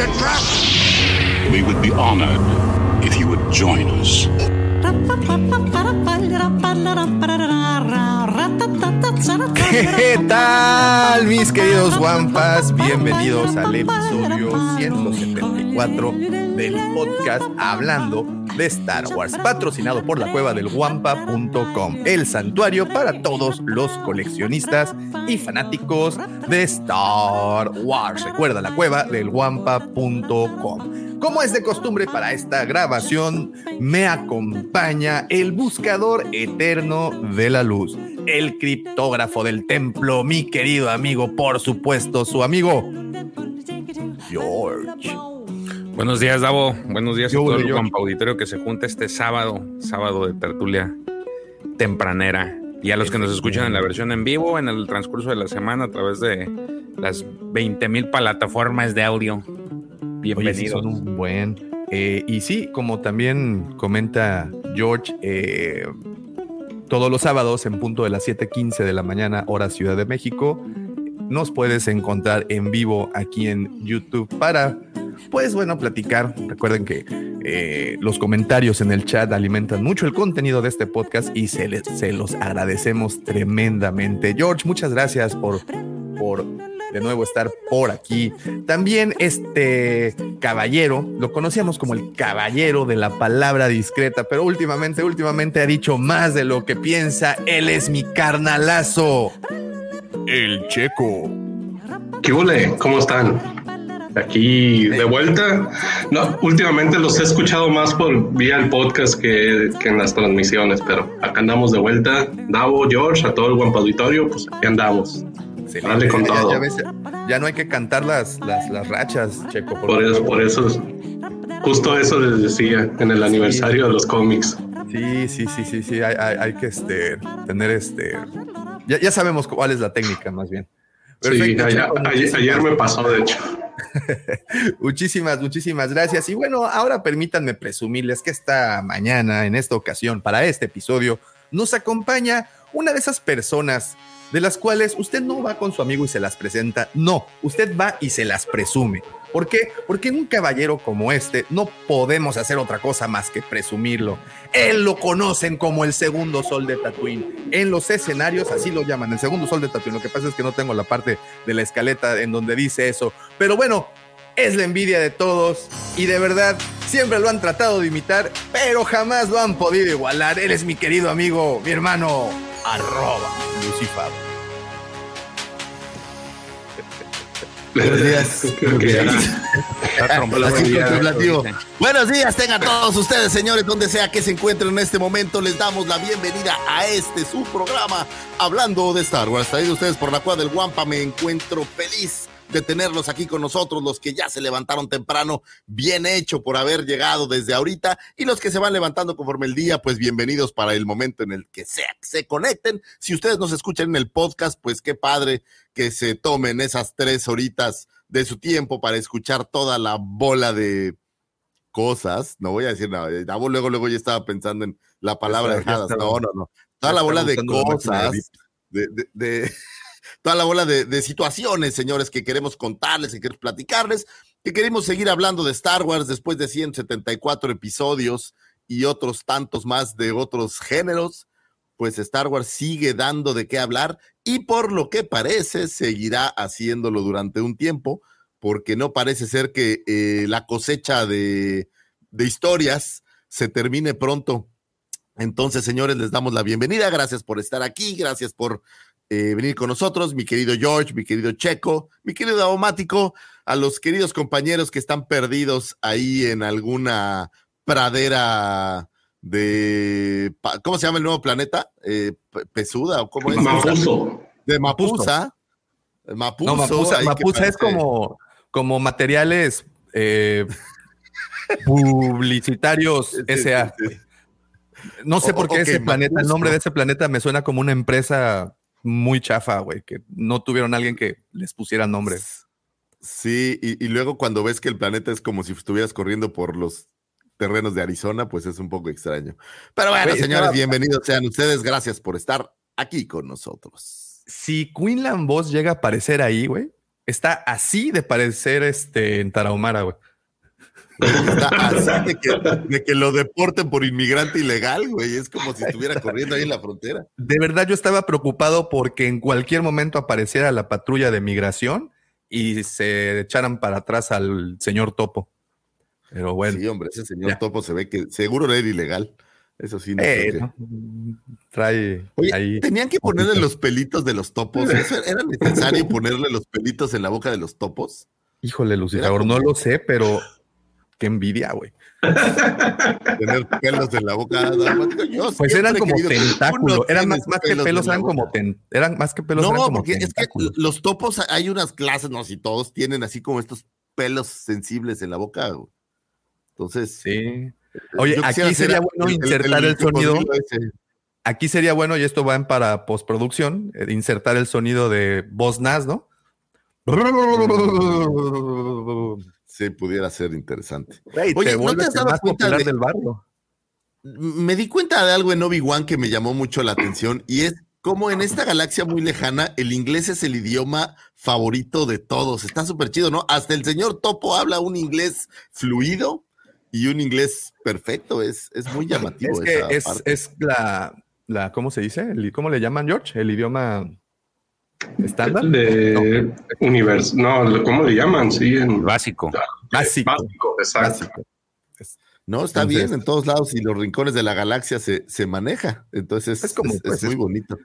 It's a trap! We would be honored if you would join us. ¿Qué tal, mis queridos Wampas? Bienvenidos al episodio 174 del podcast Hablando de Star Wars, patrocinado por la cueva del Wampa.com, el santuario para todos los coleccionistas y fanáticos de Star Wars. Recuerda la cueva del Wampa.com. Como es de costumbre para esta grabación, me acompaña el buscador eterno de la luz, el criptógrafo del templo, mi querido amigo, por supuesto, su amigo George. Buenos días, Davo. Buenos días Yo, a todo el. Guampa Auditorio que se junta este sábado, sábado de tertulia tempranera. Y a los que nos escuchan en la versión en vivo, en el transcurso de la semana, a través de las 20 mil plataformas de audio. Oye, Bienvenidos. son un buen. Eh, y sí, como también comenta George, eh, todos los sábados en punto de las 7:15 de la mañana, hora Ciudad de México, nos puedes encontrar en vivo aquí en YouTube para, pues bueno, platicar. Recuerden que eh, los comentarios en el chat alimentan mucho el contenido de este podcast y se, les- se los agradecemos tremendamente. George, muchas gracias por, por de nuevo estar por aquí. También este caballero, lo conocíamos como el caballero de la palabra discreta, pero últimamente, últimamente ha dicho más de lo que piensa. Él es mi carnalazo, el checo. ¿Qué hule? ¿Cómo están? Aquí de vuelta. No, últimamente los he escuchado más por vía el podcast que, que en las transmisiones, pero acá andamos de vuelta. Davo, George, a todo el buen auditorio, pues aquí andamos. Dale con Ya- ya, todo. ves, ya no hay que cantar las, las, las rachas, checo. Por eso, por eso, justo eso les decía en el aniversario de los cómics. Sí, sí, sí, sí, sí. Hay, hay- hay que este, tener este. Ya, ya sabemos cuál es la técnica, más bien. Sí, Perfecto, ayer, Checo, ayer- me pasó, de hecho. Muchísimas, muchísimas gracias. Y bueno, ahora permítanme presumirles que esta mañana, en esta ocasión, para este episodio, nos acompaña una de esas personas de las cuales usted no va con su amigo y se las presenta. No, usted va y se las presume. ¿Por qué? Porque en un caballero como este no podemos hacer otra cosa más que presumirlo. Él lo conocen como el segundo sol de Tatooine. En los escenarios así lo llaman, el segundo sol de Tatooine. Lo que pasa es que no tengo la parte de la escaleta en donde dice eso. Pero bueno, es la envidia de todos y de verdad siempre lo han tratado de imitar, pero jamás lo han podido igualar. Él es mi querido amigo, mi hermano, arroba Lucifer. Buenos días. Buenos días, tengan todos ustedes, señores, donde sea que se encuentren en este momento. Les damos la bienvenida a este su programa hablando de Star Wars. Traído ustedes por la cual del Guampa. Me encuentro feliz de tenerlos aquí con nosotros, los que ya se levantaron temprano, bien hecho por haber llegado desde ahorita, y los que se van levantando conforme el día, pues bienvenidos para el momento en el que sea que se conecten. Si ustedes nos escuchan en el podcast, pues qué padre que se tomen esas tres horitas de su tiempo para escuchar toda la bola de cosas. No voy a decir nada. Luego, luego ya estaba pensando en la palabra está- No, no, no. Toda la bola de cosas, VIP. de, de- de- toda la bola de, de situaciones, señores, que queremos contarles, que queremos platicarles, que queremos seguir hablando de Star Wars después de 174 episodios y otros tantos más de otros géneros. Pues Star Wars sigue dando de qué hablar y por lo que parece seguirá haciéndolo durante un tiempo, porque no parece ser que eh, la cosecha de, de historias se termine pronto. Entonces, señores, les damos la bienvenida. Gracias por estar aquí, gracias por eh, venir con nosotros, mi querido George, mi querido Checo, mi querido Aomático, a los queridos compañeros que están perdidos ahí en alguna pradera de, ¿cómo se llama el nuevo planeta? Eh, Pe- ¿Pesuda o cómo es? Mapuso. De Mapusa. Mapuso. No, Mapusa, Mapusa es como, como materiales eh, publicitarios Sí, SA. No sé por qué ese planeta, el nombre de ese planeta me suena como una empresa muy chafa, güey, que no tuvieron alguien que les pusiera nombre. Sí, y, y luego cuando ves que el planeta es como si estuvieras corriendo por los terrenos de Arizona, pues es un poco extraño. Pero bueno, señores, estaba- bienvenidos sean ustedes. Gracias por estar aquí con nosotros. Si Quinlan Boss llega a aparecer ahí, güey, está así de parecer este en Tarahumara, güey. Está así de que, de que lo deporten por inmigrante ilegal, güey. Es como si estuviera corriendo ahí en la frontera. De verdad yo estaba preocupado porque en cualquier momento apareciera la patrulla de migración y se echaran para atrás al señor Topo. Pero bueno, Sí, hombre, ese señor Ya. Topo se ve que seguro era ilegal. Eso sí, no eh, creo que- ¿no? trae Oye, ahí. tenían que ponerle los pelitos de los topos. ¿Eso ¿Era necesario ponerle los pelitos en la boca de los topos? Híjole, Lucifer, no lo sé, pero qué envidia, güey. Tener pelos en la boca. Yo Pues eran como tentáculos, eran más, más que pelos eran como ten- eran más que pelos, eran No, como porque es que los topos, hay unas clases, no sé si todos tienen así como estos pelos sensibles en la boca. güey. Entonces, Sí. Oye, yo aquí sería ser bueno insertar el sonido. Aquí sería bueno, y esto va en para postproducción, eh, insertar el sonido de voz Nas, ¿no? Sí, pudiera ser interesante. Oye, ¿no te has dado cuenta de- del barrio. Me di cuenta de algo en Obi-Wan que me llamó mucho la atención y es cómo en esta galaxia muy lejana el inglés es el idioma favorito de todos. Está súper chido, ¿no? Hasta el señor Topo habla un inglés fluido y un inglés perfecto. Es, es muy llamativo. Es que esa es, parte. es la, la, ¿cómo se dice? ¿Cómo le llaman, George? El idioma estándar. De universo. No, ¿cómo le llaman? Sí, en Básico. Básico. básico, exacto. Básico. No, está Entonces- bien en todos lados y los rincones de la galaxia se, se maneja. Entonces Es como, es, pues, es muy es- bonito.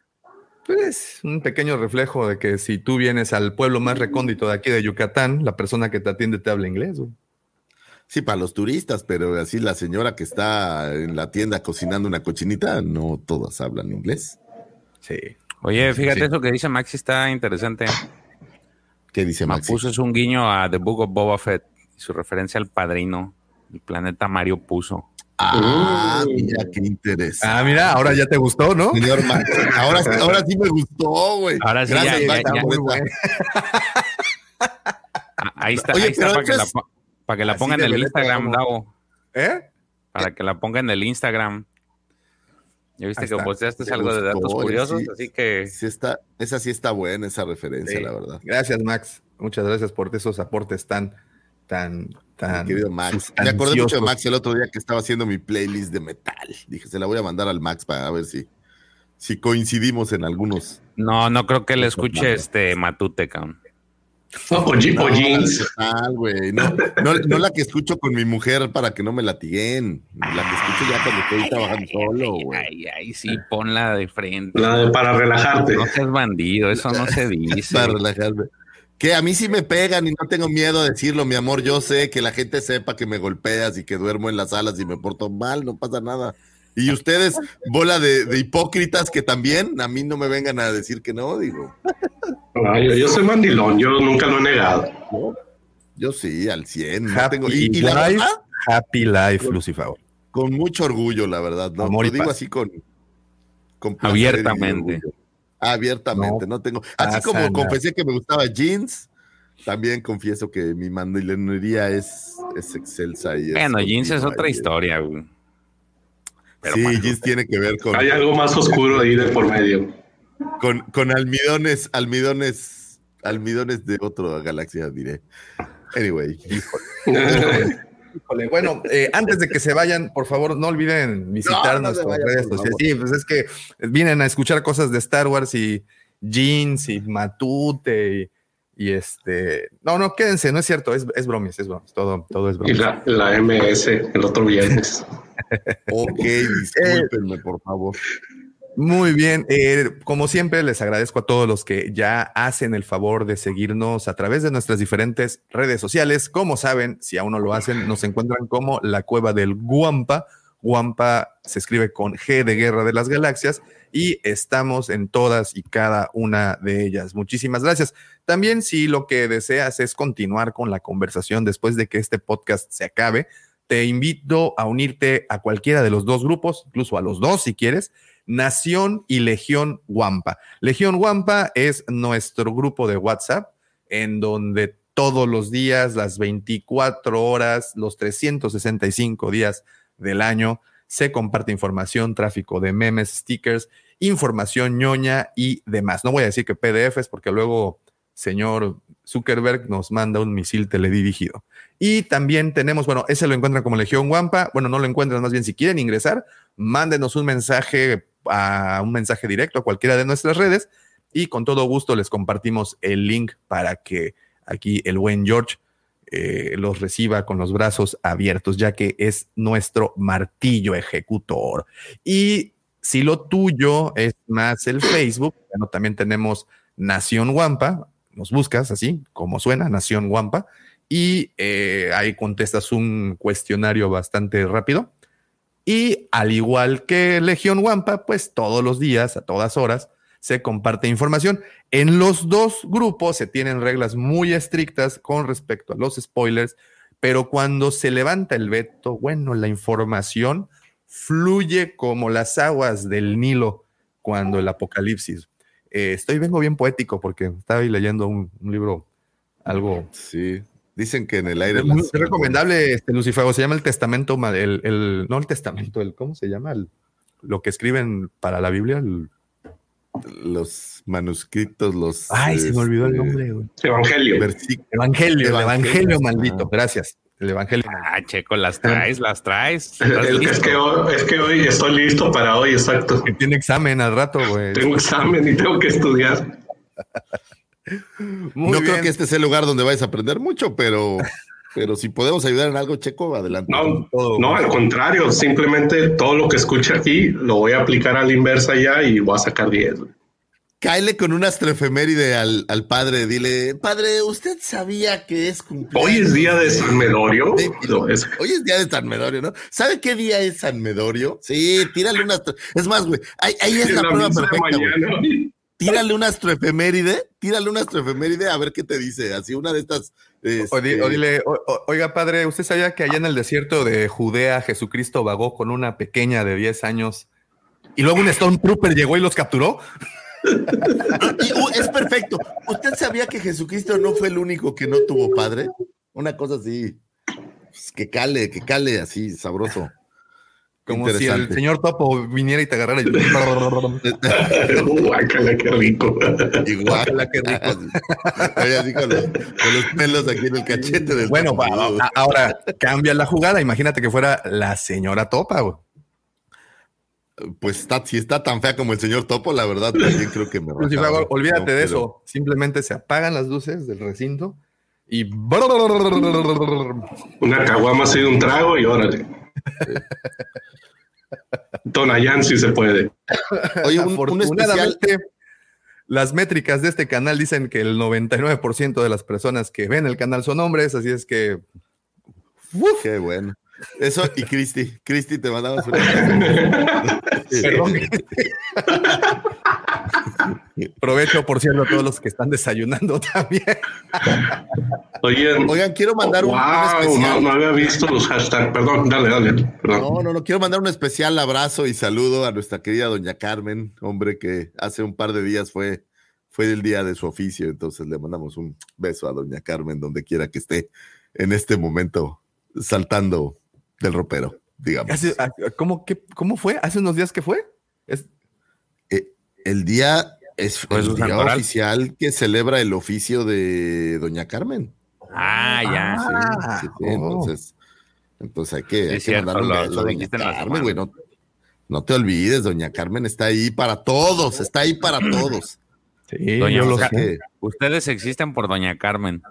Pues un pequeño reflejo de que si tú vienes al pueblo más recóndito de aquí de Yucatán, la persona que te atiende te habla inglés. güey. Sí, para los turistas, pero así la señora que está en la tienda cocinando una cochinita, no todas hablan inglés. Sí. Oye, fíjate Sí. eso que dice Maxi está interesante. ¿Qué dice Maxi? Mapuso es un guiño a The Book of Boba Fett y su referencia al padrino, el planeta Mario Puso. Ah, mira qué interés. Ah, mira, ahora ya te gustó, ¿no? Señor Maxi, ahora, sí- ahora sí me gustó, güey. Ahora sí, Gracias, ya- Maxi, ya- ya- por muy esa- bueno. Ah, Ahí está, Oye, ahí está para que, la, para que la en el Instagram, Davo. ¿Eh? Para que la pongan en el Instagram. Ya viste que posteaste algo de datos curiosos, sí. así que Sí está, esa sí está buena, esa referencia, Sí. la verdad. Gracias, Max. Muchas gracias por esos aportes tan, tan, tan. Mi querido Max. Me acordé mucho de. Max el otro día que estaba haciendo mi playlist de metal. Dije, se la voy a mandar al Max para ver si, si coincidimos en algunos. no, no creo que le escuche este Matute, cabrón. O, o je- o No, jeans. metal, güey. No, no, no la que escucho con mi mujer para que no me latiguen. La que escucho ya cuando estoy trabajando solo, güey. Ay, ay, sí, ponla de frente. La de para relajarte. No seas bandido, eso no se dice. Para relajarme. Que a mí sí me pegan y no tengo miedo a decirlo, mi amor. Yo sé que la gente sepa que me golpeas y que duermo en las salas y me porto mal, no pasa nada. Y ustedes, bola de, de hipócritas que también, a mí no me vengan a decir que no, digo. Ay, yo, yo soy mandilón, yo nunca lo he negado. Yo, yo sí, al 100. no Happy tengo- y, y la life, verdad, happy life, Lucifer. con mucho orgullo, la verdad. No, Amor y lo digo paz. así con, Abiertamente. Abiertamente, no, tengo. Así como nada. confesé que me gustaba jeans, también confieso que mi mandilonería es, es excelsa. Y es Bueno, jeans es otra historia, güey. Pero sí, bueno. jeans tiene que ver con, Hay algo más oscuro ahí de por medio. con, con almidones, almidones, almidones de otra galaxia, diré. Anyway, Híjole, bueno, eh, antes de que se vayan, por favor, no olviden visitar No, no vayan, redes sociales. Sí, pues es que vienen a escuchar cosas de Star Wars y jeans y matute y, y este. No, no, quédense, no es cierto, es, es bromis, es bromis, todo, todo es Y bromis. la, la MS el otro viernes. ok, discúlpenme, por favor. Muy bien, eh, como siempre les agradezco a todos los que ya hacen el favor de seguirnos a través de nuestras diferentes redes sociales. Como saben, si aún no lo hacen, nos encuentran como la cueva del Guampa. Guampa se escribe con G de Guerra de las Galaxias y estamos en todas y cada una de ellas. Muchísimas gracias. También si lo que deseas es continuar con la conversación después de que este podcast se acabe, te invito a unirte a cualquiera de los dos grupos, incluso a los dos si quieres, Nación y Legión Wampa. Legión Wampa es nuestro grupo de WhatsApp en donde todos los días, las 24 horas, los 365 días del año, se comparte información, tráfico de memes, stickers, información ñoña y demás. No voy a decir que PDFs porque luego señor Zuckerberg nos manda un misil teledirigido. Y también tenemos, bueno, ese lo encuentran como Legión Wampa. Bueno, no lo encuentran más bien si quieren ingresar, mándenos un mensaje a un mensaje directo a cualquiera de nuestras redes y con todo gusto les compartimos el link para que aquí el buen George eh, los reciba con los brazos abiertos, ya que es nuestro martillo ejecutor. Y si lo tuyo es más el Facebook, bueno, también tenemos Nación Wampa, nos buscas así, como suena, Nación Wampa, y eh, ahí contestas un cuestionario bastante rápido. Y al igual que Legión Wampa, pues todos los días, a todas horas, se comparte información. En los dos grupos se tienen reglas muy estrictas con respecto a los spoilers, pero cuando se levanta el veto, bueno, la información fluye como las aguas del Nilo cuando el apocalipsis. Eh, estoy, vengo bien poético porque estaba ahí leyendo un, libro, algo. Sí, dicen que en el aire. Es muy recomendable, este, Lucifago, se llama el Testamento, el, el, no el Testamento, el, ¿cómo se llama? lo que escriben para la Biblia, el, los manuscritos, los. Ay, se me olvidó el este, nombre, güey. Evangelio. Evangelio, el Evangelio maldito, gracias. El Evangelio. Ah, Checo, las traes, las traes. Es, que hoy, es que hoy estoy listo para hoy, exacto. Que tiene examen al rato, güey. Tengo examen y tengo que estudiar. no creo que este sea el lugar donde vayas a aprender mucho, pero, pero si podemos ayudar en algo, Checo, adelante. No, no, al contrario, simplemente todo lo que escuche aquí lo voy a aplicar a la inversa ya y voy a sacar 10. Cáele con una astrofeméride al, al, padre. Dile, padre, ¿usted sabía que es cumpleaños? Hoy es día de San Medorio. Hoy es día de San Medorio, ¿no? ¿Sabe qué día es San Medorio? Sí, tírale una. Es más, güey, ahí, es la, prueba perfecta. Tírale una astrofeméride, tírale una astrofeméride a ver qué te dice. Así una de estas. O, este dile, oiga, padre, ¿usted sabía que allá en el desierto de Judea Jesucristo vagó con una pequeña de 10 años y luego un Stormtrooper llegó y los capturó? Uh, es perfecto. ¿Usted sabía que Jesucristo no fue el único que no tuvo padre? Una cosa así, pues, que cale, que cale así, sabroso. Como si el señor Topo viniera y te agarrara y... Guácala, qué rico. Guácala, qué rico. así con, los, pelos aquí en el cachete del Bueno, ahora cambia la jugada. Imagínate que fuera la señora Topa, güey pues está, si está tan fea como el señor Topo, la verdad también creo que me Olvídate de eso. Simplemente se apagan las luces del recinto y. Una caguama ha sido un trago y órale. Tonayán si se puede. Oye, un, especial... las métricas de este canal dicen que el 99% de las personas que ven el canal son hombres, así es que. Qué bueno. Eso y Cristi. Cristi, te mandamos un Perdón. Provecho, por cierto, a todos los que están desayunando también. Oigan, quiero mandar un, especial. No, había visto los hashtags. Perdón, dale, dale. No, no, no. Quiero mandar un especial abrazo y saludo a nuestra querida doña Carmen, hombre que hace un par de días fue, fue el día de su oficio. Entonces le mandamos un beso a doña Carmen, donde quiera que esté en este momento saltando del ropero, digamos. Ah, ¿Cómo, ¿Cómo fue? ¿Hace unos días que fue? Es... El día es pues el día oficial que celebra el oficio de Doña Carmen. Ah, ya. Ah, sí, oh. entonces, entonces hay que, hay que mandar un beso a Doña Carmen, güey. No, te olvides, Doña Carmen está ahí para todos, está ahí para todos. Sí, Doña, ustedes existen por Doña Carmen.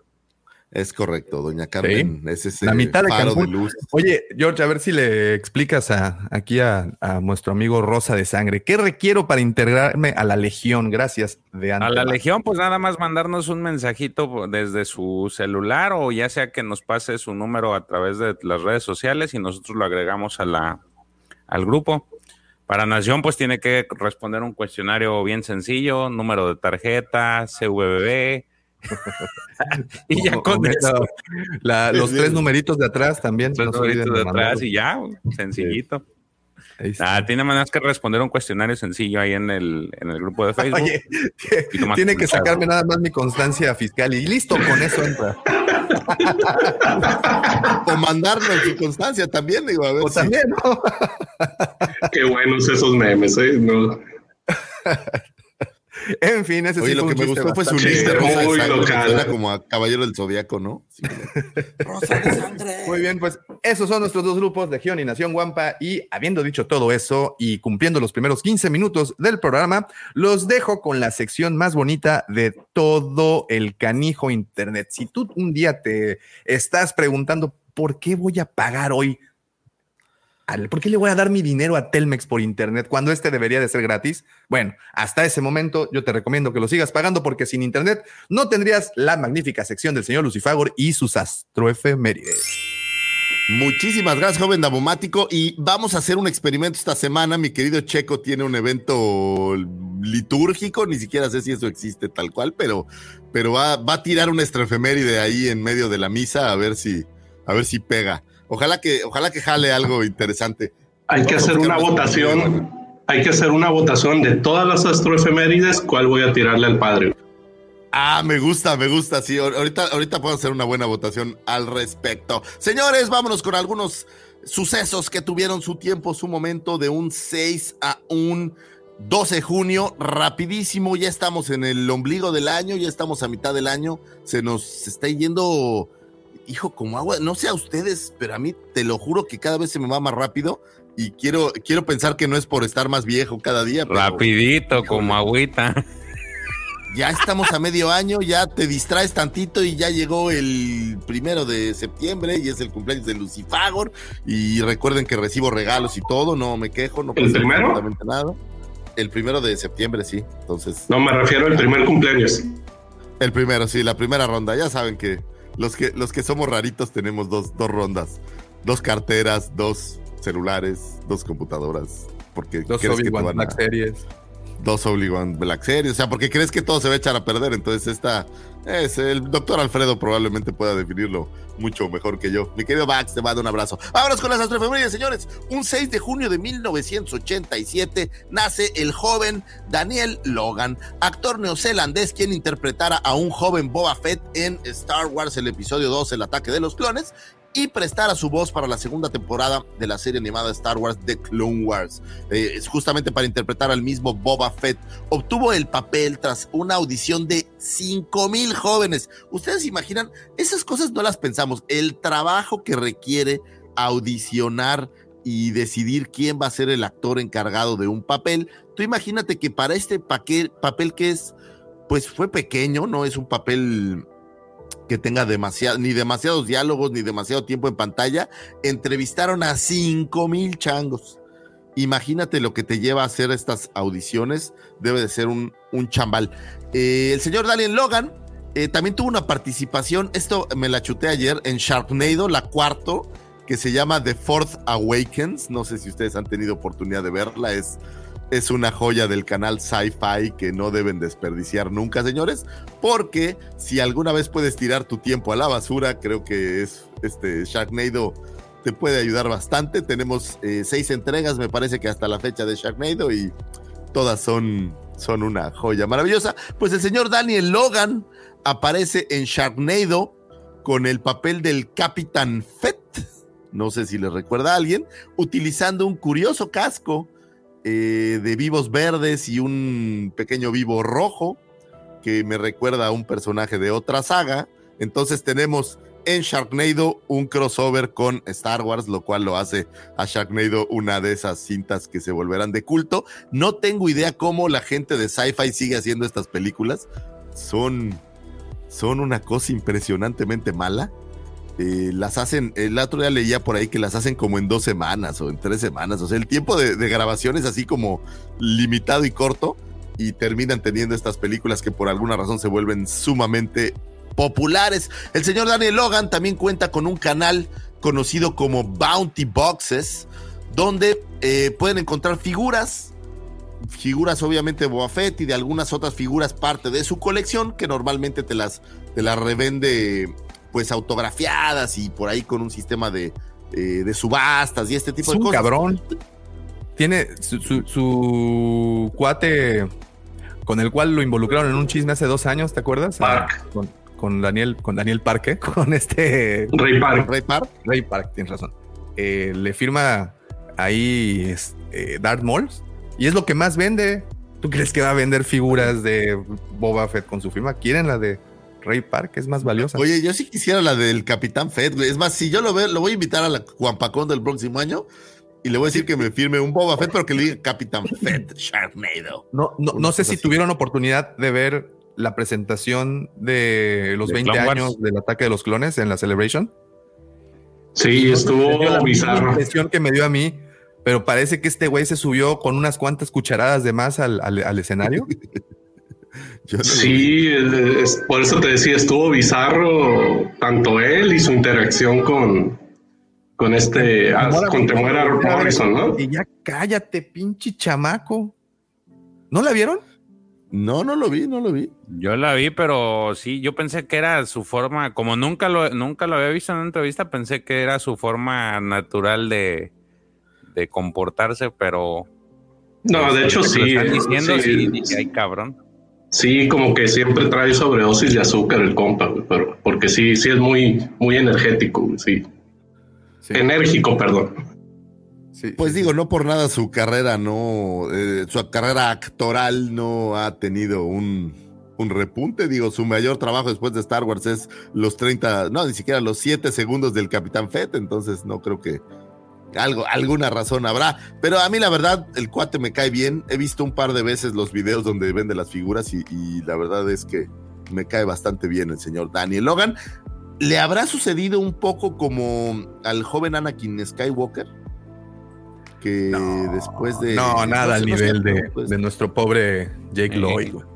Es correcto, doña Carmen. Es ese la mitad de faro de luz. Oye, George, a ver si le explicas a, aquí a, nuestro amigo Rosa de Sangre, ¿qué requiero para integrarme a la Legión? Gracias de A la Legión, pues nada más mandarnos un mensajito desde su celular o ya sea que nos pase su número a través de las redes sociales y nosotros lo agregamos a la, al grupo Para Nación, pues tiene que responder un cuestionario bien sencillo, número de tarjeta, CVB. y ya con eso. La, los tres numeritos de atrás también. Tres numeritos de atrás y ya, sencillito. Ah, tiene más que responder un cuestionario sencillo ahí en el, en el grupo de Facebook. Oye, tiene que sacarme nada más mi constancia fiscal y listo, con eso entra. o mandarme su constancia también, digo, a ver. O también, ¿no? Qué buenos esos memes, ¿eh? No. En fin, ese Oye, sí lo fue que un me chiste gustó fue su lista rosa de Muy sangre, local. Era como a Caballero del Zodiaco, ¿no? Sí. Muy bien, pues esos son nuestros dos grupos, Legión y Nación Guampa. Y habiendo dicho todo eso y cumpliendo los primeros 15 minutos del programa, los dejo con la sección más bonita de todo el canijo Internet. Si tú un día te estás preguntando, ¿por qué voy a pagar hoy? ¿Por qué le voy a dar mi dinero a Telmex por Internet cuando este debería de ser gratis? Bueno, hasta ese momento yo te recomiendo que lo sigas pagando porque sin Internet no tendrías la magnífica sección del señor Lucifagor y sus astroefemérides. Muchísimas gracias, joven Dabomático. Y vamos a hacer un experimento esta semana. Mi querido Checo tiene un evento litúrgico, ni siquiera sé si eso existe tal cual, pero, pero va, va a tirar una estrefeméride ahí en medio de la misa a ver si, a ver si pega. Ojalá que, ojalá que jale algo interesante. Hay que hacer una votación. Hay que hacer una votación de todas las astroefemérides. ¿Cuál voy a tirarle al padre? Ah, me gusta, me gusta. Sí, ahor- ahorita, ahorita puedo hacer una buena votación al respecto. Señores, vámonos con algunos sucesos que tuvieron su tiempo, su momento de un 6 a un 12 de junio. Rapidísimo, ya estamos en el ombligo del año, ya estamos a mitad del año. Se nos está yendo, hijo, como agua. No sé a ustedes, pero a mí te lo juro que cada vez se me va más rápido. Y quiero, quiero pensar que no es por estar más viejo cada día. pero- Rapidito, como agüita. ya estamos a medio año, ya te distraes tantito y ya llegó el primero de septiembre y es el cumpleaños de Lucifagor. Y recuerden que recibo regalos y todo, no me quejo, no ¿El pasa primero? absolutamente nada. El primero de septiembre, sí. Entonces, No, me refiero al primer cumpleaños. el primero, sí, la primera ronda. Ya saben que los que, los que somos raritos tenemos dos, dos rondas: dos carteras, dos celulares, dos computadoras. Porque Dos crees que te Obi-Wan van Black a- Series. dos Obi-Wan Black Series, o sea, porque crees que todo se va a echar a perder, entonces esta es el doctor Alfredo probablemente pueda definirlo mucho mejor que yo. Mi querido Bax, te mando un abrazo. Vámonos con las astrofemérides, señores. Un 6 de junio de 1987 nace el joven Daniel Logan, actor neozelandés quien interpretara a un joven Boba Fett en Star Wars el episodio 2, El ataque de los clones, y prestara su voz para la segunda temporada de la serie animada Star Wars The Clone Wars. Eh, justamente para interpretar al mismo Boba Fett. Obtuvo el papel tras una audición de 5 jóvenes. Ustedes imaginan, esas cosas no las pensamos. El trabajo que requiere audicionar y decidir quién va a ser el actor encargado de un papel. Tú imagínate que para este papel, papel que es, pues fue pequeño, no es un papel que tenga demasiado, ni demasiados diálogos, ni demasiado tiempo en pantalla, entrevistaron a 5 mil changos. Imagínate lo que te lleva a hacer estas audiciones, debe de ser un, un chambal. Eh, el señor Daniel Logan eh, también tuvo una participación, esto me la chuté ayer, en Sharknado, la cuarto, que se llama The Fourth Awakens. No sé si ustedes han tenido oportunidad de verla, es, es una joya del canal Sci-Fi que no deben desperdiciar nunca, señores, porque si alguna vez puedes tirar tu tiempo a la basura, creo que es este Sharknado te puede ayudar bastante. Tenemos eh, seis entregas, me parece que hasta la fecha de Sharknado y todas son, son una joya maravillosa. Pues el señor Daniel Logan aparece en Sharknado con el papel del Capitán Fett. No sé si le recuerda a alguien, utilizando un curioso casco eh, de vivos verdes y un pequeño vivo rojo que me recuerda a un personaje de otra saga. Entonces tenemos en Sharknado un crossover con Star Wars, lo cual lo hace a Sharknado una de esas cintas que se volverán de culto. No tengo idea cómo la gente de sci-fi sigue haciendo estas películas. Son, son una cosa impresionantemente mala. Eh, las hacen, el otro día leía por ahí que las hacen como en dos semanas o en tres semanas. O sea, el tiempo de, grabación es así como limitado y corto y terminan teniendo estas películas que por alguna razón se vuelven sumamente populares. El señor Daniel Logan también cuenta con un canal conocido como Bounty Boxes, donde eh, pueden encontrar figuras, figuras obviamente de Boba Fett y de algunas otras figuras parte de su colección que normalmente te las, te las revende pues autografiadas y por ahí con un sistema de, eh, de subastas y este tipo Es de un cosas. cabrón. Tiene su, su- su cuate con el cual lo involucraron en un chisme hace dos años, ¿te acuerdas? Ah, Park. Con, con Daniel, con Daniel Parque, con este Ray Park. Ray Park. Ray Park, tienes razón. Eh, le firma ahí es, eh, Darth Maul y es lo que más vende. ¿Tú crees que va a vender figuras de Boba Fett con su firma? ¿Quieren la de Ray Park? Es más valiosa. Oye, yo sí quisiera la del Capitán Fed, güey. Es más, si yo lo veo, lo voy a invitar a la Juanpacón del próximo año y le voy a decir que me firme un Boba Fett, pero que le diga Capitán Fed Sharknado. No, no, no Una sé si así. tuvieron oportunidad de ver la presentación de los ¿De 20 Clone Wars? años del ataque de los clones en la Celebration. Sí, la estuvo misma bizarro. impresión que me dio a mí, pero parece que este güey se subió con unas cuantas cucharadas de más al, al- al escenario. Yo no. Sí, es- por eso te decía, estuvo bizarro tanto él y su interacción con, con este, ah, con Temuera Morrison, ¿no? Y ya cállate, pinche chamaco. ¿No la vieron? No, no lo vi, no lo vi. Yo la vi, pero sí, yo pensé que era su forma, como nunca lo, nunca lo había visto en una entrevista, pensé que era su forma natural de, de comportarse, pero No, de hecho lo sí. están diciendo, sí, sí, dije, ay cabrón. sí, como que siempre trae sobredosis de azúcar el compa, güey, pero porque sí, sí es muy, muy energético, güey, sí. Sí. Enérgico, perdón. Sí, Pues sí, digo, no por nada su carrera no, eh, su carrera actoral no ha tenido un, un repunte. Digo, su mayor trabajo después de Star Wars es los 30, no, ni siquiera los 7 segundos del Capitán Fett, entonces no creo que algo, alguna razón habrá. Pero a mí la verdad, el cuate me cae bien. He visto un par de veces los videos donde vende las figuras y, y la verdad es que me cae bastante bien el señor Daniel Logan. ¿Le habrá sucedido un poco como al joven Anakin Skywalker? Que No, después de. no, nada al nivel de, pues, de nuestro pobre Jake Eh, Lloyd. güey.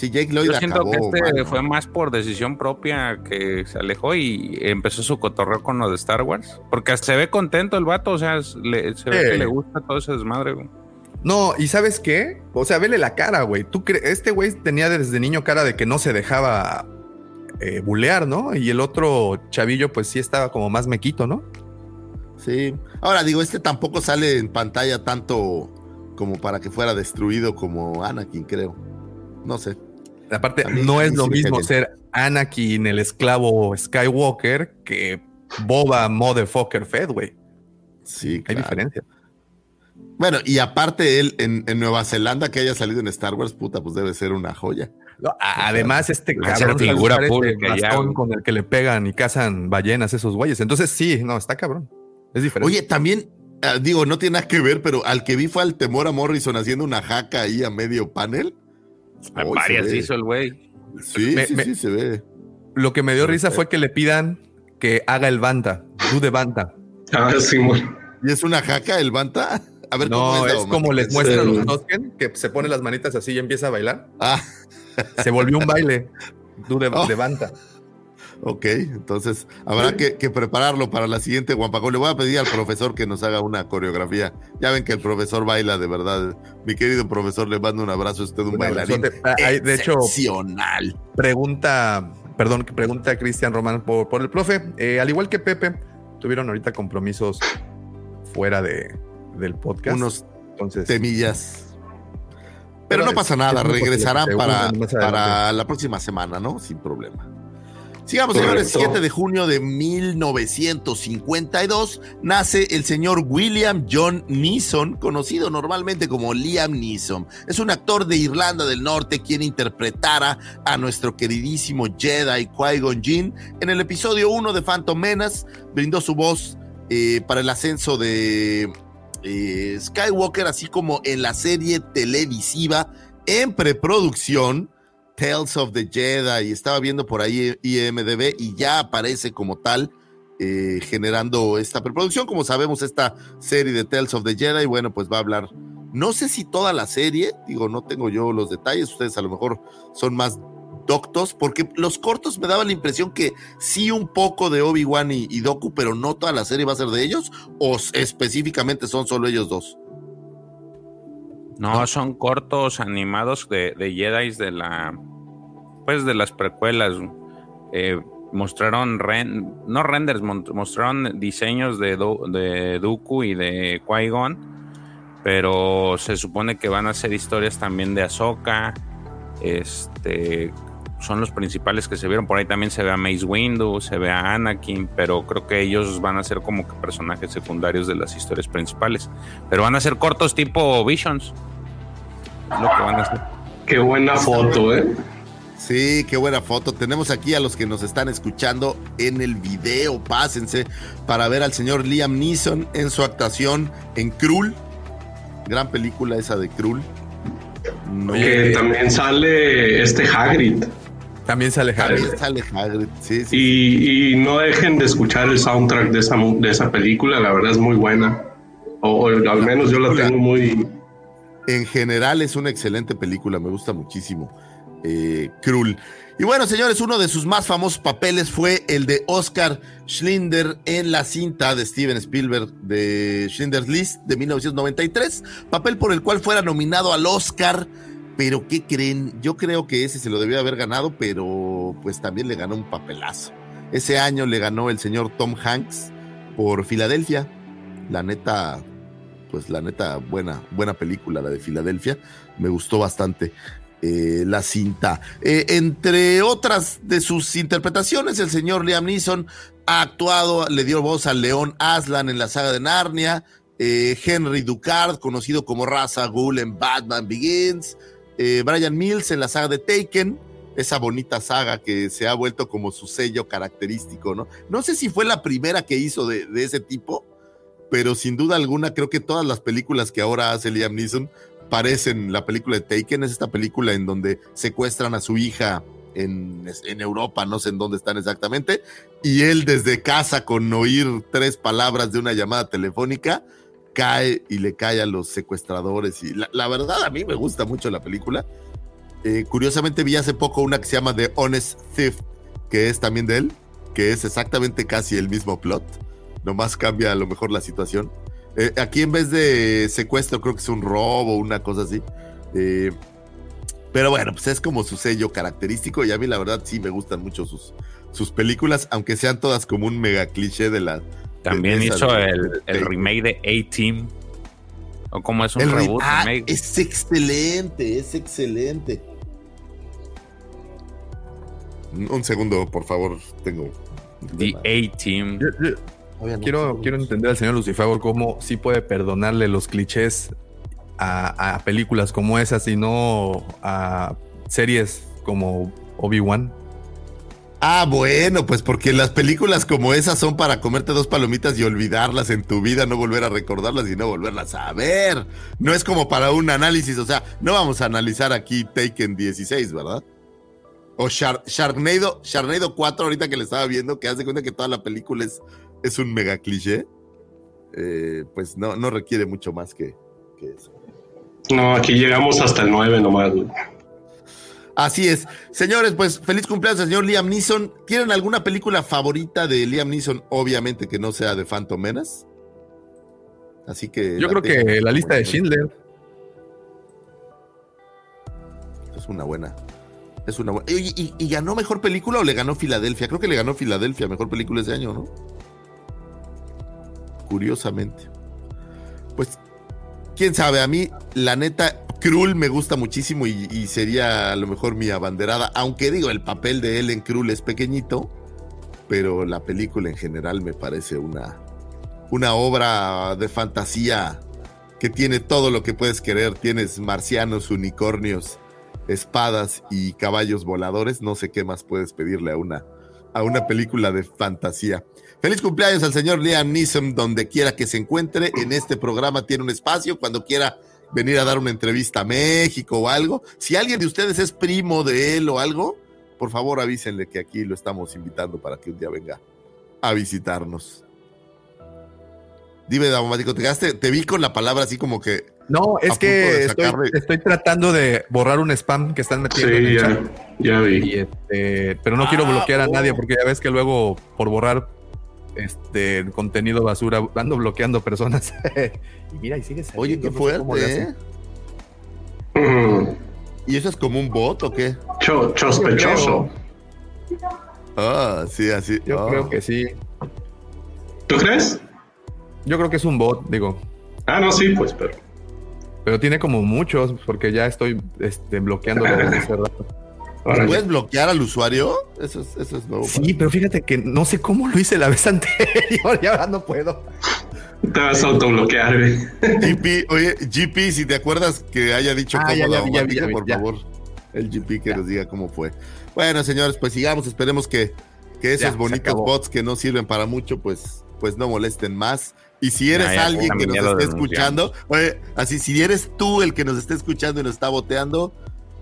Sí, Jake Lloyd Yo siento acabó. que este mano. fue más por decisión propia que se alejó y empezó su cotorreo con lo de Star Wars. Porque se ve contento el vato, o sea, le- se ve que le gusta todo ese desmadre. güey. No, y ¿sabes qué? O sea, vele la cara, güey. Tú cre- este güey tenía desde niño cara de que no se dejaba eh, bulear, ¿no? Y el otro chavillo, pues sí estaba como más mequito, ¿no? Sí. Ahora digo, este tampoco sale en pantalla tanto como para que fuera destruido como Anakin, creo. No sé. Aparte, no es lo sí mismo ser Anakin, el esclavo Skywalker, que Boba Motherfucker Fed, güey. Sí, Hay claro. diferencia. Bueno, y aparte él en, en Nueva Zelanda que haya salido en Star Wars, puta, pues debe ser una joya. No, además, este cabrón figura este pública ya, güey. con el que le pegan y cazan ballenas esos güeyes. Entonces, sí, no, está cabrón. Es diferente. Oye, también, ah, digo, no tiene nada que ver, pero al que vi fue al temor a Morrison haciendo una jaca ahí a medio panel. Varias hizo el güey. Sí, Me- sí, me- sí, se ve. Lo que me dio risa fue que le pidan que haga el banta, do de banta. Ah, sí, muy- ¿Y es una jaca el Banta? A ver cómo No, es, es como les Es, muestran eh, los Tosken, que se pone las manitas así y empieza a bailar. Ah, Se volvió un baile, de, Oh. de banta. Ok, entonces habrá que, que prepararlo para la siguiente Guampacón. Le voy a pedir al profesor que nos haga una coreografía. Ya ven que el profesor baila de verdad. Mi querido profesor, le mando un abrazo. Usted un Un bailarín. Ah, hay- de hecho, pregunta, perdón, pregunta Cristian Román por, por el profe. Eh, al igual que Pepe, tuvieron ahorita compromisos fuera de, del podcast. Unos entonces, temillas. Pero Pero no es- pasa nada, regresarán para, para la próxima semana, ¿no? Sin problema. Sigamos, señores. 7 de junio de 1952 nace el señor William John Neeson, conocido normalmente como Liam Neeson. Es un actor de Irlanda del Norte quien interpretara a nuestro queridísimo Jedi Qui-Gon Jinn en el episodio 1 de Phantom Menace. Brindó su voz eh, para el ascenso de eh, Skywalker, así como en la serie televisiva en preproducción Tales of the Jedi. Estaba viendo por ahí IMDB y ya aparece como tal. eh, generando esta preproducción, como sabemos, esta serie de Tales of the Jedi, bueno, pues va a hablar, no sé si toda la serie, digo, no tengo yo los detalles, ustedes a lo mejor son más doctos, porque los cortos me daban la impresión que sí un poco de Obi-Wan y, y Doku, pero no toda la serie va a ser de ellos, o específicamente son solo ellos dos. No, son cortos animados de, de Jedi de la. Pues de las precuelas. Eh, mostraron. no renders, mostraron diseños de, Do- de Dooku y de Qui-Gon. Pero se supone que van a ser historias también de Ahsoka. Este. Son los principales que se vieron. Por ahí también se ve a Mace Windu, se ve a Anakin, pero creo que ellos van a ser como que personajes secundarios de las historias principales. Pero van a ser cortos tipo Visions. Que. Qué buena foto, ¿eh? Sí, qué buena foto. Tenemos aquí a los que nos están escuchando en el video. Pásense para ver al señor Liam Neeson en su actuación en Krull. Gran película esa de Krull. No, también sale este Hagrid. También sale Harry. también sale Hagrid. Sí, sí. Y, y no dejen de escuchar el soundtrack de esa, mu- de esa película, la verdad es muy buena. O, o al menos yo la tengo muy... En general es una excelente película, me gusta muchísimo. Eh. Y bueno, señores, uno de sus más famosos papeles fue el de Oscar Schlinder en la cinta de Steven Spielberg de Schindler's List de 1993, papel por el cual fuera nominado al Oscar. Pero ¿qué creen? Yo creo que ese se lo debió haber ganado, pero pues también le ganó un papelazo. Ese año le ganó el señor Tom Hanks por Filadelfia. La neta, pues la neta, buena, buena película, la de Filadelfia. Me gustó bastante eh, la cinta. Eh, entre otras de sus interpretaciones, el señor Liam Neeson ha actuado, le dio voz al León Aslan en la saga de Narnia, eh, Henry Ducard, conocido como Raza Ghul en Batman Begins, Brian Mills en la saga de Taken, esa bonita saga que se ha vuelto como su sello característico, ¿no? No sé si fue la primera que hizo de, de ese tipo, pero sin duda alguna creo que todas las películas que ahora hace Liam Neeson parecen la película de Taken, es esta película en donde secuestran a su hija en, en Europa, no sé en dónde están exactamente, y él desde casa con oír tres palabras de una llamada telefónica, cae y le cae a los secuestradores. Y la, la verdad, a mí me gusta mucho la película. Eh, curiosamente vi hace poco una que se llama The Honest Thief, que es también de él, que es exactamente casi el mismo plot, nomás cambia a lo mejor la situación. Eh, aquí en vez de secuestro creo que es un robo, una cosa así. Eh, pero bueno, pues es como su sello característico y a mí la verdad sí me gustan mucho sus, sus películas, aunque sean todas como un mega cliché de la... También de hizo de- el, de- el remake de A-Team. O como es un El reboot, ah, remake. es excelente, es excelente. Un segundo, por favor, tengo... The. A-Team. Quiero, quiero entender al señor Lucifer cómo sí puede perdonarle los clichés a, a películas como esas y no a series como Obi-Wan. Ah, bueno, pues porque las películas como esas son para comerte dos palomitas y olvidarlas en tu vida, no volver a recordarlas y no volverlas a ver. No es como para un análisis, o sea, no vamos a analizar aquí Taken 16, ¿verdad? O Shar- Sharknado, Sharknado 4, ahorita que le estaba viendo, que hace cuenta que toda la película es, es un mega cliché. Eh, pues no, no requiere mucho más que, que eso. No, aquí llegamos hasta el 9 nomás. güey. Así es. Señores, pues feliz cumpleaños al señor Liam Neeson. ¿Tienen alguna película favorita de Liam Neeson? Obviamente que no sea de Phantom Menace. Así que. Yo creo tengo que la lista de Schindler. Es una buena. Es una buena. ¿Y, y- y ganó mejor película o le ganó Filadelfia? Creo que le ganó Filadelfia, mejor película ese año, ¿no? Curiosamente. Pues, quién sabe, a mí, la neta, Krull me gusta muchísimo y, sería a lo mejor mi abanderada. Aunque digo, el papel de él en Krull es pequeñito, pero la película en general me parece una, una obra de fantasía que tiene todo lo que puedes querer. Tienes marcianos, unicornios, espadas y caballos voladores. No sé qué más puedes pedirle a una, a una película de fantasía. Feliz cumpleaños al señor Liam Neeson, donde quiera que se encuentre. En este programa tiene un espacio cuando quiera venir a dar una entrevista a México o algo. Si alguien de ustedes es primo de él o algo, por favor avísenle que aquí lo estamos invitando para que un día venga a visitarnos. Dime, Daumático, te, quedaste- te vi con la palabra así como que No, es que estoy, tratando de borrar un spam que están metiendo en Sí, el ya, chat. ya vi. Y este, pero no quiero Ah, bloquear a oh. nadie porque ya ves que luego por borrar este contenido basura ando bloqueando personas. y mira, y sigue saliendo. Oye, qué no sé fuerte. ¿eh? ¿Y eso es como un bot o qué? cho- sospechoso. Ah, sí, así. Yo ah. creo que sí. ¿Tú crees? Yo creo que es un bot, digo. Ah, no, sí, pues, pero. Pero tiene como muchos, porque ya estoy este, bloqueándolo desde hace rato. ¿Puedes bloquear al usuario? Eso es, eso es nuevo. Sí, pero fíjate que no sé cómo lo hice la vez anterior y ahora no puedo. Te vas a autobloquear, güey. GP, oye, GP, si te acuerdas que haya dicho Ah, cómo ya, la ya por ya. favor. El GP que nos diga cómo fue. Bueno, señores, pues sigamos. Esperemos que, que esos bonitos bots que no sirven para mucho, pues, pues no molesten más. Y si eres Ya, ya, alguien que nos esté escuchando, oye, así, si eres tú el que nos esté escuchando y nos está boteando,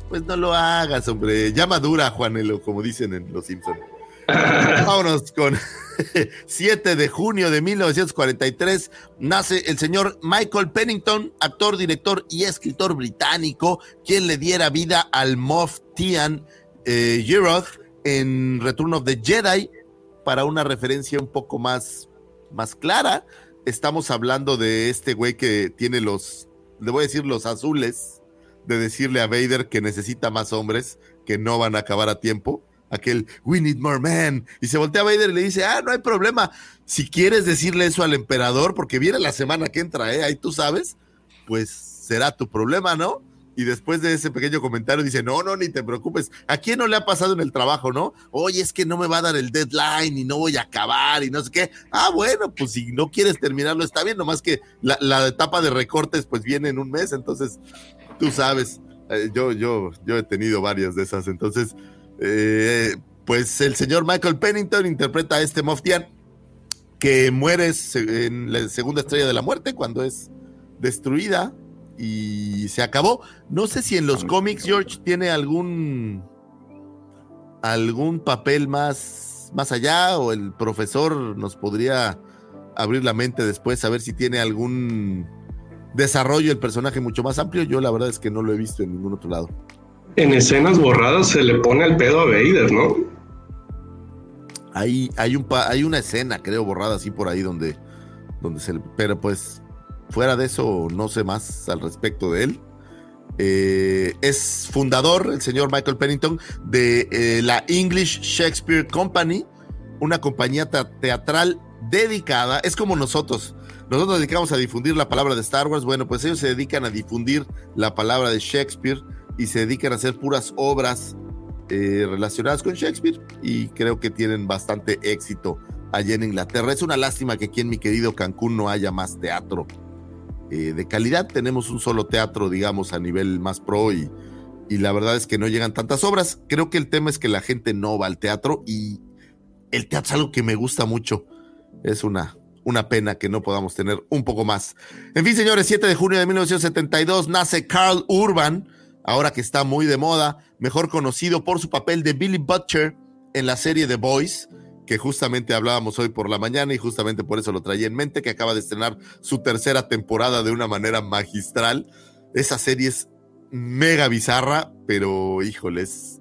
pues no lo hagas, hombre. Ya madura, Juanelo, como dicen en Los Simpsons. Vámonos con 7 de junio de 1943. Nace el señor Michael Pennington, actor, director y escritor británico, quien le diera vida al Moff Tian eh, Yeroth en Return of the Jedi. Para una referencia un poco más, más clara, estamos hablando de este güey que tiene los, le voy a decir los azules, de decirle a Vader que necesita más hombres, que no van a acabar a tiempo aquel We need more men. Y se voltea a Vader y le dice, ah, no hay problema. Si quieres decirle eso al emperador, porque viene la semana que entra, ¿eh? ahí tú sabes, pues será tu problema, ¿no? Y después de ese pequeño comentario dice, no, no, ni te preocupes. ¿A quién no le ha pasado en el trabajo, no? Oye, es que no me va a dar el deadline y no voy a acabar y no sé qué. Ah, bueno, pues si no quieres terminarlo, está bien, nomás que la, la etapa de recortes pues viene en un mes, entonces tú sabes. Eh, yo, yo, yo he tenido varias de esas, entonces eh, pues el señor Michael Pennington interpreta a este Moftian que muere en la segunda estrella de la muerte cuando es destruida y se acabó. No sé si en los cómics George tiene algún algún papel más más allá o el profesor nos podría abrir la mente después a ver si tiene algún desarrollo el personaje mucho más amplio. Yo la verdad es que no lo he visto en ningún otro lado. En escenas borradas se le pone el pedo a Vader, ¿no? Hay, hay, un pa- hay una escena, creo, borrada así por ahí donde, donde se le- Pero pues, fuera de eso, no sé más al respecto de él. Eh, es fundador, el señor Michael Pennington, de eh, la English Shakespeare Company, una compañía te- teatral dedicada, es como nosotros. Nosotros nos dedicamos a difundir la palabra de Star Wars. Bueno, pues ellos se dedican a difundir la palabra de Shakespeare y se dedican a hacer puras obras eh, relacionadas con Shakespeare y creo que tienen bastante éxito allá en Inglaterra. Es una lástima que aquí en mi querido Cancún no haya más teatro eh, de calidad. Tenemos un solo teatro, digamos, a nivel más pro y, y la verdad es que no llegan tantas obras. Creo que el tema es que la gente no va al teatro y el teatro es algo que me gusta mucho. Es una, una pena que no podamos tener un poco más. En fin, señores, 7 de junio de 1972 nace Carl Urban, ahora que está muy de moda, mejor conocido por su papel de Billy Butcher en la serie The Boys, que justamente hablábamos hoy por la mañana y justamente por eso lo traía en mente, que acaba de estrenar su tercera temporada de una manera magistral. Esa serie es mega bizarra, pero híjole, es,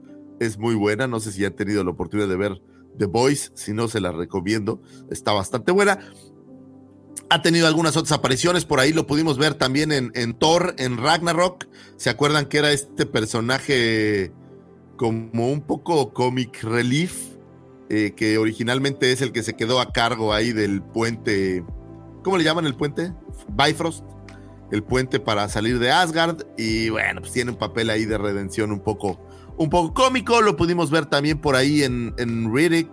muy buena. No sé si han tenido la oportunidad de ver The Boys, si no se la recomiendo, está bastante buena. Ha tenido algunas otras apariciones, por ahí lo pudimos ver también en, Thor, en Ragnarok. ¿Se acuerdan que era este personaje como un poco comic relief? eh, que originalmente es el que se quedó a cargo ahí del puente. ¿Cómo le llaman el puente? Bifrost. El puente para salir de Asgard. Y bueno, pues tiene un papel ahí de redención un poco, un poco cómico. Lo pudimos ver también por ahí en, en Riddick,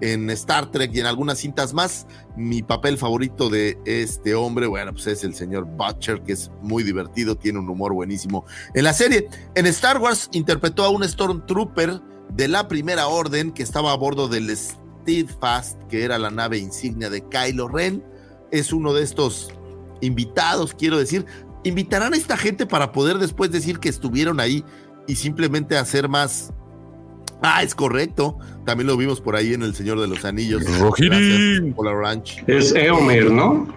en Star Trek y en algunas cintas más. Mi papel favorito de este hombre, bueno, pues es el señor Butcher, que es muy divertido, tiene un humor buenísimo. En la serie, en Star Wars, interpretó a un Stormtrooper de la Primera Orden que estaba a bordo del Steadfast, que era la nave insignia de Kylo Ren. Es uno de estos invitados, quiero decir. ¿Invitarán a esta gente para poder después decir que estuvieron ahí y simplemente hacer más? Ah, es correcto. También lo vimos por ahí en El Señor de los Anillos. Gracias, Polar Ranch. Es Eomer, ¿no?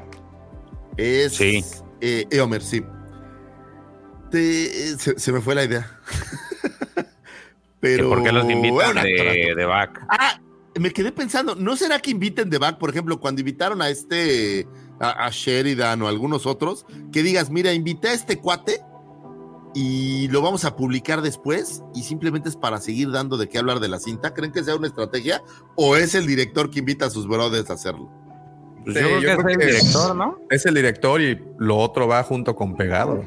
Es Sí. eh, Eomer, sí. Te- se, se me fue la idea. Pero. ¿Por qué los invitan bueno, de, de back? Ah, me quedé pensando, ¿no será que inviten de back, por ejemplo, cuando invitaron a este, a, a Sheridan o algunos otros, que digas, mira, invité a este cuate y lo vamos a publicar después y simplemente es para seguir dando de qué hablar de la cinta? ¿Creen que sea una estrategia o es el director que invita a sus brothers a hacerlo? Pues Sí, yo creo yo que creo es el director, ¿no? Es el director y lo otro va junto con pegado.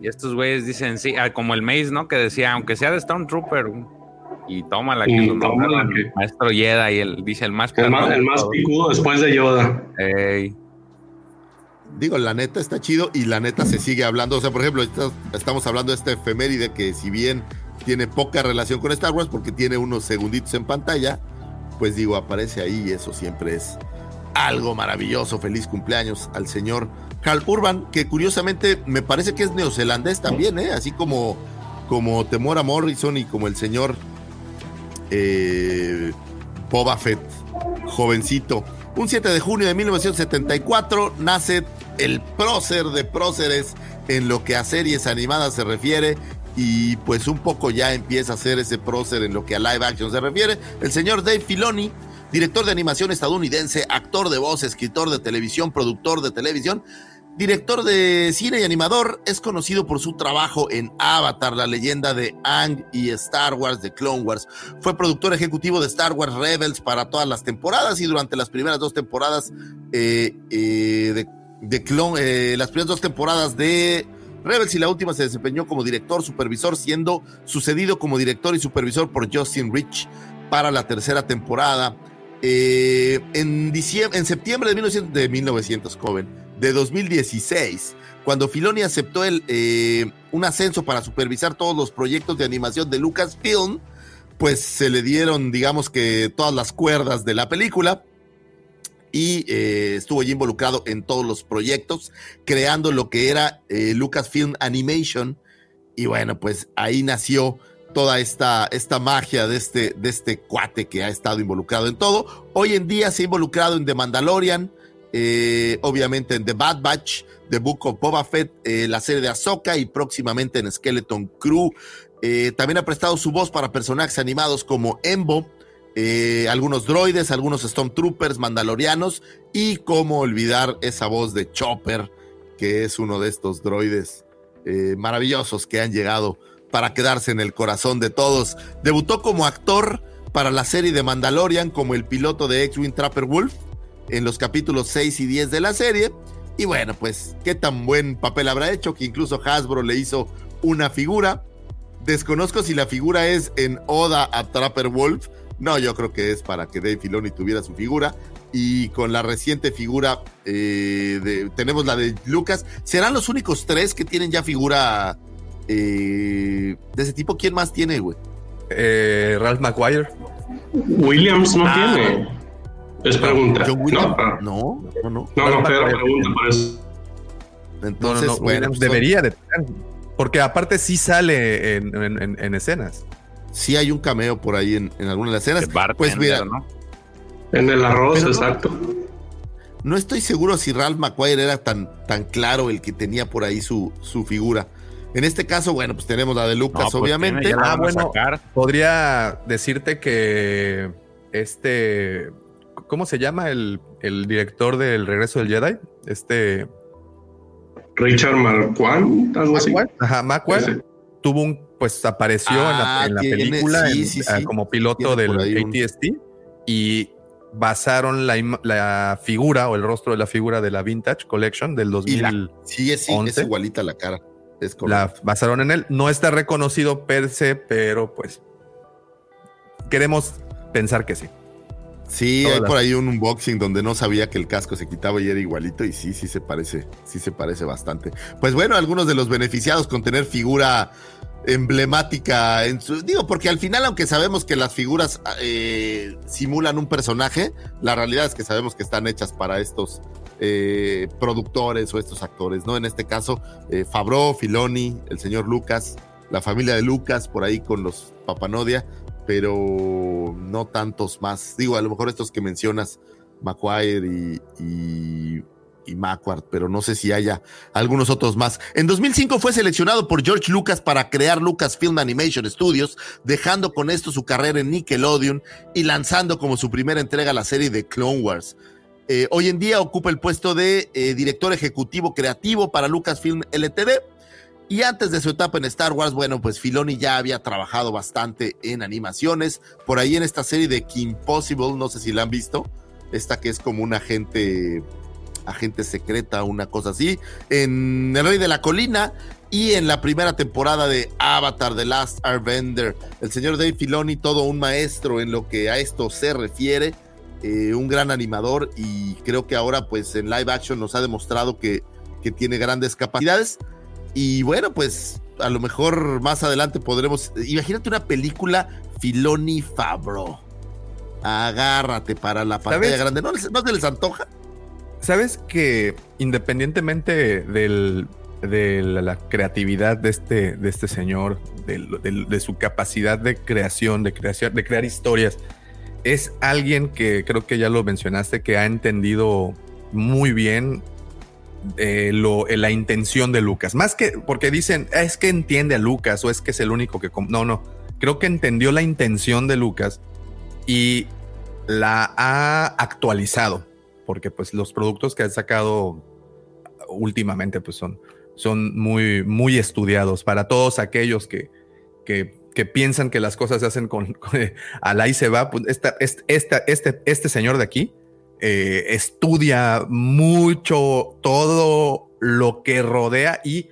Y estos güeyes dicen, sí, ah, como el Maze, ¿no? Que decía, aunque sea de Stormtrooper, y toma la que Y lo tómala nombraron que- maestro Jedi, y el, dice el más El más, el más picudo después de Yoda. Ey, Digo, la neta está chido y la neta se sigue hablando. O sea, por ejemplo, estamos hablando de esta efeméride que si bien tiene poca relación con Star Wars porque tiene unos segunditos en pantalla, pues digo, aparece ahí y eso siempre es algo maravilloso. Feliz cumpleaños al señor Carl Urban, que curiosamente me parece que es neozelandés también, ¿eh? Así como, como Temora Morrison y como el señor eh, Boba Fett, jovencito. Un 7 de junio de 1974 nace el prócer de próceres en lo que a series animadas se refiere y pues un poco ya empieza a ser ese prócer en lo que a live action se refiere. El señor Dave Filoni, director de animación estadounidense, actor de voz, escritor de televisión, productor de televisión, director de cine y animador, es conocido por su trabajo en Avatar, la leyenda de Ang y Star Wars de Clone Wars. Fue productor ejecutivo de Star Wars Rebels para todas las temporadas y durante las primeras dos temporadas eh, eh, de Clone, eh, las primeras dos temporadas de Rebels y la última se desempeñó como director, supervisor, siendo sucedido como director y supervisor por Justin Rich para la tercera temporada. Eh, en, diciembre, en septiembre de 1900, de 1900, joven, de 2016, cuando Filoni aceptó el, eh, un ascenso para supervisar todos los proyectos de animación de Lucasfilm, pues se le dieron, digamos que, todas las cuerdas de la película y eh, estuvo involucrado en todos los proyectos, creando lo que era eh, Lucasfilm Animation. Y bueno, pues ahí nació toda esta, esta magia de este, de este cuate que ha estado involucrado en todo. Hoy en día se ha involucrado en The Mandalorian, eh, obviamente en The Bad Batch, The Book of Boba Fett, la serie de Ahsoka y próximamente en Skeleton Crew. También ha prestado su voz para personajes animados como Embo, eh, algunos droides, algunos Stormtroopers, mandalorianos y cómo olvidar esa voz de Chopper, que es uno de estos droides eh, maravillosos que han llegado para quedarse en el corazón de todos. Debutó como actor para la serie de Mandalorian como el piloto de X-Wing Trapper Wolf en los capítulos 6 y 10 de la serie. Y bueno, pues qué tan buen papel habrá hecho que incluso Hasbro le hizo una figura. Desconozco si la figura es en Oda a Trapper Wolf. No, yo creo que es para que Dave Filoni tuviera su figura. Y con la reciente figura, eh, de, tenemos la de Lucas. ¿Serán los únicos tres que tienen ya figura eh, de ese tipo? ¿Quién más tiene, güey? Eh, Ralph McGuire. Williams no Ah. tiene. Es pregunta. John Williams. No, ah. No, no, no. no, no, pero pregunta por eso. Entonces, no, no, no, bueno, Williams pues debería de tener. Porque aparte sí sale en, en- en- en escenas. Sí hay un cameo por ahí en, en alguna de las escenas. bartender, Pues mira, ¿no? En el arroz, Pero exacto. No estoy seguro si Ralph McQuire era tan, tan claro el que tenía por ahí su, su figura. En este caso, bueno, pues tenemos la de Lucas, No, pues obviamente. tiene, Ah, bueno. Podría decirte que este. ¿Cómo se llama el, el director del regreso del Jedi? Este. Richard Marquand, algo así. Ajá, Macquarie. Sí. Tuvo un. Pues apareció en la, Ah, en la tiene- película sí, en- sí, ah, sí. como piloto del un- ATST y basaron la, la figura o el rostro de la figura de la Vintage Collection del Y 2000. la- Sí, es, es 11. igualita la cara. Es la basaron en él. No está reconocido per se, pero pues queremos pensar que sí. Sí, todas hay las- por ahí un unboxing donde no sabía que el casco se quitaba y era igualito y sí, sí se parece, sí se parece bastante. Pues bueno, algunos de los beneficiados con tener figura emblemática en su digo porque al final aunque sabemos que las figuras eh, simulan un personaje la realidad es que sabemos que están hechas para estos eh, productores o estos actores no en este caso eh, Fabro Filoni el señor Lucas la familia de Lucas por ahí con los Papanodia pero no tantos más. Digo a lo mejor estos que mencionas McQuire y, y y Macquarie, pero no sé si haya algunos otros más. En 2005 fue seleccionado por George Lucas para crear Lucasfilm Animation Studios, dejando con esto su carrera en Nickelodeon y lanzando como su primera entrega la serie de Clone Wars. Eh, hoy en día ocupa el puesto de eh, director ejecutivo creativo para Lucasfilm LTD. Y antes de su etapa en Star Wars, bueno, pues Filoni ya había trabajado bastante en animaciones. Por ahí en esta serie de Kim Possible, no sé si la han visto, esta que es como una agente, agente secreta, una cosa así. En El Rey de la Colina y en la primera temporada de Avatar, The Last Airbender. El señor Dave Filoni, todo un maestro en lo que a esto se refiere. Eh, un gran animador y creo que ahora pues en live action nos ha demostrado que, que tiene grandes capacidades. Y bueno, pues a lo mejor más adelante podremos. Imagínate una película Filoni Fabro. Agárrate para la pantalla grande. ¿No, ¿No se les antoja? Sabes que independientemente de la creatividad de este, este señor, de, su capacidad de creación, de, creación, de crear historias, es alguien que creo que ya lo mencionaste, que ha entendido muy bien eh, lo, eh, la intención de Lucas. Más que porque dicen, es que entiende a Lucas o es que es el único que... No, no. Creo que entendió la intención de Lucas y la ha actualizado. Porque pues los productos que ha sacado últimamente pues son, son muy, muy estudiados para todos aquellos que, que, que piensan que las cosas se hacen con, con a la y se va. Pues esta, esta, este, este señor de aquí eh, estudia mucho todo lo que rodea y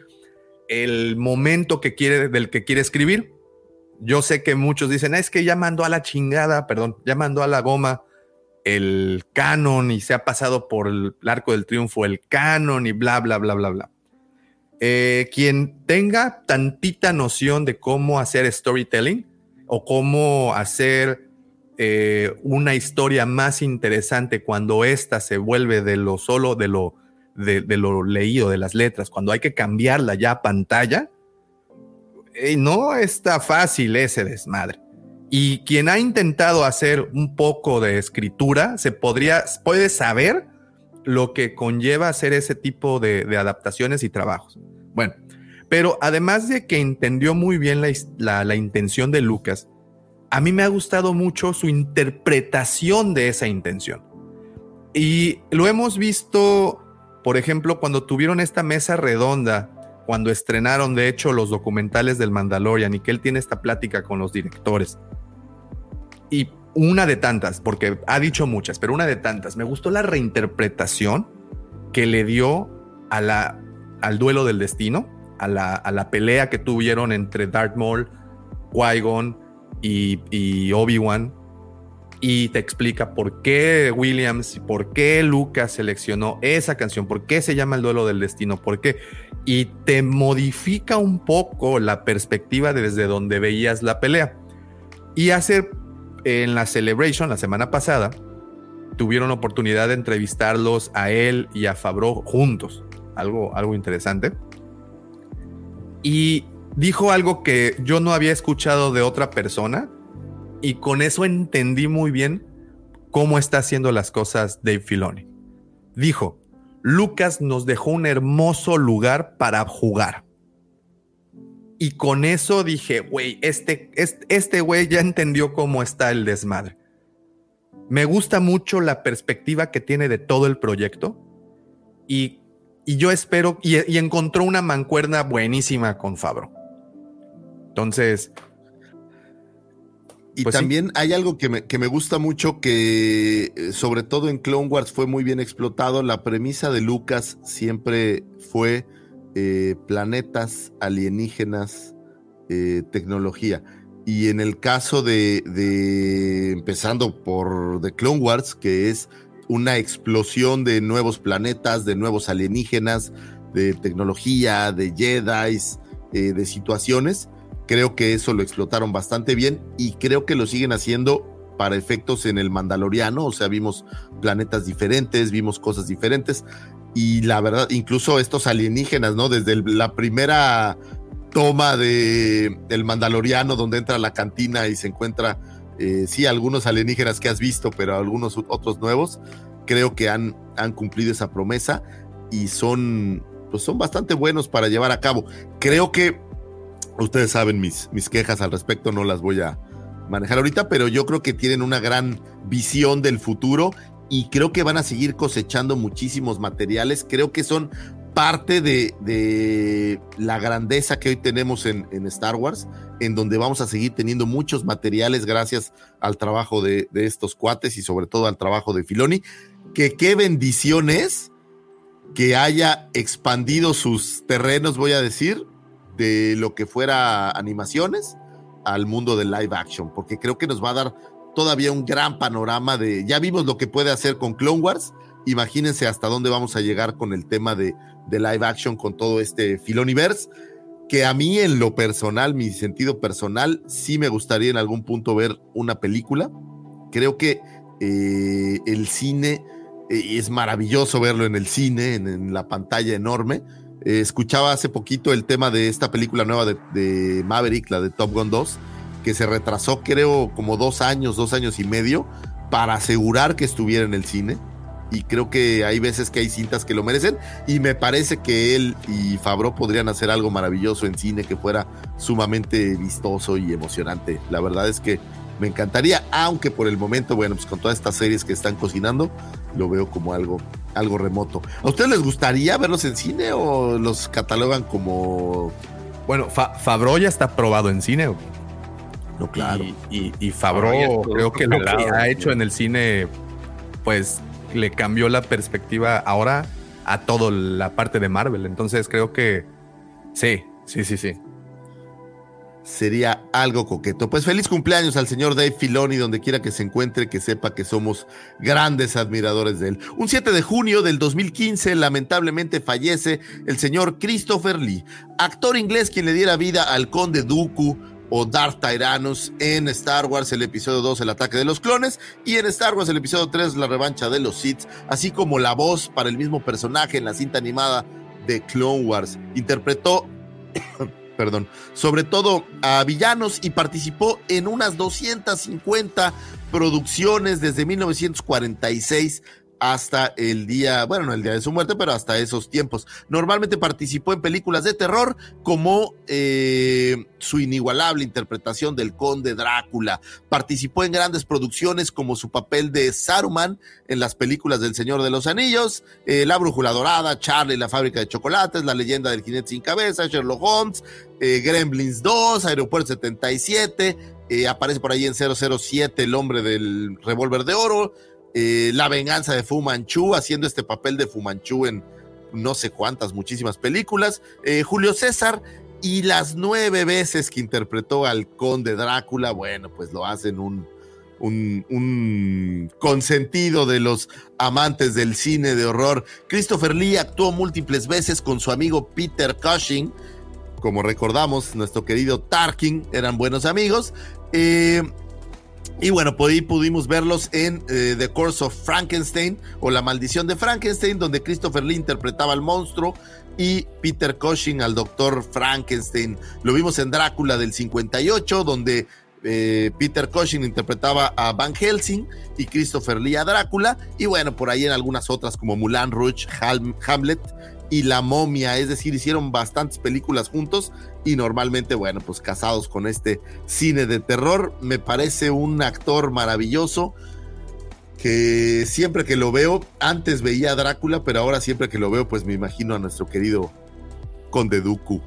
el momento que quiere, del que quiere escribir. Yo sé que muchos dicen, es que ya mandó a la chingada, perdón, ya mandó a la goma el canon y se ha pasado por el arco del triunfo el canon y bla, bla, bla, bla, bla. Eh, quien tenga tantita noción de cómo hacer storytelling o cómo hacer eh, una historia más interesante cuando ésta se vuelve de lo solo, de lo, de, de, lo leído, de las letras, cuando hay que cambiarla ya a pantalla, eh, no está fácil ese desmadre. Y quien ha intentado hacer un poco de escritura, se podría, puede saber lo que conlleva hacer ese tipo de, adaptaciones y trabajos. Bueno, pero además de que entendió muy bien la, la, la intención de Lucas, a mí me ha gustado mucho su interpretación de esa intención. Y lo hemos visto, por ejemplo, cuando tuvieron esta mesa redonda, cuando estrenaron, de hecho, los documentales del Mandalorian y que él tiene esta plática con los directores. Y una de tantas, porque ha dicho muchas, pero una de tantas, me gustó la reinterpretación que le dio a la, al duelo del destino, a la, a la pelea que tuvieron entre Darth Maul, Qui-Gon, y, Obi-Wan y te explica por qué Williams, por qué Lucas seleccionó esa canción, por qué se llama el duelo del destino, por qué. Y te modifica un poco la perspectiva desde donde veías la pelea. Y hace en la Celebration, la semana pasada, tuvieron oportunidad de entrevistarlos a él y a Fabro juntos. Algo, algo interesante. Y dijo algo que yo no había escuchado de otra persona y con eso entendí muy bien cómo está haciendo las cosas Dave Filoni. Dijo, Lucas nos dejó un hermoso lugar para jugar. Y con eso dije, güey, este, este güey ya entendió cómo está el desmadre. Me gusta mucho la perspectiva que tiene de todo el proyecto y, y yo espero, y, y encontró una mancuerna buenísima con Fabro. Entonces. Y pues también sí. hay algo que me, que me, gusta mucho, que eh, sobre todo en Clone Wars fue muy bien explotado. La premisa de Lucas siempre fue eh, planetas, alienígenas, eh, tecnología. Y en el caso de, empezando por The Clone Wars, que es una explosión de nuevos planetas, de nuevos alienígenas, de tecnología, de Jedi, eh, de situaciones, Creo que eso lo explotaron bastante bien y creo que lo siguen haciendo para efectos en el Mandaloriano, o sea, vimos planetas diferentes, vimos cosas diferentes y la verdad, incluso estos alienígenas, ¿no? Desde la primera toma de el Mandaloriano donde entra a la cantina y se encuentra, eh, sí, algunos alienígenas que has visto, pero algunos otros nuevos, creo que han, han cumplido esa promesa y son, pues son bastante buenos para llevar a cabo. Creo que ustedes saben mis, mis quejas al respecto, no las voy a manejar ahorita, pero yo creo que tienen una gran visión del futuro y creo que van a seguir cosechando muchísimos materiales. Creo que son parte de, la grandeza que hoy tenemos en, Star Wars, en donde vamos a seguir teniendo muchos materiales gracias al trabajo de, estos cuates y sobre todo al trabajo de Filoni. Que qué bendición es que haya expandido sus terrenos, voy a decir, de lo que fuera animaciones al mundo del live action, porque creo que nos va a dar todavía un gran panorama de, ya vimos lo que puede hacer con Clone Wars, imagínense hasta dónde vamos a llegar con el tema de, de live action, con todo este Filoniverse, que a mí en lo personal, mi sentido personal, sí me gustaría en algún punto ver una película. Creo que eh, el cine eh, es maravilloso verlo en el cine, en, la pantalla enorme. Eh, escuchaba hace poquito el tema de esta película nueva de, de, Maverick, la de Top Gun 2, que se retrasó creo como dos años, dos años y medio, para asegurar que estuviera en el cine y creo que hay veces que hay cintas que lo merecen y me parece que él y Fabro podrían hacer algo maravilloso en cine que fuera sumamente vistoso y emocionante. La verdad es que me encantaría, aunque por el momento, bueno, pues con todas estas series que están cocinando, lo veo como algo, algo remoto. ¿A ustedes les gustaría verlos en cine o los catalogan como... Bueno, Fabro ya está probado en cine. No, claro. Y, y, Fabro creo que lo que ha hecho en el cine, pues le cambió la perspectiva ahora a toda la parte de Marvel. Entonces creo que sí, sí, sí, sí. Sería algo coqueto. Pues feliz cumpleaños al señor Dave Filoni, donde quiera que se encuentre, que sepa que somos grandes admiradores de él. Un 7 de junio del 2015, lamentablemente fallece el señor Christopher Lee, actor inglés quien le diera vida al conde Dooku o Darth Tyrannus en Star Wars el episodio 2 El ataque de los clones y en Star Wars el episodio 3 La revancha de los Sith, así como la voz para el mismo personaje en la cinta animada de Clone Wars. Interpretó perdón, sobre todo a villanos y participó en unas 250 producciones desde 1946 hasta el día, bueno, no el día de su muerte, pero hasta esos tiempos. Normalmente participó en películas de terror como eh, su inigualable interpretación del conde Drácula. Participó en grandes producciones como su papel de Saruman en las películas del Señor de los Anillos, eh, La Brújula Dorada, Charlie, la fábrica de chocolates, La leyenda del jinete sin cabeza, Sherlock Holmes, eh, Gremlins 2, Aeropuerto 77, aparece por ahí en 007 el hombre del revólver de oro, eh, la venganza de Fu Manchu, haciendo este papel de Fu Manchu en no sé cuántas, muchísimas películas. Eh, Julio César y las nueve veces que interpretó al conde Drácula, bueno, pues lo hacen un, un, un, consentido de los amantes del cine de horror. Christopher Lee actuó múltiples veces con su amigo Peter Cushing. Como recordamos, nuestro querido Tarkin eran buenos amigos. Eh, y bueno, por ahí pudimos verlos en eh, The Course of Frankenstein o La Maldición de Frankenstein, donde Christopher Lee interpretaba al monstruo y Peter Cushing al doctor Frankenstein. Lo vimos en Drácula del 58, donde eh, Peter Cushing interpretaba a Van Helsing y Christopher Lee a Drácula. Y bueno, por ahí en algunas otras como Mulan Rouge, Hamlet y La momia, es decir, hicieron bastantes películas juntos y normalmente, bueno, pues casados con este cine de terror. Me parece un actor maravilloso que siempre que lo veo, antes veía a Drácula, pero ahora siempre que lo veo, pues me imagino a nuestro querido Conde Dooku.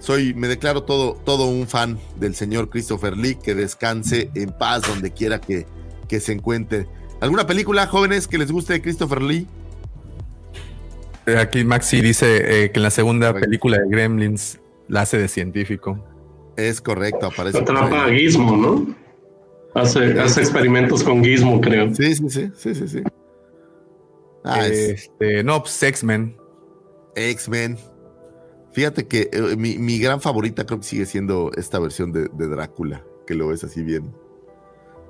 Soy, me declaro todo, todo un fan del señor Christopher Lee, que descanse en paz donde quiera que, que se encuentre. ¿Alguna película, jóvenes, que les guste de Christopher Lee? Eh, aquí Maxi dice eh, que en la segunda película de Gremlins la hace de científico. Es correcto, aparece. Atrapa a Gizmo, ¿no? Hace, hace experimentos con Gizmo, creo. Sí, sí, sí, sí, sí, sí. Ah, este, no, pues X-Men. X-Men. Fíjate que eh, mi, gran favorita creo que sigue siendo esta versión de, de, Drácula, que lo ves así bien,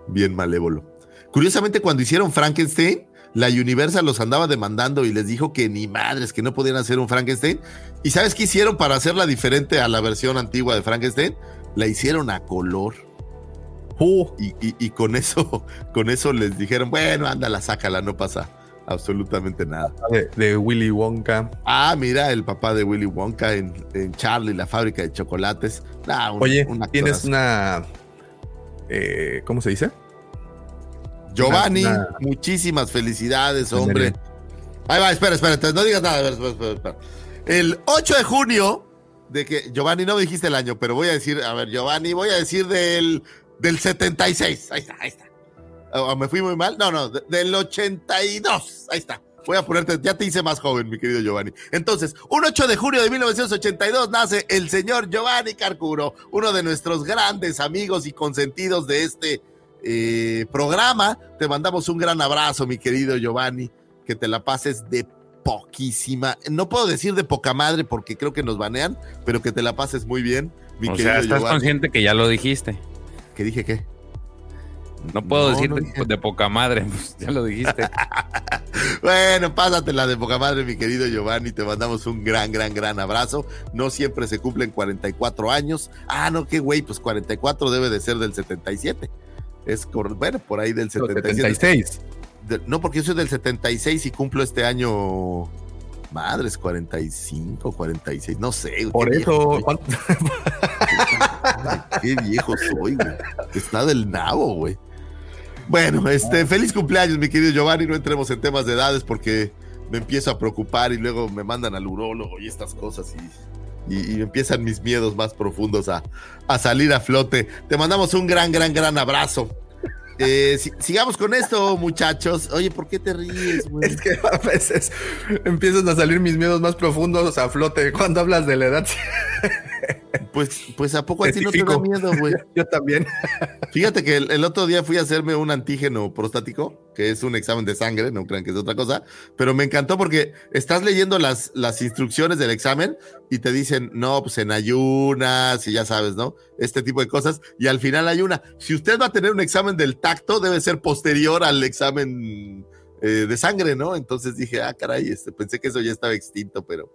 bien malévolo. Curiosamente, cuando hicieron Frankenstein, la Universal los andaba demandando y les dijo que ni madres, que no podían hacer un Frankenstein. ¿Y sabes qué hicieron para hacerla diferente a la versión antigua de Frankenstein? La hicieron a color. Uh. Y, con eso, con eso les dijeron, bueno, ándala, sácala, no pasa, absolutamente nada. De, de Willy Wonka. Ah, mira, el papá de Willy Wonka en, en Charlie, la fábrica de chocolates. Nah, un- Oye, un tienes una. eh, ¿Cómo se dice? Giovanni, muchísimas felicidades, hombre. Ahí va, espera, espera, espera, no digas nada. espera, espera, espera. El 8 de junio, de que Giovanni, no me dijiste el año, pero voy a decir, a ver, Giovanni, voy a decir del, del 76. Ahí está, ahí está. ¿Me fui muy mal? No, no, de- del 82. Ahí está. Voy a ponerte, ya te hice más joven, mi querido Giovanni. Entonces, un 8 de junio de 1982 nace el señor Giovanni Carcuro, uno de nuestros grandes amigos y consentidos de este eh, programa. Te mandamos un gran abrazo, mi querido Giovanni. Que te la pases de poquísima. No puedo decir de poca madre porque creo que nos banean, pero que te la pases muy bien, mi o querido sea, estás Giovanni. consciente que ya lo dijiste. ¿Qué dije qué? No puedo No, decir no de, dije. de poca madre, pues ya lo dijiste. Bueno, pásatela de poca madre, mi querido Giovanni. Te mandamos un gran, gran, gran abrazo. No siempre se cumplen 44 años. Ah, no, qué güey, pues 44 debe de ser del 77. Es bueno, por ahí del 77. 76. De- no, porque yo soy del 76 y cumplo este año. Madres, 45, 46, no sé. Por eso. soy. ¿cuánto- Qué viejo soy, güey. Está del nabo, güey. Bueno, este, feliz cumpleaños, mi querido Giovanni. No entremos en temas de edades porque me empiezo a preocupar y luego me mandan al urólogo y estas cosas y, y- empiezan mis miedos más profundos a, a salir a flote. Te mandamos un gran, gran, gran abrazo. Eh, si- sigamos con esto, muchachos. Oye, ¿por qué te ríes? Es que a veces empiezan a salir mis miedos más profundos a flote cuando hablas de la edad. Pues, pues ¿a poco a ti no te da miedo, güey? Yo también. Fíjate que el, el otro día fui a hacerme un antígeno prostático, que es un examen de sangre, no crean que es otra cosa, pero me encantó porque estás leyendo las, las instrucciones del examen y te dicen, no, pues en ayunas y ya sabes, ¿no? Este tipo de cosas, y al final hay una. Si usted va a tener un examen del tacto, debe ser posterior al examen eh, de sangre, ¿no? Entonces dije, ah, caray, este, pensé que eso ya estaba extinto, pero,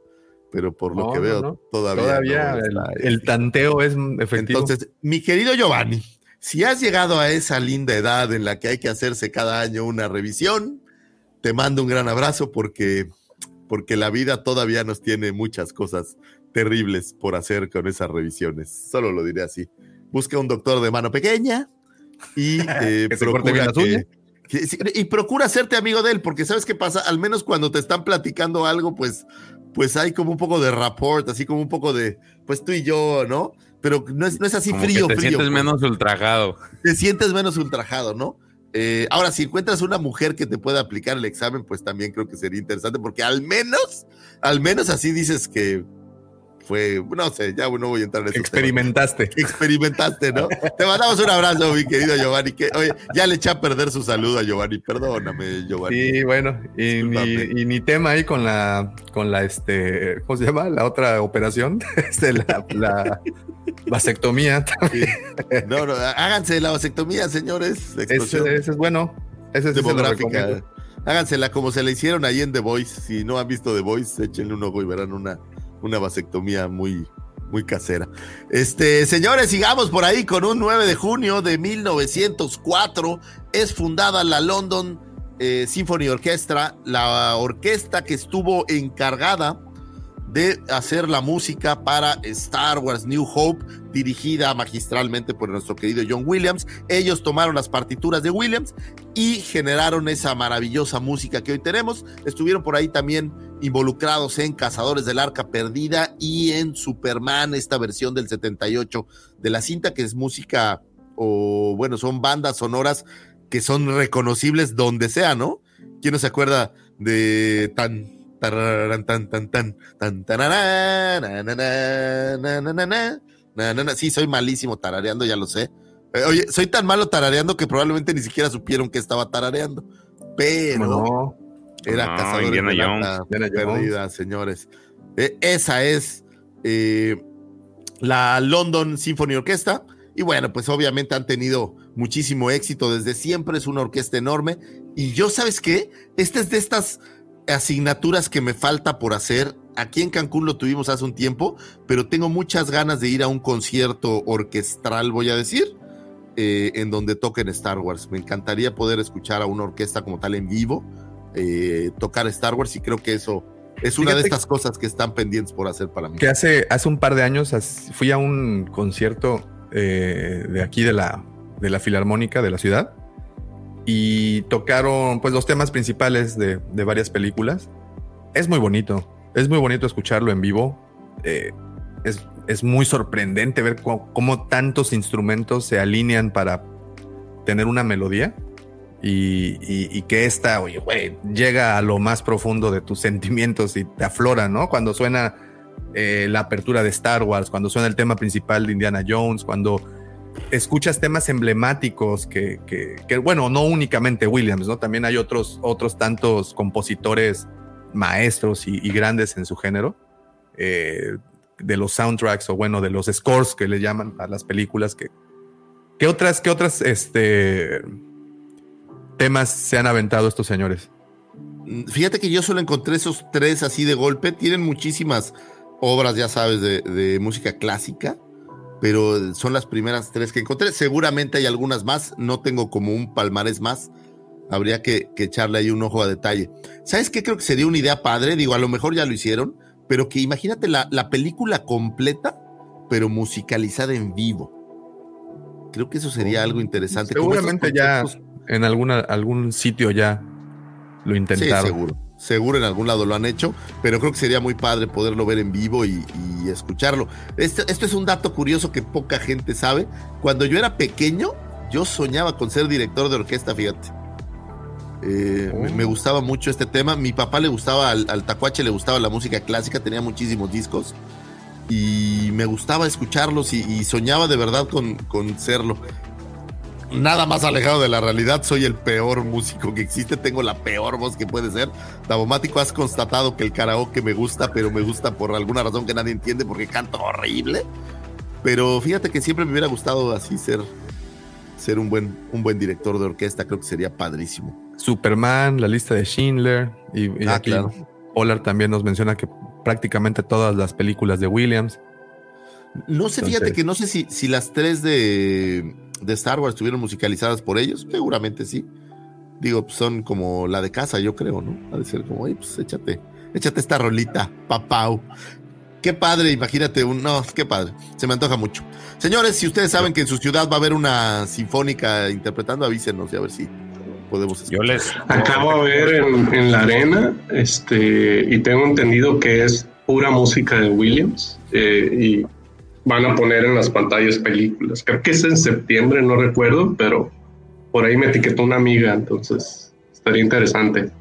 pero por lo que no, veo, no. todavía. Todavía el, tanteo es efectivo. entonces, mi querido Giovanni, si has llegado a esa linda edad en la que hay que hacerse cada año una revisión, te mando un gran abrazo porque, porque la vida todavía nos tiene muchas cosas terribles por hacer con esas revisiones. Solo lo diré así. Busca un doctor de mano pequeña y eh, Que procura que- que- y procura hacerte amigo de él, porque sabes qué pasa, al menos cuando te están platicando algo, pues, pues hay como un poco de rapport, así como un poco de, pues tú y yo, ¿no? Pero no es, no es así Como frío, que te frío. sientes pues. menos ultrajado. Te sientes menos ultrajado, ¿no? Eh, ahora, si encuentras una mujer que te pueda aplicar el examen, pues también creo que sería interesante, porque al menos, al menos así dices que fue, no sé, ya no voy a entrar en eso. Experimentaste. Experimentaste, ¿no? Te mandamos un abrazo, mi querido Giovanni. Que, oye, ya le eché a perder su saludo a Giovanni. Perdóname, Giovanni. Sí, bueno, y ni, Discúlpame. y ni tema ahí con la, con la, este, ¿cómo se llama? La otra operación, este, la, la vasectomía. Sí. No, no, háganse la vasectomía, señores. Ese, es bueno. Ese lo demográfica. Hágansela como se la hicieron ahí en The Voice. Si no han visto The Voice, échenle un ojo y verán una, una vasectomía muy, muy casera. Este, señores, sigamos por ahí con un 9 de junio de 1904. Es fundada la London eh, Symphony Orchestra, la orquesta que estuvo encargada de hacer la música para Star Wars New Hope, dirigida magistralmente por nuestro querido John Williams. Ellos tomaron las partituras de Williams y generaron esa maravillosa música que hoy tenemos. Estuvieron por ahí también involucrados en Cazadores del Arca Perdida y en Superman, esta versión del 78 de la cinta, que es música o bueno, son bandas sonoras que son reconocibles donde sea, ¿no? ¿Quién no se acuerda de tan tan tan tan tan tan tan sí, soy malísimo tarareando, ya lo sé. Eh, oye, soy tan malo tarareando que probablemente ni siquiera supieron que estaba tarareando. Pero era No, Cazadores Indiana del Jones. Indiana Jones. Perdida, señores. Eh, esa es eh, la London Symphony Orchestra. Y bueno, pues obviamente han tenido muchísimo éxito desde siempre. Es una orquesta enorme. Y yo, ¿sabes qué? Esta es de estas asignaturas que me falta por hacer. Aquí en Cancún lo tuvimos hace un tiempo, pero tengo muchas ganas de ir a un concierto orquestral, voy a decir, eh, en donde toquen Star Wars. Me encantaría poder escuchar a una orquesta como tal en vivo. Eh, tocar Star Wars y creo que eso es una de estas cosas que están pendientes por hacer para mí. Que hace, hace un par de años fui a un concierto eh, de aquí de la, de la Filarmónica de la ciudad y tocaron pues los temas principales de, varias películas. Es muy bonito, es muy bonito escucharlo en vivo. Eh, es, es, muy sorprendente ver cómo, tantos instrumentos se alinean para tener una melodía y, que esta, oye, güey, llega a lo más profundo de tus sentimientos y te aflora, ¿no? Cuando suena eh, la apertura de Star Wars, cuando suena el tema principal de Indiana Jones, cuando escuchas temas emblemáticos que, bueno, no únicamente Williams, ¿no? También hay otros, otros tantos compositores maestros y, grandes en su género, eh, de los soundtracks o bueno, de los scores que le llaman a las películas, que, ¿qué otras, qué otras, este temas se han aventado estos señores? Mm, fíjate que yo solo encontré esos tres así de golpe. Tienen muchísimas obras, ya sabes, de, música clásica, pero son las primeras tres que encontré. Seguramente hay algunas más. No tengo como un palmarés más. Habría que, echarle ahí un ojo a detalle. ¿Sabes qué? Creo que sería una idea padre. Digo, a lo mejor ya lo hicieron, pero que imagínate la, la película completa, pero musicalizada en vivo. Creo que eso sería algo interesante. Seguramente ya en alguna, algún sitio ya lo intentaron. Sí, seguro. Seguro en algún lado lo han hecho, pero creo que sería muy padre poderlo ver en vivo y, escucharlo. Esto, esto, es un dato curioso que poca gente sabe. Cuando yo era pequeño, yo soñaba con ser director de orquesta, fíjate. Eh, me, oh. gustaba mucho este tema. Mi papá le gustaba, al, al, tacuache le gustaba la música clásica, tenía muchísimos discos y me gustaba escucharlos y, soñaba de verdad con, con serlo nada más alejado de la realidad. Soy el peor músico que existe. Tengo la peor voz que puede ser. Davomático, has constatado que el karaoke me gusta, pero me gusta por alguna razón que nadie entiende porque canto horrible. Pero fíjate que siempre me hubiera gustado así ser, ser un, buen, un buen director de orquesta. Creo que sería padrísimo. Superman, la lista de Schindler. Y, ah, aquí claro. Pollard también nos menciona que prácticamente todas las películas de Williams. No sé, fíjate que no sé si, si las tres de de Star Wars estuvieron musicalizadas por ellos? Seguramente sí. Digo, pues, son como la de casa, yo creo, ¿no? Ha de ser como, ay, pues échate, échate esta rolita, papau. Qué padre, imagínate un. No, qué padre. Se me antoja mucho. Señores, si ustedes saben que en su ciudad va a haber una sinfónica interpretando, avísenos y a ver si podemos. Yo les. Acabo de ver en, la arena, este, y tengo entendido que es pura música de Williams. Eh, y van a poner en las pantallas películas. Creo que es en septiembre, no recuerdo, pero por ahí me etiquetó una amiga, entonces estaría interesante.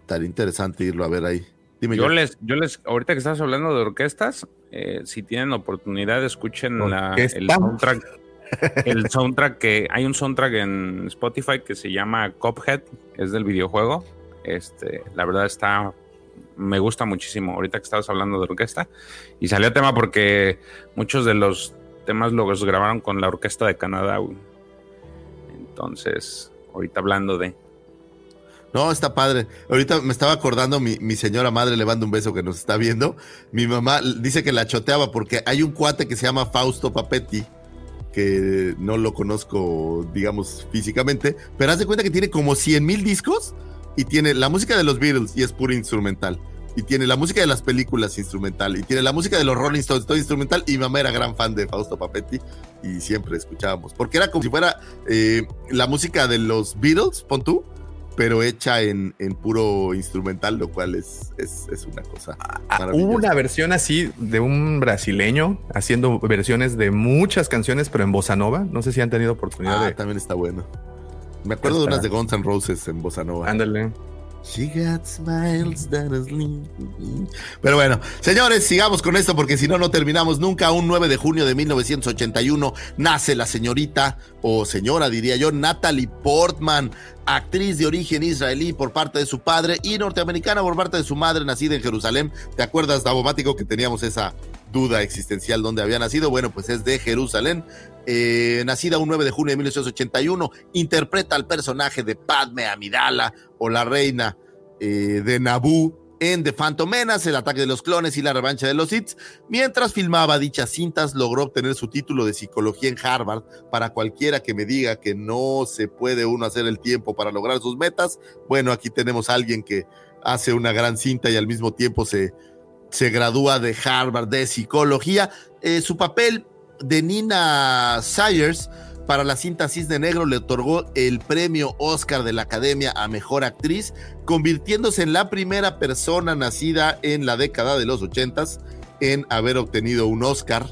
Estaría interesante irlo a ver ahí. Dime yo, les, yo les, ahorita que estás hablando de orquestas, eh, si tienen oportunidad, escuchen la, el soundtrack. El soundtrack que hay un soundtrack en Spotify que se llama Cophead, es del videojuego. Este, la verdad está me gusta muchísimo ahorita que estabas hablando de orquesta. Y salió tema porque muchos de los temas los grabaron con la Orquesta de Canadá. Entonces, ahorita hablando de... No, está padre. Ahorita me estaba acordando mi, mi, señora madre, le mando un beso que nos está viendo. Mi mamá dice que la choteaba porque hay un cuate que se llama Fausto Papetti, que no lo conozco, digamos, físicamente, pero haz de cuenta que tiene como 100 mil discos y tiene la música de los Beatles y es pura instrumental. Y tiene la música de las películas instrumental. Y tiene la música de los Rolling Stones, todo instrumental. Y mi mamá era gran fan de Fausto Papetti y siempre escuchábamos. Porque era como si fuera eh, la música de los Beatles, pon tú, pero hecha en, en puro instrumental, lo cual es, es, es una cosa. Ah, hubo una versión así de un brasileño haciendo versiones de muchas canciones, pero en bossa nova. No sé si han tenido oportunidad ah, de. También está bueno. Me acuerdo de unas de Guns N' Roses en Bossa Nova. Ándale. She got smiles that Pero bueno, señores, sigamos con esto porque si no, no terminamos nunca. Un 9 de junio de 1981 nace la señorita, o señora diría yo, Natalie Portman, actriz de origen israelí por parte de su padre y norteamericana por parte de su madre, nacida en Jerusalén. ¿Te acuerdas, Davomático, que teníamos esa duda existencial donde había nacido? Bueno, pues es de Jerusalén. Eh, nacida un 9 de junio de 1981, interpreta al personaje de Padme Amidala o la reina eh, de Nabú en The Phantom Menace, El ataque de los clones y La revancha de los Sith. Mientras filmaba dichas cintas, logró obtener su título de psicología en Harvard. Para cualquiera que me diga que no se puede uno hacer el tiempo para lograr sus metas, bueno, aquí tenemos a alguien que hace una gran cinta y al mismo tiempo se, se gradúa de Harvard de psicología. Eh, su papel de Nina Sayers para la cinta Cisne Negro le otorgó el premio Oscar de la Academia a Mejor Actriz, convirtiéndose en la primera persona nacida en la década de los ochentas en haber obtenido un Oscar,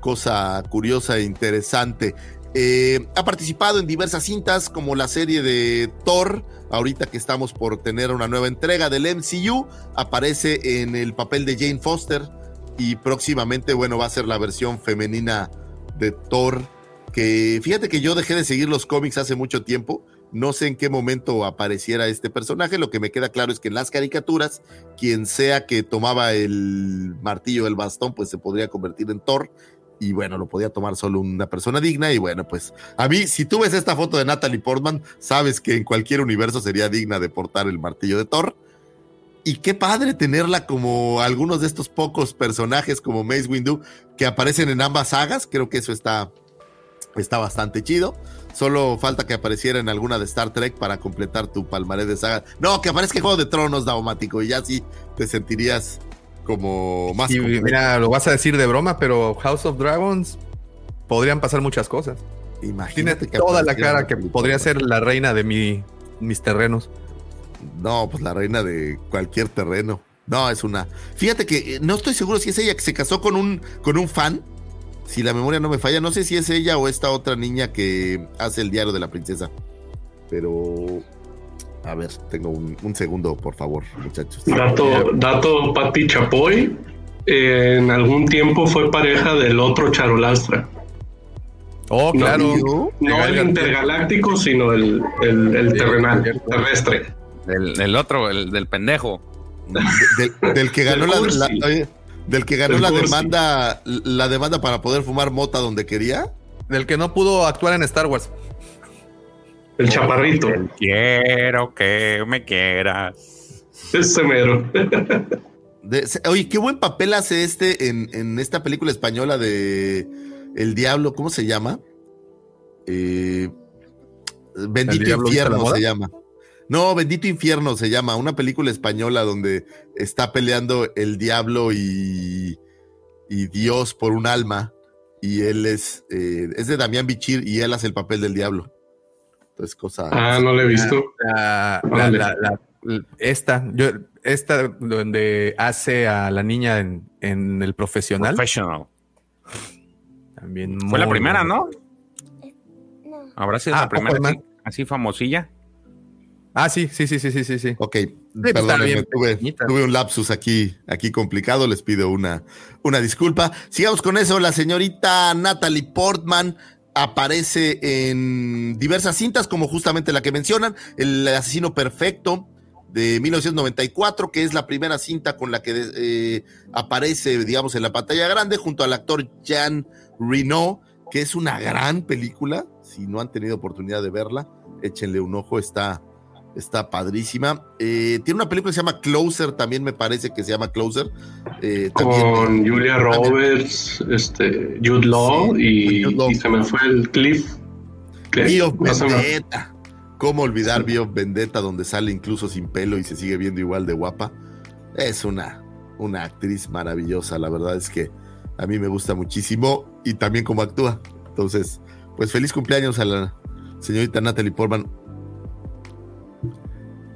cosa curiosa e interesante. Eh, ha participado en diversas cintas como la serie de Thor, ahorita que estamos por tener una nueva entrega del MCU, aparece en el papel de Jane Foster y próximamente, bueno, va a ser la versión femenina de Thor que fíjate que yo dejé de seguir los cómics hace mucho tiempo, no sé en qué momento apareciera este personaje, lo que me queda claro es que en las caricaturas, quien sea que tomaba el martillo, el bastón, pues se podría convertir en Thor, y bueno, lo podía tomar solo una persona digna, y bueno, pues a mí, si tú ves esta foto de Natalie Portman, sabes que en cualquier universo sería digna de portar el martillo de Thor. Y qué padre tenerla como algunos de estos pocos personajes como Mace Windu que aparecen en ambas sagas. Creo que eso está, Está bastante chido. Solo falta que apareciera en alguna de Star Trek para completar tu palmarés de saga. No, que aparezca en Juego de Tronos, Daumático, y ya sí te sentirías como más. Y mira, lo vas a decir de broma, pero House of Dragons podrían pasar muchas cosas. Imagínate Tiene toda la cara que podría ser la reina de mi, mis terrenos. No, pues la reina de cualquier terreno. No, es una. Fíjate que eh, no estoy seguro si es ella que se casó con un, con un fan si la memoria no me falla, no sé si es ella o esta otra niña que hace el diario de la princesa. Pero, a ver, tengo un, segundo, por favor, muchachos. Dato, dato Patti Chapoy, en algún tiempo fue pareja del otro Charolastra. Oh, claro. No, el intergaláctico, sino el, el, terrenal, terrestre. El, otro, el del pendejo. del, que ganó la, del que ganó la demanda, la demanda para poder fumar mota donde quería. Del que no pudo actuar en Star Wars. El chaparrito. Quiero que me quieras. Ese mero. oye, qué buen papel hace este en, esta película española de El Diablo, ¿cómo se llama? Eh, Bendito Infierno se llama. No, Bendito Infierno se llama, una película española donde está peleando el diablo y, Dios por un alma. Y él es, eh, es de Damián Bichir y él hace el papel del diablo. Entonces, cosa. Ah, no lo he visto. esta, yo, esta donde hace a la niña en, el profesional. Professional. También Fue la primera, ¿no? No. Habrá sido la ah, primera así famosilla. Ah, sí, sí, sí, sí, sí, sí. sí. Ok, pues, tuve, un lapsus aquí, aquí complicado, les pido una, una disculpa. Sigamos con eso, la señorita Natalie Portman aparece en diversas cintas, como justamente la que mencionan, El asesino perfecto de 1994, que es la primera cinta con la que eh, aparece, digamos, en la pantalla grande, junto al actor Jean Reno, que es una gran película. Si no han tenido oportunidad de verla, échenle un ojo, está Está padrísima. Eh, tiene una película que se llama Closer, también me parece que se llama Closer. Eh, Con Julia Roberts, este, Jude Law, y, se me fue el Cliff. Bio Vendetta. ¿Cómo olvidar Bio Vendetta, donde sale incluso sin pelo y se sigue viendo igual de guapa? Es una, una actriz maravillosa, la verdad es que a mí me gusta muchísimo y también cómo actúa. Entonces, pues feliz cumpleaños a la señorita Natalie Portman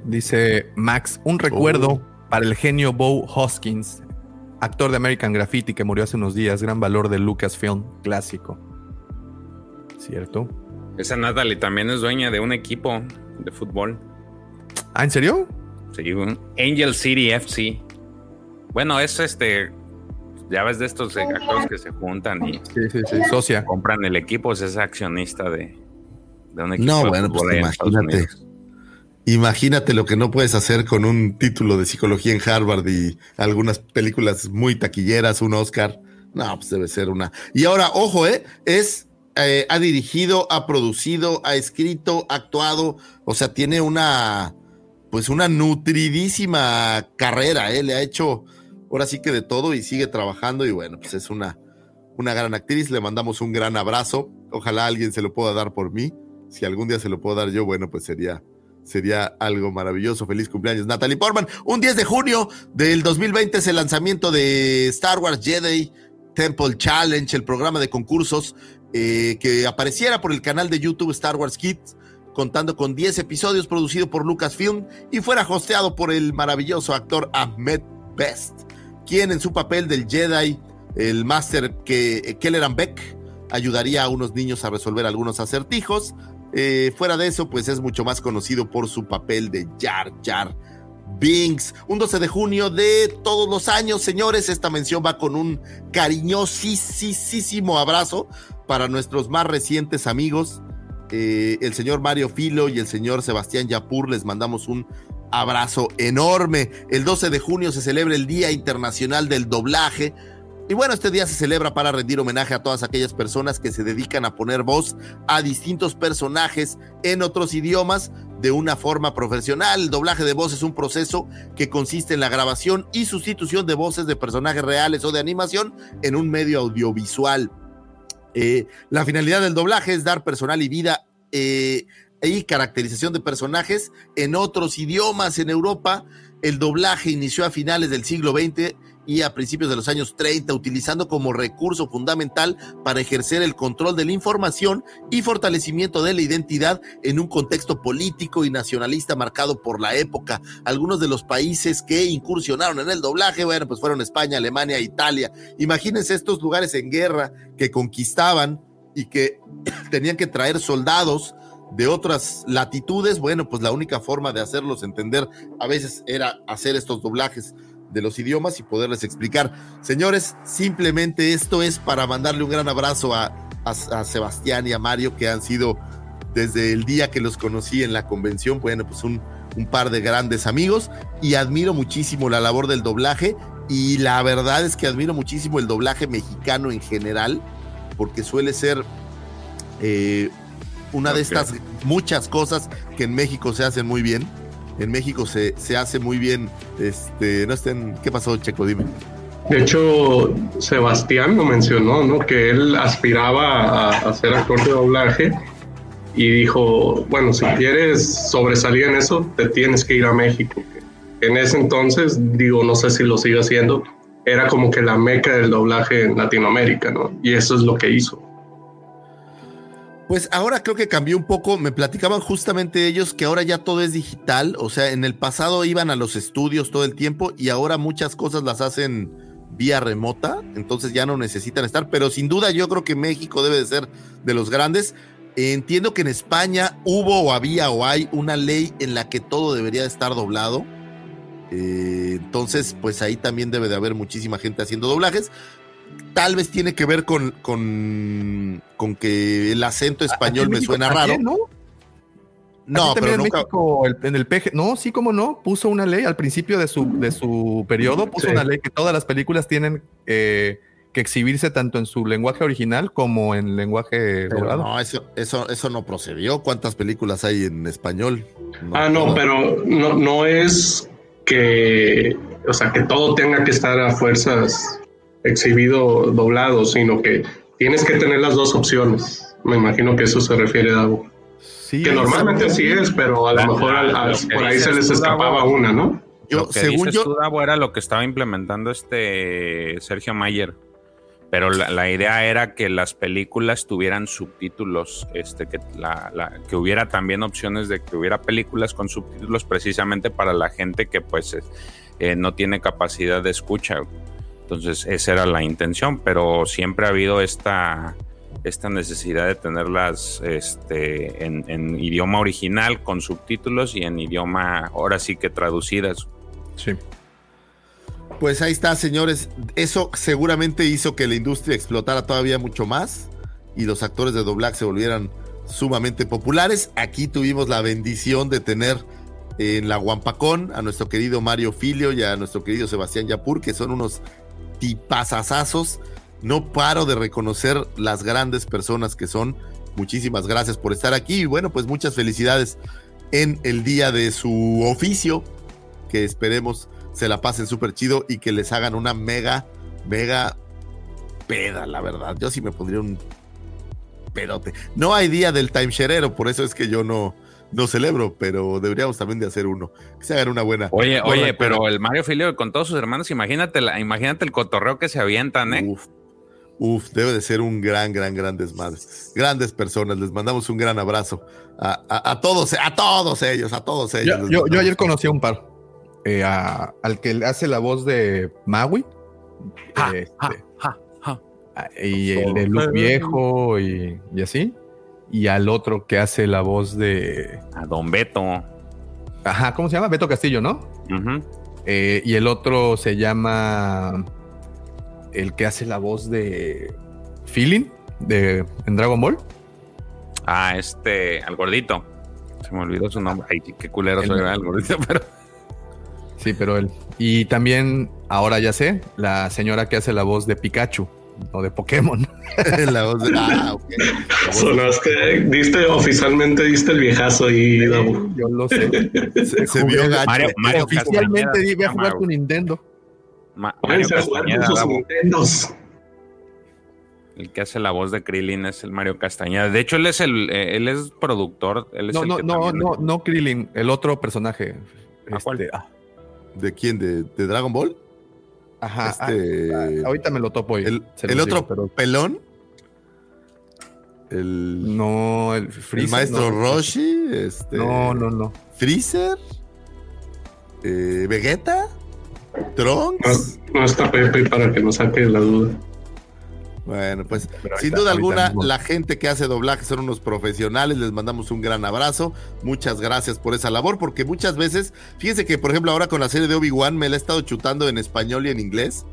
Dice Max, un recuerdo oh. para el genio Bo Hoskins, actor de American Graffiti que murió hace unos días, gran valor de Lucasfilm clásico. ¿Cierto? Esa Natalie también es dueña de un equipo de fútbol. ¿Ah, en serio? Sí, Angel City FC. Bueno, es este. Ya ves de estos actores que se juntan y sí, sí, sí, socia. compran el equipo, es accionista de, de un equipo. No, bueno, pues imagínate. Imagínate lo que no puedes hacer con un título de psicología en Harvard y algunas películas muy taquilleras, un Oscar. No, pues debe ser una. Y ahora, ojo, ¿eh? Es, eh, ha dirigido, ha producido, ha escrito, ha actuado. O sea, tiene una, pues una nutridísima carrera, ¿eh? le ha hecho ahora sí que de todo y sigue trabajando y bueno, pues es una, una gran actriz, le mandamos un gran abrazo, ojalá alguien se lo pueda dar por mí, si algún día se lo puedo dar yo, bueno, pues sería, sería algo maravilloso, feliz cumpleaños Natalie Portman, un 10 de junio del 2020 es el lanzamiento de Star Wars Jedi Temple Challenge, el programa de concursos eh, que apareciera por el canal de YouTube Star Wars Kids, contando con 10 episodios producido por Lucasfilm y fuera hosteado por el maravilloso actor Ahmed Best quien en su papel del Jedi, el máster que Kelleran Beck, ayudaría a unos niños a resolver algunos acertijos. Eh, fuera de eso, pues es mucho más conocido por su papel de Jar Jar Binks. Un 12 de junio de todos los años, señores. Esta mención va con un cariñosísimo abrazo para nuestros más recientes amigos. Eh, el señor Mario Filo y el señor Sebastián Yapur. Les mandamos un abrazo enorme. El 12 de junio se celebra el Día Internacional del Doblaje. Y bueno, este día se celebra para rendir homenaje a todas aquellas personas que se dedican a poner voz a distintos personajes en otros idiomas de una forma profesional. El doblaje de voz es un proceso que consiste en la grabación y sustitución de voces de personajes reales o de animación en un medio audiovisual. Eh, la finalidad del doblaje es dar personal y vida eh, y caracterización de personajes en otros idiomas en Europa. El doblaje inició a finales del siglo XX y a principios de los años 30, utilizando como recurso fundamental para ejercer el control de la información y fortalecimiento de la identidad en un contexto político y nacionalista marcado por la época. Algunos de los países que incursionaron en el doblaje, bueno, pues fueron España, Alemania, Italia. Imagínense estos lugares en guerra que conquistaban y que tenían que traer soldados de otras latitudes, bueno, pues la única forma de hacerlos entender a veces era hacer estos doblajes de los idiomas y poderles explicar. Señores, simplemente esto es para mandarle un gran abrazo a, Sebastián y a Mario, que han sido desde el día que los conocí en la convención, bueno, pues un, un par de grandes amigos y admiro muchísimo la labor del doblaje y la verdad es que admiro muchísimo el doblaje mexicano en general, porque suele ser eh, una de estas muchas cosas que en México se hacen muy bien. En México se, se hace muy bien. Este, no estén. ¿Qué pasó, Checo? Dime. De hecho, Sebastián lo mencionó, ¿no? Que él aspiraba a, ser actor de doblaje y dijo, bueno, si quieres sobresalir en eso, te tienes que ir a México. En ese entonces, digo, no sé si lo sigue haciendo, era como que la meca del doblaje en Latinoamérica, ¿no? Y eso es lo que hizo. Pues ahora creo que cambió un poco. Me platicaban justamente ellos que ahora ya todo es digital. O sea, en el pasado iban a los estudios todo el tiempo y ahora muchas cosas las hacen vía remota. Entonces ya no necesitan estar. Pero sin duda yo creo que México debe de ser de los grandes. Entiendo que en España hubo o había o hay una ley en la que todo debería estar doblado. Eh, entonces, pues ahí también debe de haber muchísima gente haciendo doblajes tal vez tiene que ver con, con, con que el acento español me suena raro. ¿no? No, pero en México, en el PG, no, sí, como no, puso una ley al principio de su, de su periodo, puso una ley que todas las películas tienen eh, que exhibirse tanto en su lenguaje original como en lenguaje doblado. No, eso, eso, eso no procedió. ¿Cuántas películas hay en español? ah, no, pero no, no es que, o sea, que todo tenga que estar a fuerzas exhibido doblado, sino que tienes que tener las dos opciones. Me imagino que eso se refiere a. Sí, que normalmente así es, pero a lo mejor por ahí se les escapaba una, ¿no? Yo, lo que según yo, era lo que estaba implementando este Sergio Mayer. Pero la, idea era que las películas tuvieran subtítulos, este, que, la, que hubiera también opciones de que hubiera películas con subtítulos precisamente para la gente que pues eh, no tiene capacidad de escucha. Entonces, esa era la intención, pero siempre ha habido esta, esta necesidad de tenerlas este, en, idioma original con subtítulos y en idioma ahora sí que traducidas. Sí. Pues ahí está, señores. Eso seguramente hizo que la industria explotara todavía mucho más y los actores de doblaje se volvieran sumamente populares. Aquí tuvimos la bendición de tener en la Guampacón a nuestro querido Mario Filio y a nuestro querido Sebastián Yapur, que son unos tipazazazos. No paro de reconocer las grandes personas que son. Muchísimas gracias por estar aquí y bueno, pues muchas felicidades en el día de su oficio, que esperemos se la pasen súper chido y que les hagan una mega, mega peda, la verdad. Yo sí me pondría un pedote. No hay día del timeshareero, por eso es que yo no, no celebro, pero deberíamos también de hacer uno. Que se hagan una buena. Oye, buena oye, pero el Mario Filio con todos sus hermanos, imagínate, la, imagínate el cotorreo que se avientan, ¿eh? Uf, uf, debe de ser un gran, gran, gran desmadre. Grandes personas, les mandamos un gran abrazo a, a- a todos, a todos ellos, a todos ellos. Yo, yo- ayer conocí a un par. Eh, a- al que le hace la voz de Maui. Ja, este, ja, ja, ja. a- y el de Luke Viejo y, y así. Y al otro que hace la voz de. A Don Beto. Ajá, ¿cómo se llama? Beto Castillo, ¿no? Eh, y el otro se llama. El que hace la voz de. Feeling de, en Dragon Ball. Ah, este, al gordito. Se me olvidó su nombre. Ay, qué culero El- soy el gordito, pero. Sí, pero él. Y también, ahora ya sé, la señora que hace la voz de Pikachu o de Pokémon. la voz de- ah, ok. La voz de- Sonaste, diste, oficialmente diste el viejazo ahí, Dabu. Yo lo sé. Se, se vio gacho. Mario, Mario Oficialmente di, voy a jugar con Nintendo. Ma- Mario a jugar con Castañeda, sus Davo. Nintendos. el que hace la voz de Krillin es el Mario Castañeda. De hecho, él es el, eh, él es productor. Él es No, el no, que no, no, no Krillin, el otro personaje. ¿A cuál? Este, ah, ¿De quién? ¿De, de Dragon Ball? Ajá. Este- ah, ah, ahorita me lo topo. y El, el otro digo, pero pelón. El, no, el, el Freezer, maestro no, Roshi. Este, No, no, no. Freezer. eh, Vegeta. Trunks. No, no está Pepe para que nos saque la duda. Bueno, pues Pero sin duda alguna, la gente que hace doblaje son unos profesionales. Les mandamos un gran abrazo. Muchas gracias por esa labor, porque muchas veces, fíjense que, por ejemplo, ahora con la serie de Obi-Wan me la he estado chutando en español y en inglés.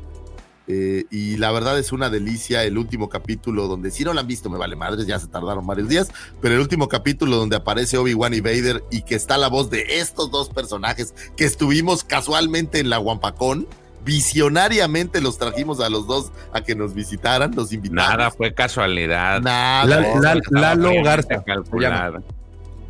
eh, y la verdad es una delicia el último capítulo donde, si no lo han visto, me vale madres, ya se tardaron varios días, pero el último capítulo donde aparece Obi-Wan y Vader y que está la voz de estos dos personajes que estuvimos casualmente en la Guampacón, visionariamente los trajimos a los dos a que nos visitaran, los invitamos. Nada fue casualidad. Nada. La- la- Lalo Garza, calculada.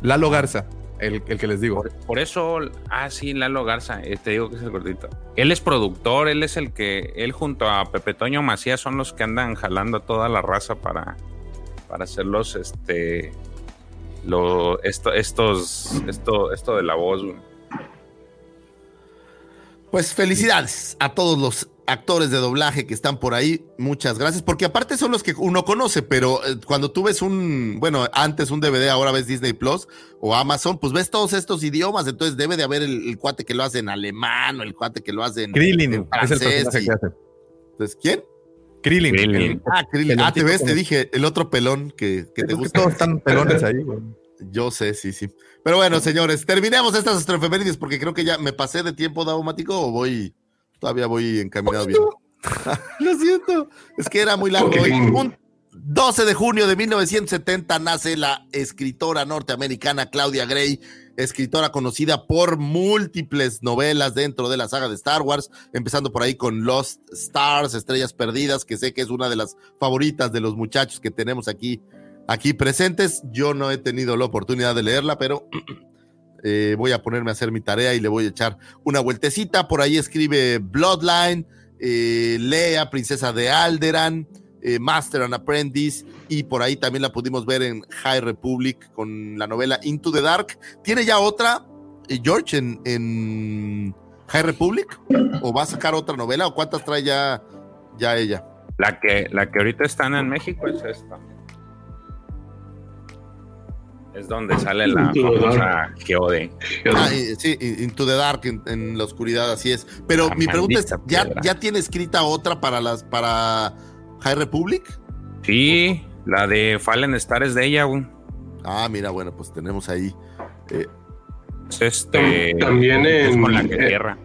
Lalo Garza, el, el que les digo. Por, por eso, ah, sí, Lalo Garza, eh, te digo que es el gordito. Él es productor, él es el que, él junto a Pepe Toño Macías son los que andan jalando a toda la raza para, para hacerlos, este, lo, esto, estos, esto, esto de la voz. güey. Pues felicidades a todos los actores de doblaje que están por ahí. Muchas gracias, porque aparte son los que uno conoce, pero eh, cuando tú ves un, bueno, antes un DVD, ahora ves Disney Plus o Amazon, pues ves todos estos idiomas, entonces debe de haber el, el cuate que lo hace en alemán o el cuate que lo hace en, Krillin en es el francés. personaje y- que hace. Entonces, ¿quién? Krillin. Ah, Krillin. Ah, te ves, te dije, el otro pelón que, que te que gusta. todos están pelones ahí, güey. Yo sé, sí, sí. Pero bueno, señores, terminemos estas astroefemérides porque creo que ya me pasé de tiempo daumático o voy, todavía voy encaminado bien. Lo siento, es que era muy largo. Ok. hoy. Un 12 de junio de 1970 nace la escritora norteamericana Claudia Gray, escritora conocida por múltiples novelas dentro de la saga de Star Wars, empezando por ahí con Lost Stars, Estrellas Perdidas, que sé que es una de las favoritas de los muchachos que tenemos aquí aquí presentes. Yo no he tenido la oportunidad de leerla, pero eh, voy a ponerme a hacer mi tarea y le voy a echar una vueltecita. Por ahí escribe Bloodline, eh, Lea, Princesa de Alderan, eh, Master and Apprentice, y por ahí también la pudimos ver en High Republic con la novela Into the Dark. ¿Tiene ya otra, eh, George, en, en High Republic? ¿O va a sacar otra novela? ¿O cuántas trae ya, ya ella? La que, la que ahorita están en México es esta. Es donde sale la famosa Geode. Ah, eh, sí, Into the Dark, en, en la oscuridad, así es. Pero La mi pregunta es, ¿ya. ¿ya tiene escrita otra para las para High Republic? Sí, la de Fallen Star es de ella, güey. Ah, mira, bueno, pues tenemos ahí. eh, Es este. También es en- con la que eh, tierra.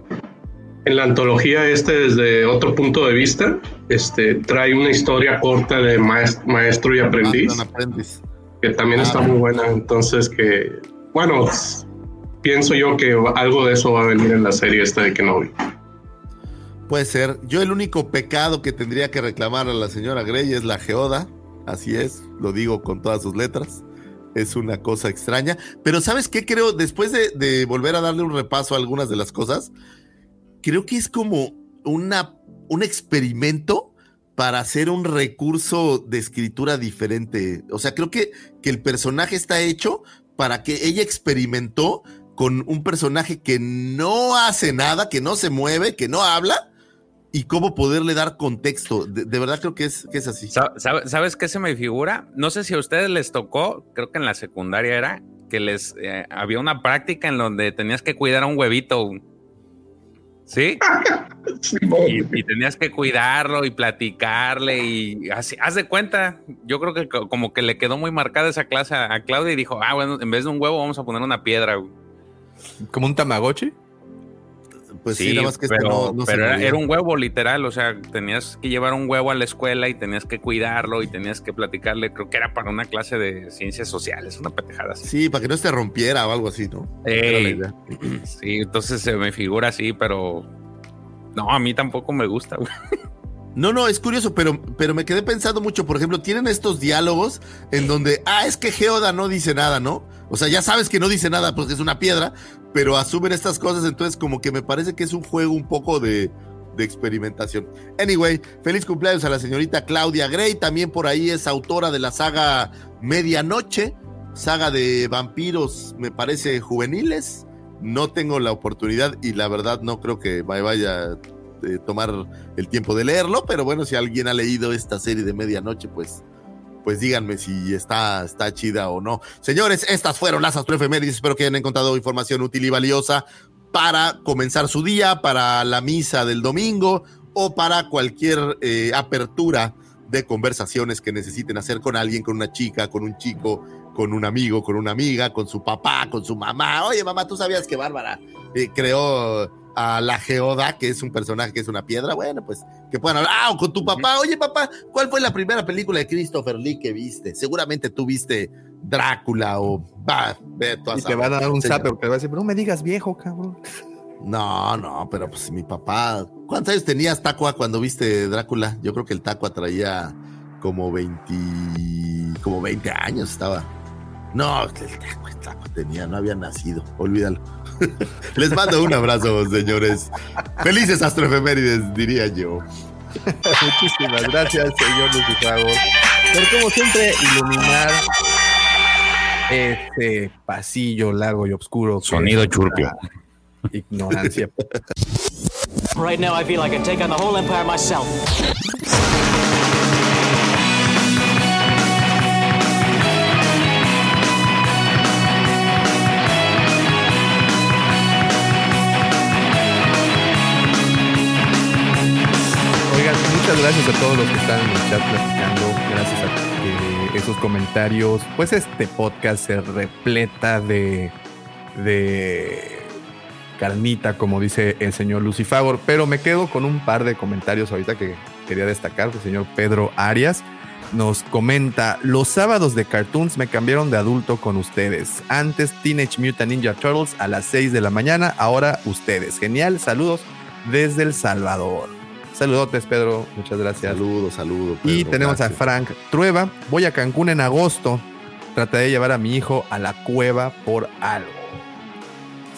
En la antología este desde otro punto de vista, este trae una historia corta de maes- maestro y aprendiz, Master and Apprentice. Que también Ah. está muy buena. Entonces que, bueno, pienso yo que algo de eso va a venir en la serie esta de Kenobi. Puede ser. Yo el único pecado que tendría que reclamar a la señora Grey es la geoda. Así es, lo digo con todas sus letras. es una cosa extraña. Pero ¿sabes qué creo? Después de, de volver a darle un repaso a algunas de las cosas, creo que es como una, un experimento para hacer un recurso de escritura diferente. O sea, creo que, que el personaje está hecho para que ella experimentó con un personaje que no hace nada, que no se mueve, que no habla, y cómo poderle dar contexto. De, verdad creo que es, que es así. Sa- sabe- ¿Sabes qué se me figura? No sé si a ustedes les tocó, creo que en la secundaria era, que les eh, había una práctica en donde tenías que cuidar a un huevito. ¿Sí? Y, y tenías que cuidarlo y platicarle y así, haz de cuenta, yo creo que co- como que le quedó muy marcada esa clase a, a Claudia y dijo, ah, bueno, en vez de un huevo vamos a poner una piedra. güey". Como un Tamagotchi. Pues sí, nada más que este pero, no, no se pero era, un huevo literal, o sea, tenías que llevar un huevo a la escuela y tenías que cuidarlo y tenías que platicarle, creo que era para una clase de ciencias sociales, una pendejada así. Sí, para que no se rompiera o algo así, ¿no? Ey, sí, entonces se me figura así, pero no, a mí tampoco me gusta. güey. No, no, es curioso, pero, pero me quedé pensando mucho. Por ejemplo, tienen estos diálogos en donde, ah, es que Geoda no dice nada, ¿no? O sea, ya sabes que no dice nada porque es una piedra, pero asumen estas cosas, entonces como que me parece que es un juego un poco de, de experimentación. Anyway, feliz cumpleaños a la señorita Claudia Gray, también por ahí es autora de la saga Medianoche, saga de vampiros, me parece, juveniles. No tengo la oportunidad y la verdad no creo que vaya eh, tomar el tiempo de leerlo, pero bueno, si alguien ha leído esta serie de medianoche, pues, pues díganme si está, está chida o no. Señores, estas fueron las astroefemérides. Espero que hayan encontrado información útil y valiosa para comenzar su día, para la misa del domingo o para cualquier eh, apertura de conversaciones que necesiten hacer con alguien, con una chica, con un chico, con un amigo, con una amiga, con su papá, con su mamá. Oye, mamá, ¿tú sabías que Bárbara eh, creó a la Geoda, que es un personaje que es una piedra? Bueno, pues que puedan hablar. Ah, o con tu papá. Oye, papá, ¿cuál fue la primera película de Christopher Lee que viste? Seguramente tú viste Drácula o... Va, ve tú Y te van a dar un zape porque te va a decir, no me digas viejo, cabrón. No, no, pero pues mi papá. ¿Cuántos años tenías, Tacua, cuando viste Drácula? Yo creo que el Tacua traía como 20. como 20 años estaba. No, el Tacua, el Tacua tenía, no había nacido. Olvídalo. Les mando un abrazo, señores. Felices astroefemérides, diría yo. Muchísimas gracias, señor Lucifago, por como siempre iluminar este pasillo largo y oscuro. Sonido churpio. Ignorancia. Right now, I feel I can take on the whole empire myself. Gracias a todos los que están en el chat platicando. Gracias a esos comentarios. Pues este podcast se repleta de, de carnita, como dice el señor Lucifagor. Pero me quedo con un par de comentarios ahorita que quería destacar. El señor Pedro Arias nos comenta: Los sábados de cartoons me cambiaron de adulto con ustedes. Antes Teenage Mutant Ninja Turtles a las 6 de la mañana, ahora ustedes. Genial, saludos desde El Salvador. Saludotes, Pedro. Muchas gracias. Saludos, saludos. Y tenemos a. Frank Trueba. Voy a Cancún en agosto. Trataré de llevar a mi hijo a la cueva por algo.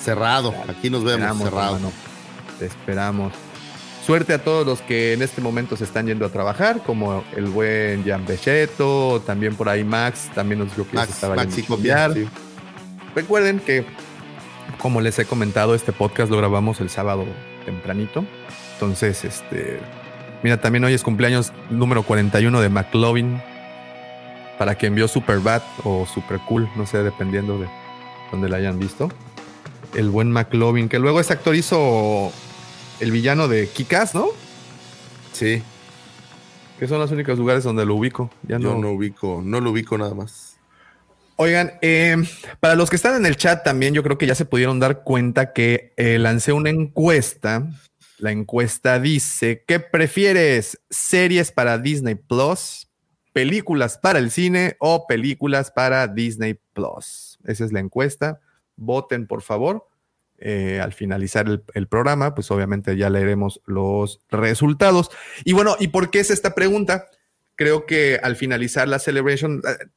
Cerrado, aquí nos vemos, Esperamos, cerrado. hermano. Te esperamos. Suerte a todos los que en este momento se están yendo a trabajar, como el buen Jan Bechetto, también por ahí Max, también nos dijo que Max, se estaba Max yendo y a chambear. Copia, sí. Recuerden que, como les he comentado, este podcast lo grabamos el sábado tempranito. Entonces, este. Mira, también hoy es cumpleaños número 41 de McLovin. Para que envió Super Bad o Super Cool, no sé, dependiendo de donde la hayan visto. El buen McLovin, que luego ese actor hizo el villano de Kikas, ¿no? Sí, Que son los únicos lugares donde lo ubico. Ya yo no, no ubico, no lo ubico nada más. Oigan, eh, para los que están en el chat también, yo creo que ya se pudieron dar cuenta que eh, lancé una encuesta. La encuesta dice, ¿qué prefieres? ¿Series para Disney Plus? ¿Películas para el cine o películas para Disney Plus? Esa es la encuesta. Voten, por favor. Eh, al finalizar el, programa, pues obviamente ya leeremos los resultados. Y bueno, ¿y por qué es esta pregunta? Creo que al finalizar la celebration, eh,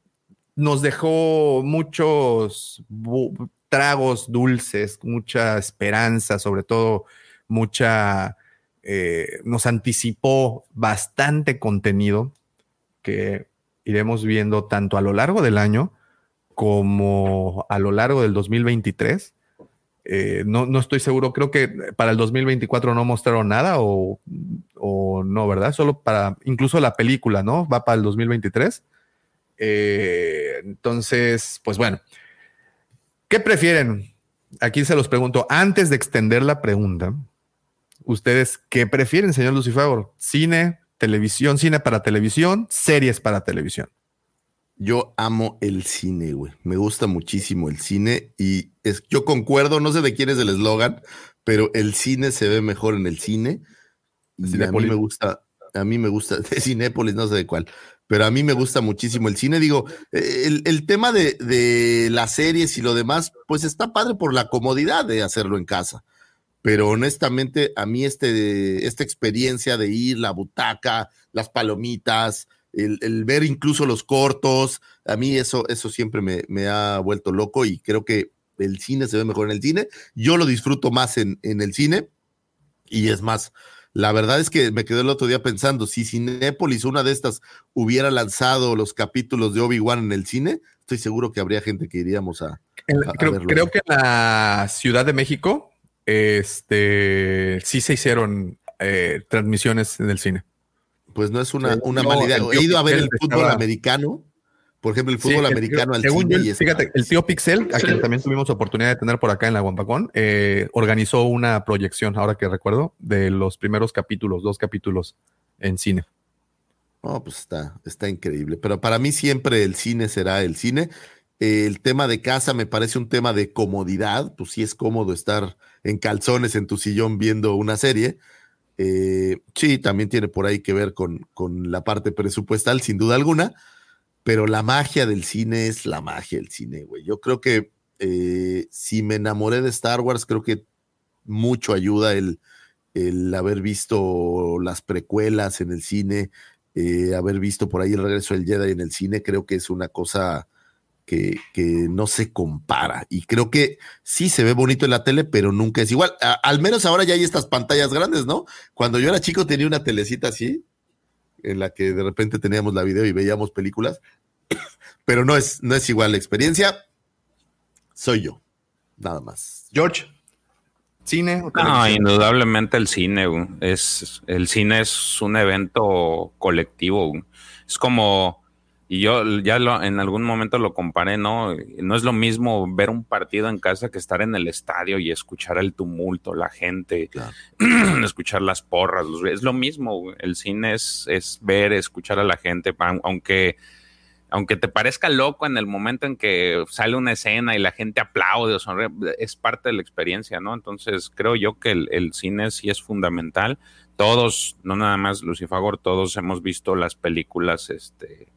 nos dejó muchos tragos dulces, mucha esperanza, sobre todo mucha, eh, nos anticipó bastante contenido que iremos viendo tanto a lo largo del año como a lo largo del 2023. Eh, no, no, estoy seguro, creo que para el 2024 no mostraron nada o, o, no, ¿verdad? Solo para, incluso la película, ¿no? Va para el 2023. Eh, entonces, pues bueno, ¿qué prefieren? Aquí se los pregunto, antes de extender la pregunta, ¿ustedes qué prefieren, señor Lucifer? ¿Cine, televisión, cine para televisión, series para televisión? Yo amo el cine, güey. Me gusta muchísimo el cine y es, yo concuerdo, no sé de quién es el eslogan, pero el cine se ve mejor en el cine. Y a mí me gusta, a mí me gusta, de Cinépolis, no sé de cuál, pero a mí me gusta muchísimo el cine. Digo, el, el tema de, de, las series y lo demás, pues está padre por la comodidad de hacerlo en casa. Pero honestamente, a mí este, esta experiencia de ir, la butaca, las palomitas, el, el ver incluso los cortos, a mí eso, eso siempre me, me, ha vuelto loco y creo que el cine se ve mejor en el cine. Yo lo disfruto más en, en el cine y es más, la verdad es que me quedé el otro día pensando, si Cinépolis, una de estas, hubiera lanzado los capítulos de Obi-Wan en el cine, estoy seguro que habría gente que iríamos a... a creo, verlo. creo, que en la Ciudad de México, este, sí se hicieron eh, transmisiones en el cine. Pues no es una, sí, una no, mala idea. He ido a ver el fútbol estaba... americano por ejemplo, el fútbol sí, americano el, al según cine. Yo, fíjate, el tío Pixel, a quien también tuvimos oportunidad de tener por acá en la Guampacón, eh, organizó una proyección, ahora que recuerdo, de los primeros capítulos, dos capítulos en cine. Oh, pues está, está increíble. Pero para mí siempre el cine será el cine. El tema de casa me parece un tema de comodidad. Pues sí es cómodo estar en calzones en tu sillón viendo una serie. Eh, sí, también tiene por ahí que ver con, con la parte presupuestal, sin duda alguna pero la magia del cine es la magia del cine, güey. Yo creo que eh, si me enamoré de Star Wars, creo que mucho ayuda el, el haber visto las precuelas en el cine, eh, haber visto por ahí el regreso del Jedi en el cine, creo que es una cosa que, que, no se compara. Y creo que sí se ve bonito en la tele, pero nunca es igual. A, al menos ahora ya hay estas pantallas grandes, ¿no? Cuando yo era chico tenía una telecita así, en la que de repente teníamos la video y veíamos películas, pero no es, no es igual la experiencia. Soy yo, nada más. George, cine. ¿o no, indudablemente el cine. Es el cine es un evento colectivo. Es como y yo ya lo, en algún momento lo comparé, ¿no? No es lo mismo ver un partido en casa que estar en el estadio y escuchar el tumulto, la gente, claro. escuchar las porras. Es lo mismo. El cine es, es ver, escuchar a la gente, aunque aunque te parezca loco en el momento en que sale una escena y la gente aplaude o sonríe, es parte de la experiencia, ¿no? Entonces creo yo que el, el cine sí es fundamental. Todos, no nada más Lucifagor, todos hemos visto las películas, este,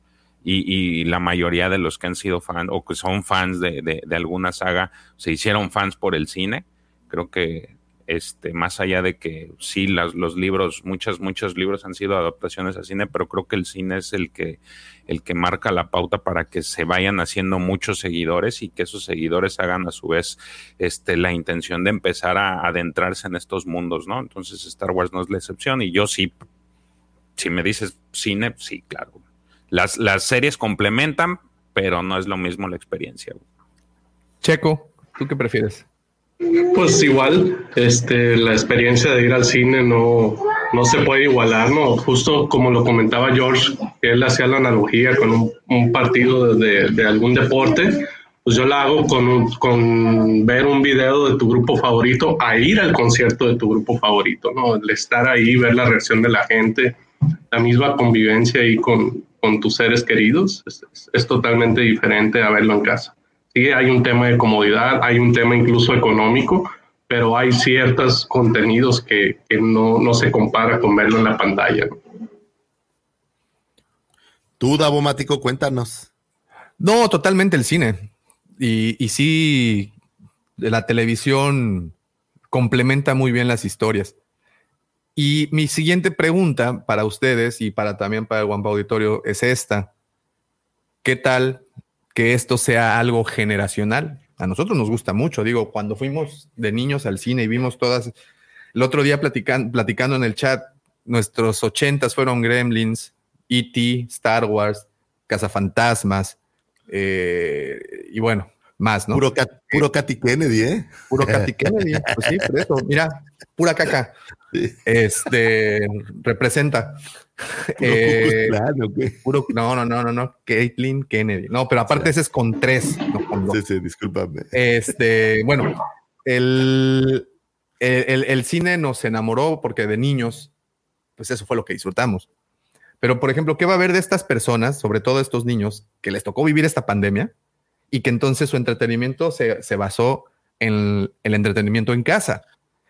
y, y, la mayoría de los que han sido fans o que son fans de, de, alguna saga se hicieron fans por el cine. Creo que este, más allá de que sí, las, los libros, muchos, muchos libros han sido adaptaciones a cine, pero creo que el cine es el que, el que marca la pauta para que se vayan haciendo muchos seguidores y que esos seguidores hagan a su vez este, la intención de empezar a adentrarse en estos mundos, ¿no? Entonces Star Wars no es la excepción y yo sí, si me dices cine, sí, claro. Las, las series complementan, pero no es lo mismo la experiencia. Checo, ¿tú qué prefieres? Pues igual, este, la experiencia de ir al cine no, no se puede igualar, ¿no? Justo como lo comentaba George, que él hacía la analogía con un, un partido de, de, algún deporte, pues yo la hago con, con ver un video de tu grupo favorito a ir al concierto de tu grupo favorito, ¿no? El estar ahí, ver la reacción de la gente, la misma convivencia ahí con, con tus seres queridos, es, es, es totalmente diferente a verlo en casa. Sí, hay un tema de comodidad, hay un tema incluso económico, pero hay ciertos contenidos que, que no, no, se compara con verlo en la pantalla. Tú, Davomático, cuéntanos. No, totalmente el cine. Y, y sí, la televisión complementa muy bien las historias. Y mi siguiente pregunta para ustedes y para también para el Guampa Auditorio es esta. ¿Qué tal que esto sea algo generacional. A nosotros nos gusta mucho. Digo, cuando fuimos de niños al cine y vimos todas, el otro día platican, platicando en el chat, nuestros ochentas fueron Gremlins, E.T., Star Wars, Cazafantasmas, eh, y bueno, más, ¿no? Puro, Cat- puro Katy Kennedy, ¿eh? Puro Katy Kennedy. Pues sí, por eso. Mira, pura caca. Sí. Este representa. Puro Eh, no, no, no, no, no. Caitlyn Kennedy. No, pero aparte ese es con tres, no con dos. Sí, sí, discúlpame. Este, bueno, el, el, el- el cine nos enamoró porque de niños, pues eso fue lo que disfrutamos. Pero, por ejemplo, ¿qué va a haber de estas personas, sobre todo estos niños, que les tocó vivir esta pandemia y que entonces su entretenimiento se, se basó en el entretenimiento en casa?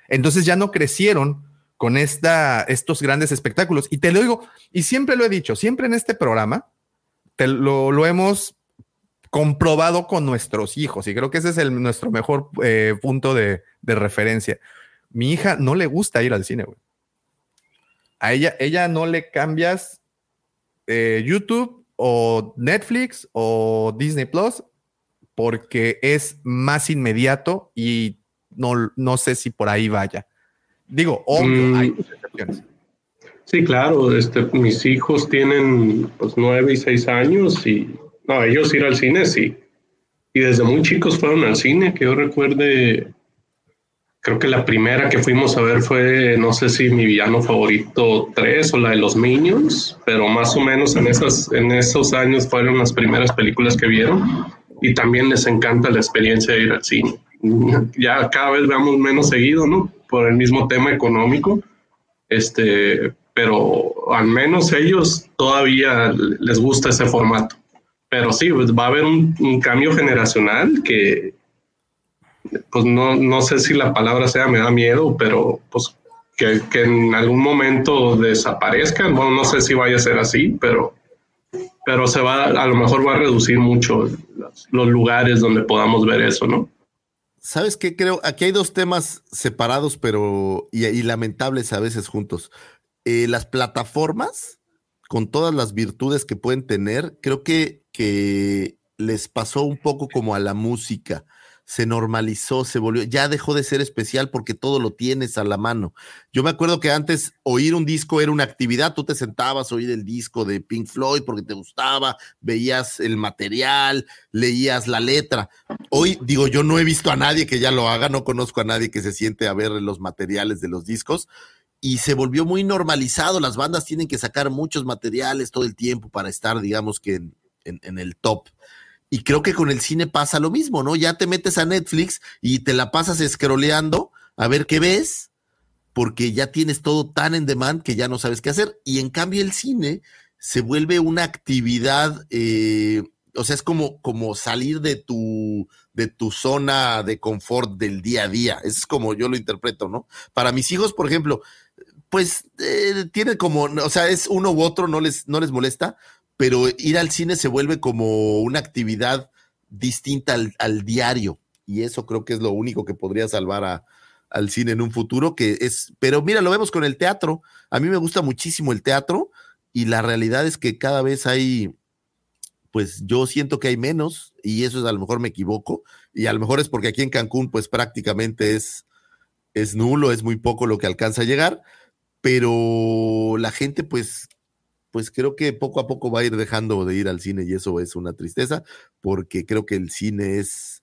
Entonces ya no crecieron con esta, estos grandes espectáculos. Y te lo digo, y siempre lo he dicho, siempre en este programa, te lo, lo hemos comprobado con nuestros hijos y creo que ese es nuestro mejor eh, punto de, de referencia. Mi hija no le gusta ir al cine, güey. A ella, ella no le cambias eh, YouTube o Netflix o Disney Plus porque es más inmediato y no, no sé si por ahí vaya. Digo, obvio, Mm. hay excepciones. Sí, claro, este, mis hijos tienen pues nueve y seis años y no, ellos ir al cine sí. Y desde muy chicos fueron al cine, que yo recuerde, creo que la primera que fuimos a ver fue, no sé si mi villano favorito 3 o la de los Minions, pero más o menos en, esas, en esos años fueron las primeras películas que vieron y también les encanta la experiencia de ir al cine. Ya cada vez vamos menos seguido, ¿no? Por el mismo tema económico este, pero al menos ellos todavía les gusta ese formato. Pero sí, pues, va a haber un, un cambio generacional que, pues no, no sé si la palabra sea me da miedo, pero pues que, que en algún momento desaparezcan. Bueno, no sé si vaya a ser así, pero, pero se va, a lo mejor va a reducir mucho los, lugares donde podamos ver eso, ¿no? ¿Sabes qué? Creo, aquí hay dos temas separados, pero y, y lamentables a veces juntos. Eh, las plataformas, con todas las virtudes que pueden tener, creo que, que les pasó un poco como a la música. Se normalizó, se volvió, ya dejó de ser especial porque todo lo tienes a la mano. Yo me acuerdo que antes oír un disco era una actividad, tú te sentabas a oír el disco de Pink Floyd porque te gustaba, veías el material, leías la letra. Hoy, digo, yo no he visto a nadie que ya lo haga, no conozco a nadie que se siente a ver los materiales de los discos y se volvió muy normalizado. Las bandas tienen que sacar muchos materiales todo el tiempo para estar, digamos que en, en, en el top. Y creo que con el cine pasa lo mismo, ¿no? Ya te metes a Netflix y te la pasas scrolleando a ver qué ves, porque ya tienes todo tan en demand que ya no sabes qué hacer. Y en cambio el cine se vuelve una actividad, eh, o sea, es como, como salir de tu, de tu zona de confort del día a día. Eso es como yo lo interpreto, ¿no? Para mis hijos, por ejemplo, pues eh, tiene como, o sea, es uno u otro, no les, no les molesta, pero ir al cine se vuelve como una actividad distinta al, al diario. Y eso creo que es lo único que podría salvar a, al cine en un futuro, que es, pero mira, lo vemos con el teatro. A mí me gusta muchísimo el teatro y la realidad es que cada vez hay, pues yo siento que hay menos y eso es a lo mejor me equivoco y a lo mejor es porque aquí en Cancún pues prácticamente es, es nulo, es muy poco lo que alcanza a llegar, pero la gente pues pues creo que poco a poco va a ir dejando de ir al cine y eso es una tristeza porque creo que el cine es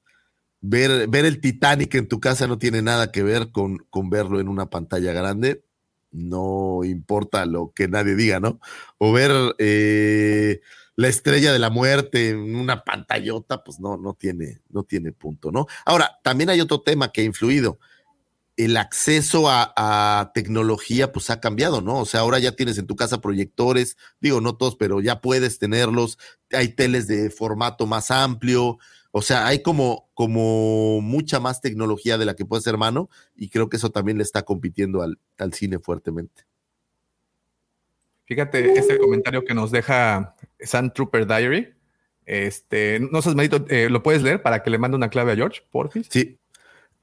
ver, ver el Titanic en tu casa no tiene nada que ver con, con verlo en una pantalla grande, no importa lo que nadie diga, ¿no? O ver eh, la estrella de la muerte en una pantallota, pues no, no tiene, no tiene punto, ¿no? Ahora, también hay otro tema que ha influido. El acceso a, a, tecnología pues ha cambiado, ¿no? O sea, ahora ya tienes en tu casa proyectores, digo, no todos, pero ya puedes tenerlos, hay teles de formato más amplio, o sea, hay como, como mucha más tecnología de la que puede ser mano y creo que eso también le está compitiendo al, al cine fuertemente. Fíjate este comentario que nos deja Sand Trooper Diary. Este, no seas malito, eh, ¿lo puedes leer para que le mande una clave a George, porfis? Sí.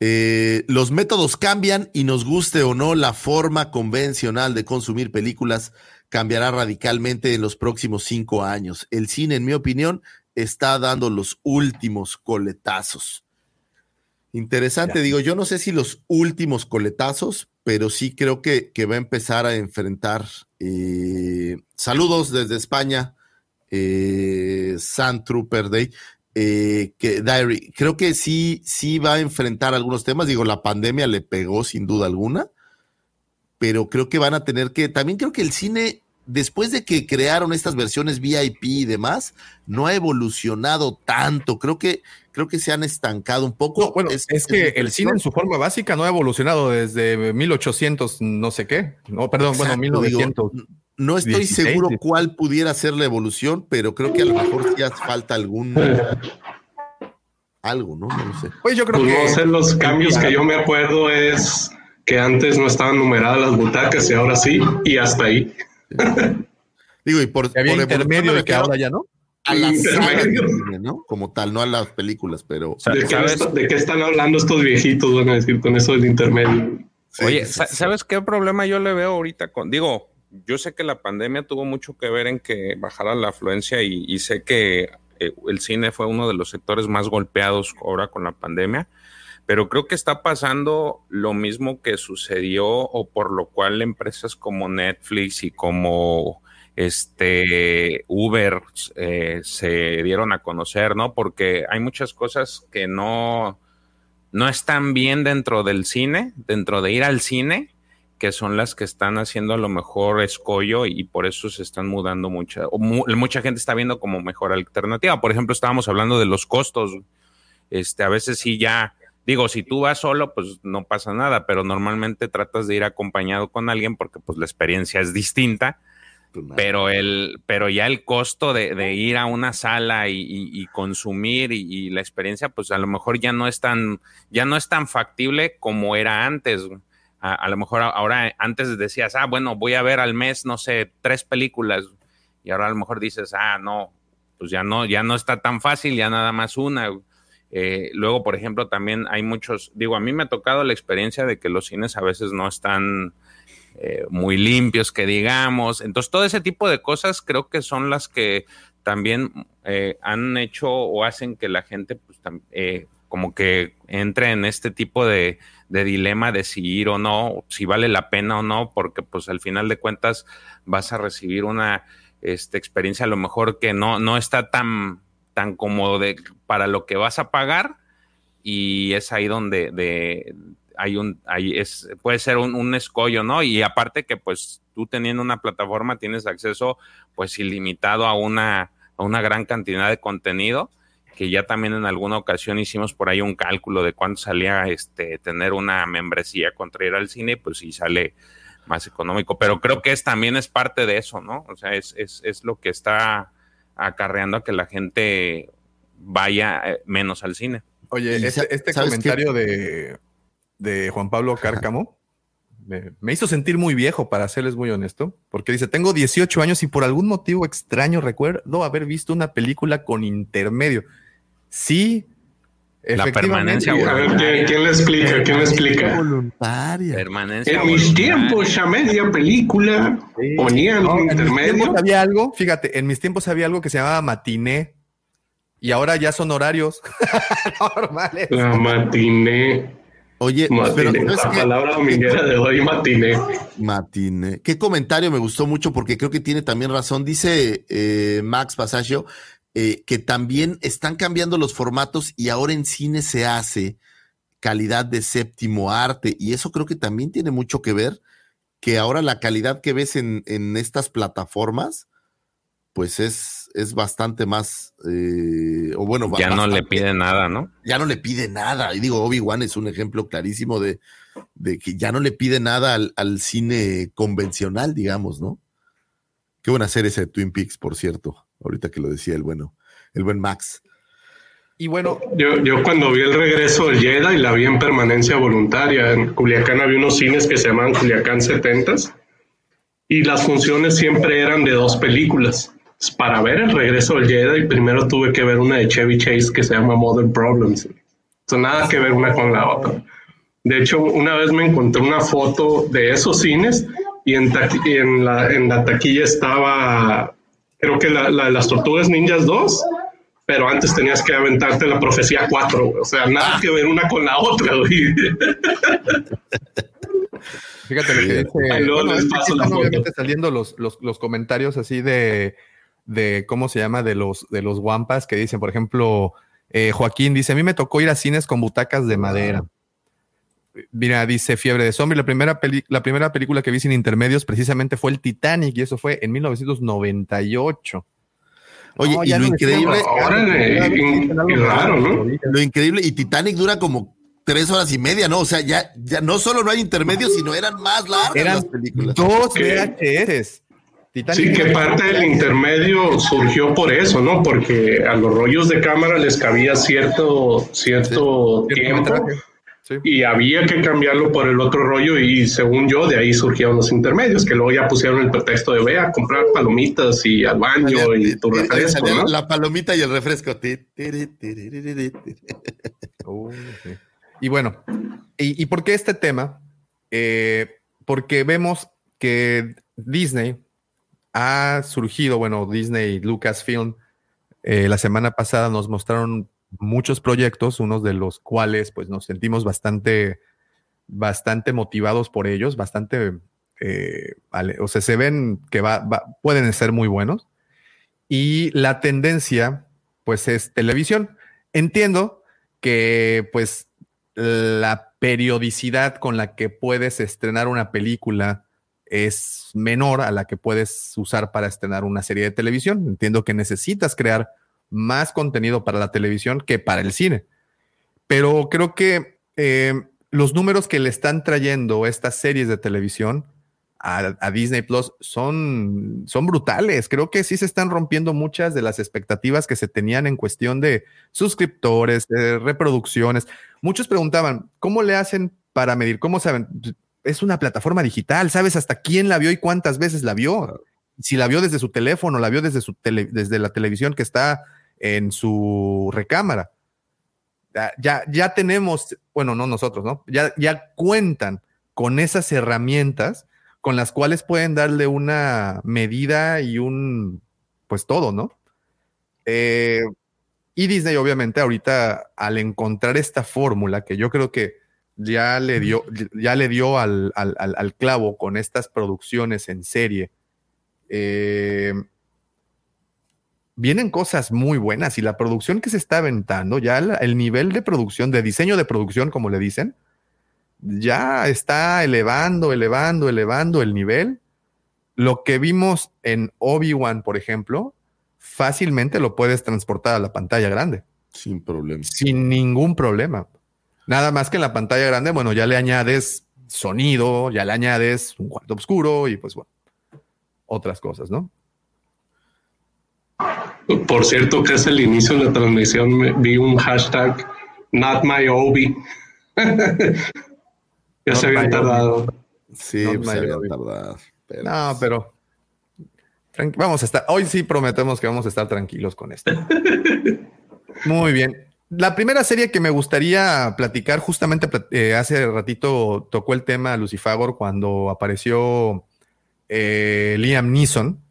Eh, los métodos cambian y nos guste o no, la forma convencional de consumir películas cambiará radicalmente en los próximos cinco años. El cine, en mi opinión, está dando los últimos coletazos. Interesante, digo, yo no sé si los últimos coletazos, pero sí creo que, que va a empezar a enfrentar. eh, saludos desde España, eh, San Trooper Day. Eh, que Diary, creo que sí, sí va a enfrentar algunos temas. Digo, la pandemia le pegó sin duda alguna, pero creo que van a tener que. También creo que el cine, después de que crearon estas versiones VIP y demás, no ha evolucionado tanto. Creo que, creo que se han estancado un poco. No, bueno, es, que el cine en su forma básica no ha evolucionado desde 1800, no sé qué. No, perdón, bueno, Exacto, 1900. digo, no estoy 16, seguro cuál pudiera ser la evolución, pero creo que a lo mejor sí hace falta algún algo, ¿no? No lo sé. Pues yo creo Pues que. no sé, los cambios que yo me acuerdo es que antes no estaban numeradas las butacas y ahora sí, y hasta ahí. Digo, y por, que había por intermedio me y que ahora ya no. a las de cine, ¿no? Como tal, no a las películas, pero ¿De qué, ¿Sabes? está- de qué están hablando estos viejitos? Van a decir con eso del intermedio. sí, Oye, sí, sa- sí. ¿sabes qué problema yo le veo ahorita con? Digo, yo sé que la pandemia tuvo mucho que ver en que bajara la afluencia y, sé que eh, el cine fue uno de los sectores más golpeados ahora con la pandemia, pero creo que está pasando lo mismo que sucedió o por lo cual empresas como Netflix y como este Uber eh, se dieron a conocer, ¿no? Porque hay muchas cosas que no, no están bien dentro del cine, dentro de ir al cine, que son las que están haciendo a lo mejor escollo y por eso se están mudando mucha, o mu- mucha gente está viendo como mejor alternativa. Por ejemplo, estábamos hablando de los costos. Este, a veces sí ya, digo, si tú vas solo, pues no pasa nada, pero normalmente tratas de ir acompañado con alguien porque pues la experiencia es distinta Pues pero el pero ya el costo de, de ir a una sala y, y- y consumir y, y la experiencia pues a lo mejor ya no es tan ya no es tan factible como era antes. A, a lo mejor ahora antes decías ah bueno voy a ver al mes no sé tres películas y ahora a lo mejor dices ah no pues ya no ya no está tan fácil ya nada más una. Eh, luego, por ejemplo, también hay muchos, digo, a mí me ha tocado la experiencia de que los cines a veces no están eh, muy limpios, que digamos. Entonces, todo ese tipo de cosas creo que son las que también eh, han hecho o hacen que la gente, pues, eh, como que entre en este tipo de, de dilema de si o no, si vale la pena o no, porque pues al final de cuentas vas a recibir una este, experiencia a lo mejor que no, no está tan, tan cómodo de, para lo que vas a pagar y es ahí donde de, hay un, ahí es, puede ser un, un escollo, ¿no? Y aparte que pues tú teniendo una plataforma tienes acceso pues ilimitado a una, a una gran cantidad de contenido que ya también en alguna ocasión hicimos por ahí un cálculo de cuánto salía este tener una membresía contra ir al cine, pues sí sale más económico, pero creo que es también es parte de eso, ¿no? O sea, es, es, es lo que está acarreando a que la gente vaya eh, menos al cine. Oye, este, este ¿sabes comentario de, de Juan Pablo Cárcamo me, me hizo sentir muy viejo, para serles muy honesto, porque dice, tengo 18 años y por algún motivo extraño recuerdo haber visto una película con intermedio. Sí, La permanencia A ver, ¿quién, quién le explica? ¿Quién le explica? Voluntaria. Permanencia. En mis voluntaria. tiempos, a media película, Sí. ponían No, un en mis intermedio. tiempos había algo, fíjate, en mis tiempos había algo que se llamaba matiné y ahora ya son horarios normales. La matiné. Oye, pero Matiné. ¿sabes La palabra dominguera de hoy, matiné. Matine. Qué comentario me gustó mucho porque creo que tiene también razón. Dice eh, Max Pasagio eh, que también están cambiando los formatos y ahora en cine se hace calidad de séptimo arte y eso creo que también tiene mucho que ver que ahora la calidad que ves en, en estas plataformas pues es, es bastante más eh, o bueno Ya no le pide nada, ¿no? ya no le pide nada. Y digo, Obi-Wan es un ejemplo clarísimo de, de que ya no le pide nada al, al cine convencional, digamos, ¿no? Qué buena serie esa de Twin Peaks, por cierto. Ahorita que lo decía el bueno, el buen Max. Y bueno, Yo, yo cuando vi el regreso del Jedi la vi en permanencia voluntaria. En Culiacán había unos cines que se llamaban Culiacán 70s y las funciones siempre eran de dos películas. Para ver el regreso del Jedi, primero tuve que ver una de Chevy Chase que se llama Modern Problems. So, nada que ver una con la otra. De hecho, una vez me encontré una foto de esos cines y en, y en, la, en la taquilla estaba, creo que la, la de las Tortugas Ninjas 2 pero antes tenías que aventarte la profecía 4, o sea, nada que ver una con la otra, güey. Fíjate lo que dice. Bueno, obviamente saliendo los, los, los, comentarios así de, de, ¿cómo se llama? De los, de los guampas que dicen, por ejemplo, eh, Joaquín dice, a mí me tocó ir a cines con butacas de madera. Mira, dice Fiebre de Zombie, la primera, la primera película que vi sin intermedios precisamente fue el Titanic y eso fue en 1998. Oye, y lo increíble, Lo increíble, y Titanic dura como tres horas y media, ¿no? O sea, ya, ya no solo no hay intermedios, sino eran más largas eran las películas. Dos VHS. sí, que parte del intermedio surgió por eso, ¿no? Porque a los rollos de cámara les cabía cierto, cierto tiempo. Y había que cambiarlo por el otro rollo y según yo de ahí surgieron los intermedios, que luego ya pusieron el pretexto de ve a comprar palomitas y al baño y tu refresco. La palomita y el refresco. Y bueno, ¿y, por qué este tema? Eh, porque vemos que Disney ha surgido, bueno, Disney Lucasfilm, eh, la semana pasada nos mostraron muchos proyectos, unos de los cuales pues nos sentimos bastante, bastante motivados por ellos, bastante, eh, o sea, se ven que va, pueden ser muy buenos. Y la tendencia pues es televisión. Entiendo que pues la periodicidad con la que puedes estrenar una película es menor a la que puedes usar para estrenar una serie de televisión. Entiendo que necesitas crear más contenido para la televisión que para el cine. Pero creo que eh, los números que le están trayendo estas series de televisión a, Disney Plus son, son brutales. Creo que sí se están rompiendo muchas de las expectativas que se tenían en cuestión de suscriptores, de reproducciones. Muchos preguntaban, ¿cómo le hacen para medir? ¿Cómo saben? Es una plataforma digital, ¿sabes hasta quién la vio y cuántas veces la vio? Si la vio desde su teléfono, la vio desde, su desde la televisión que está en su recámara. Ya, ya tenemos, bueno, no nosotros, ¿no? Ya, ya cuentan con esas herramientas con las cuales pueden darle una medida y un, pues todo, ¿no? Eh, y Disney, obviamente, ahorita al encontrar esta fórmula que yo creo que ya le dio, ya le dio al, al clavo con estas producciones en serie, eh, vienen cosas muy buenas y la producción que se está aventando, ya el nivel de producción, de diseño de producción, como le dicen, ya está elevando, elevando, elevando el nivel. Lo que vimos en Obi-Wan, por ejemplo, fácilmente lo puedes transportar a la pantalla grande. Sin problema. Sin ningún problema. Nada más que en la pantalla grande, bueno, ya le añades sonido, ya le añades un cuarto oscuro y pues bueno, otras cosas, ¿no? Por cierto, que es el inicio de la transmisión, vi un hashtag Not My Obi. ya se había tardado. Sí, pues se había tardado. no, pero vamos a estar. Hoy sí prometemos que vamos a estar tranquilos con esto. Muy bien. La primera serie que me gustaría platicar, justamente eh, hace ratito tocó el tema Lucifagor cuando apareció eh, Liam Neeson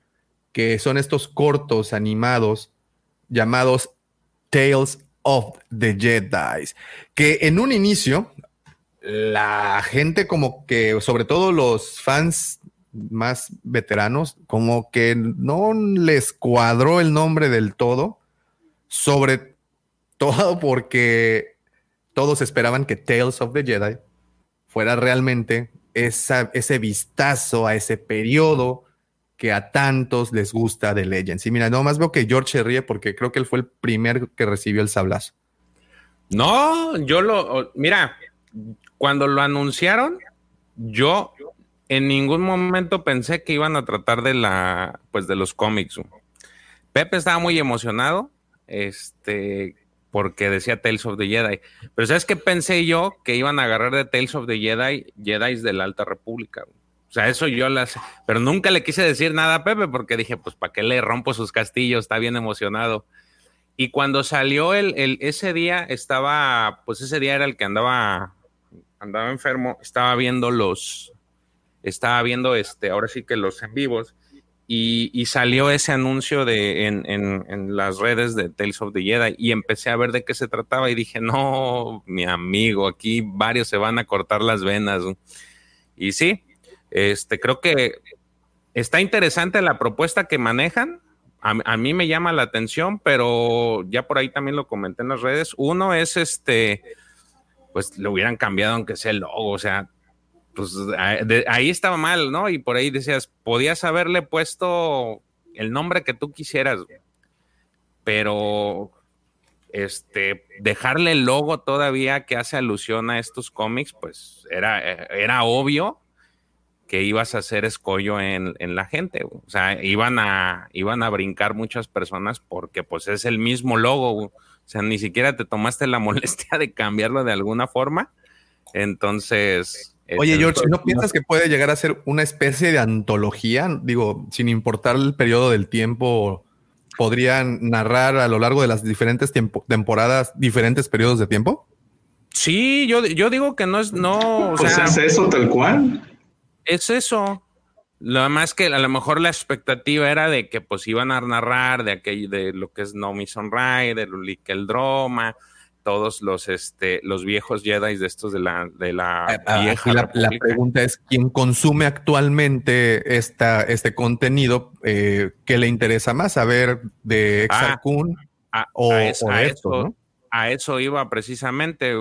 que son estos cortos animados llamados Tales of the Jedi, que en un inicio la gente como que, sobre todo los fans más veteranos, como que no les cuadró el nombre del todo, sobre todo porque todos esperaban que Tales of the Jedi fuera realmente ese vistazo a ese periodo que a tantos les gusta de Legends. Y mira, nomás veo que George se ríe porque creo que él fue el primer que recibió el sablazo. No, yo lo, mira, cuando lo anunciaron, yo en ningún momento pensé que iban a tratar de la, pues de los cómics. Pepe estaba muy emocionado, este, porque decía Tales of the Jedi. Pero ¿sabes qué pensé yo? Que iban a agarrar de Tales of the Jedi, Jedi de la Alta República. O sea, eso yo las. Pero nunca le quise decir nada a Pepe porque dije, pues, ¿para qué le rompo sus castillos? Está bien emocionado. Y cuando salió el, el, ese día, estaba, pues ese día era el que andaba, andaba enfermo, estaba viendo los, estaba viendo este, ahora sí que los en vivos, y, y salió ese anuncio de, en, en, en, las redes de Tales of the Jedi y empecé a ver de qué se trataba y dije, no, mi amigo, aquí varios se van a cortar las venas. Y sí, este, creo que está interesante la propuesta que manejan. A, mí me llama la atención, pero ya por ahí también lo comenté en las redes. Uno es este, pues le hubieran cambiado aunque sea el logo, o sea, pues ahí estaba mal, ¿no? Y por ahí decías, podías haberle puesto el nombre que tú quisieras, pero este, dejarle el logo todavía que hace alusión a estos cómics, pues era, era obvio que ibas a hacer escollo en, en, la gente. O sea, iban a, iban a brincar muchas personas porque pues es el mismo logo. O sea, ni siquiera te tomaste la molestia de cambiarlo de alguna forma. Entonces, Oye, George, ¿no piensas que puede llegar a ser una especie de antología? Digo, sin importar el periodo del tiempo, ¿podrían narrar a lo largo de las diferentes temporadas diferentes periodos de tiempo? Sí, yo, yo digo que no es, no. O sea, ¿es eso tal cual? Es eso. Lo más que a lo mejor la expectativa era de que pues iban a narrar de aquello, de lo que es Nomi Sunrise, de Lulik el Droma, todos los, este, los viejos Jedi de estos de la, de la ah, vieja. La, la, pregunta es: ¿quién consume actualmente esta, este contenido? Eh, ¿Qué le interesa más? ¿Saber de Exar Kun ah, o, a, eso, o a, esto, eso, ¿no? a, eso, iba precisamente.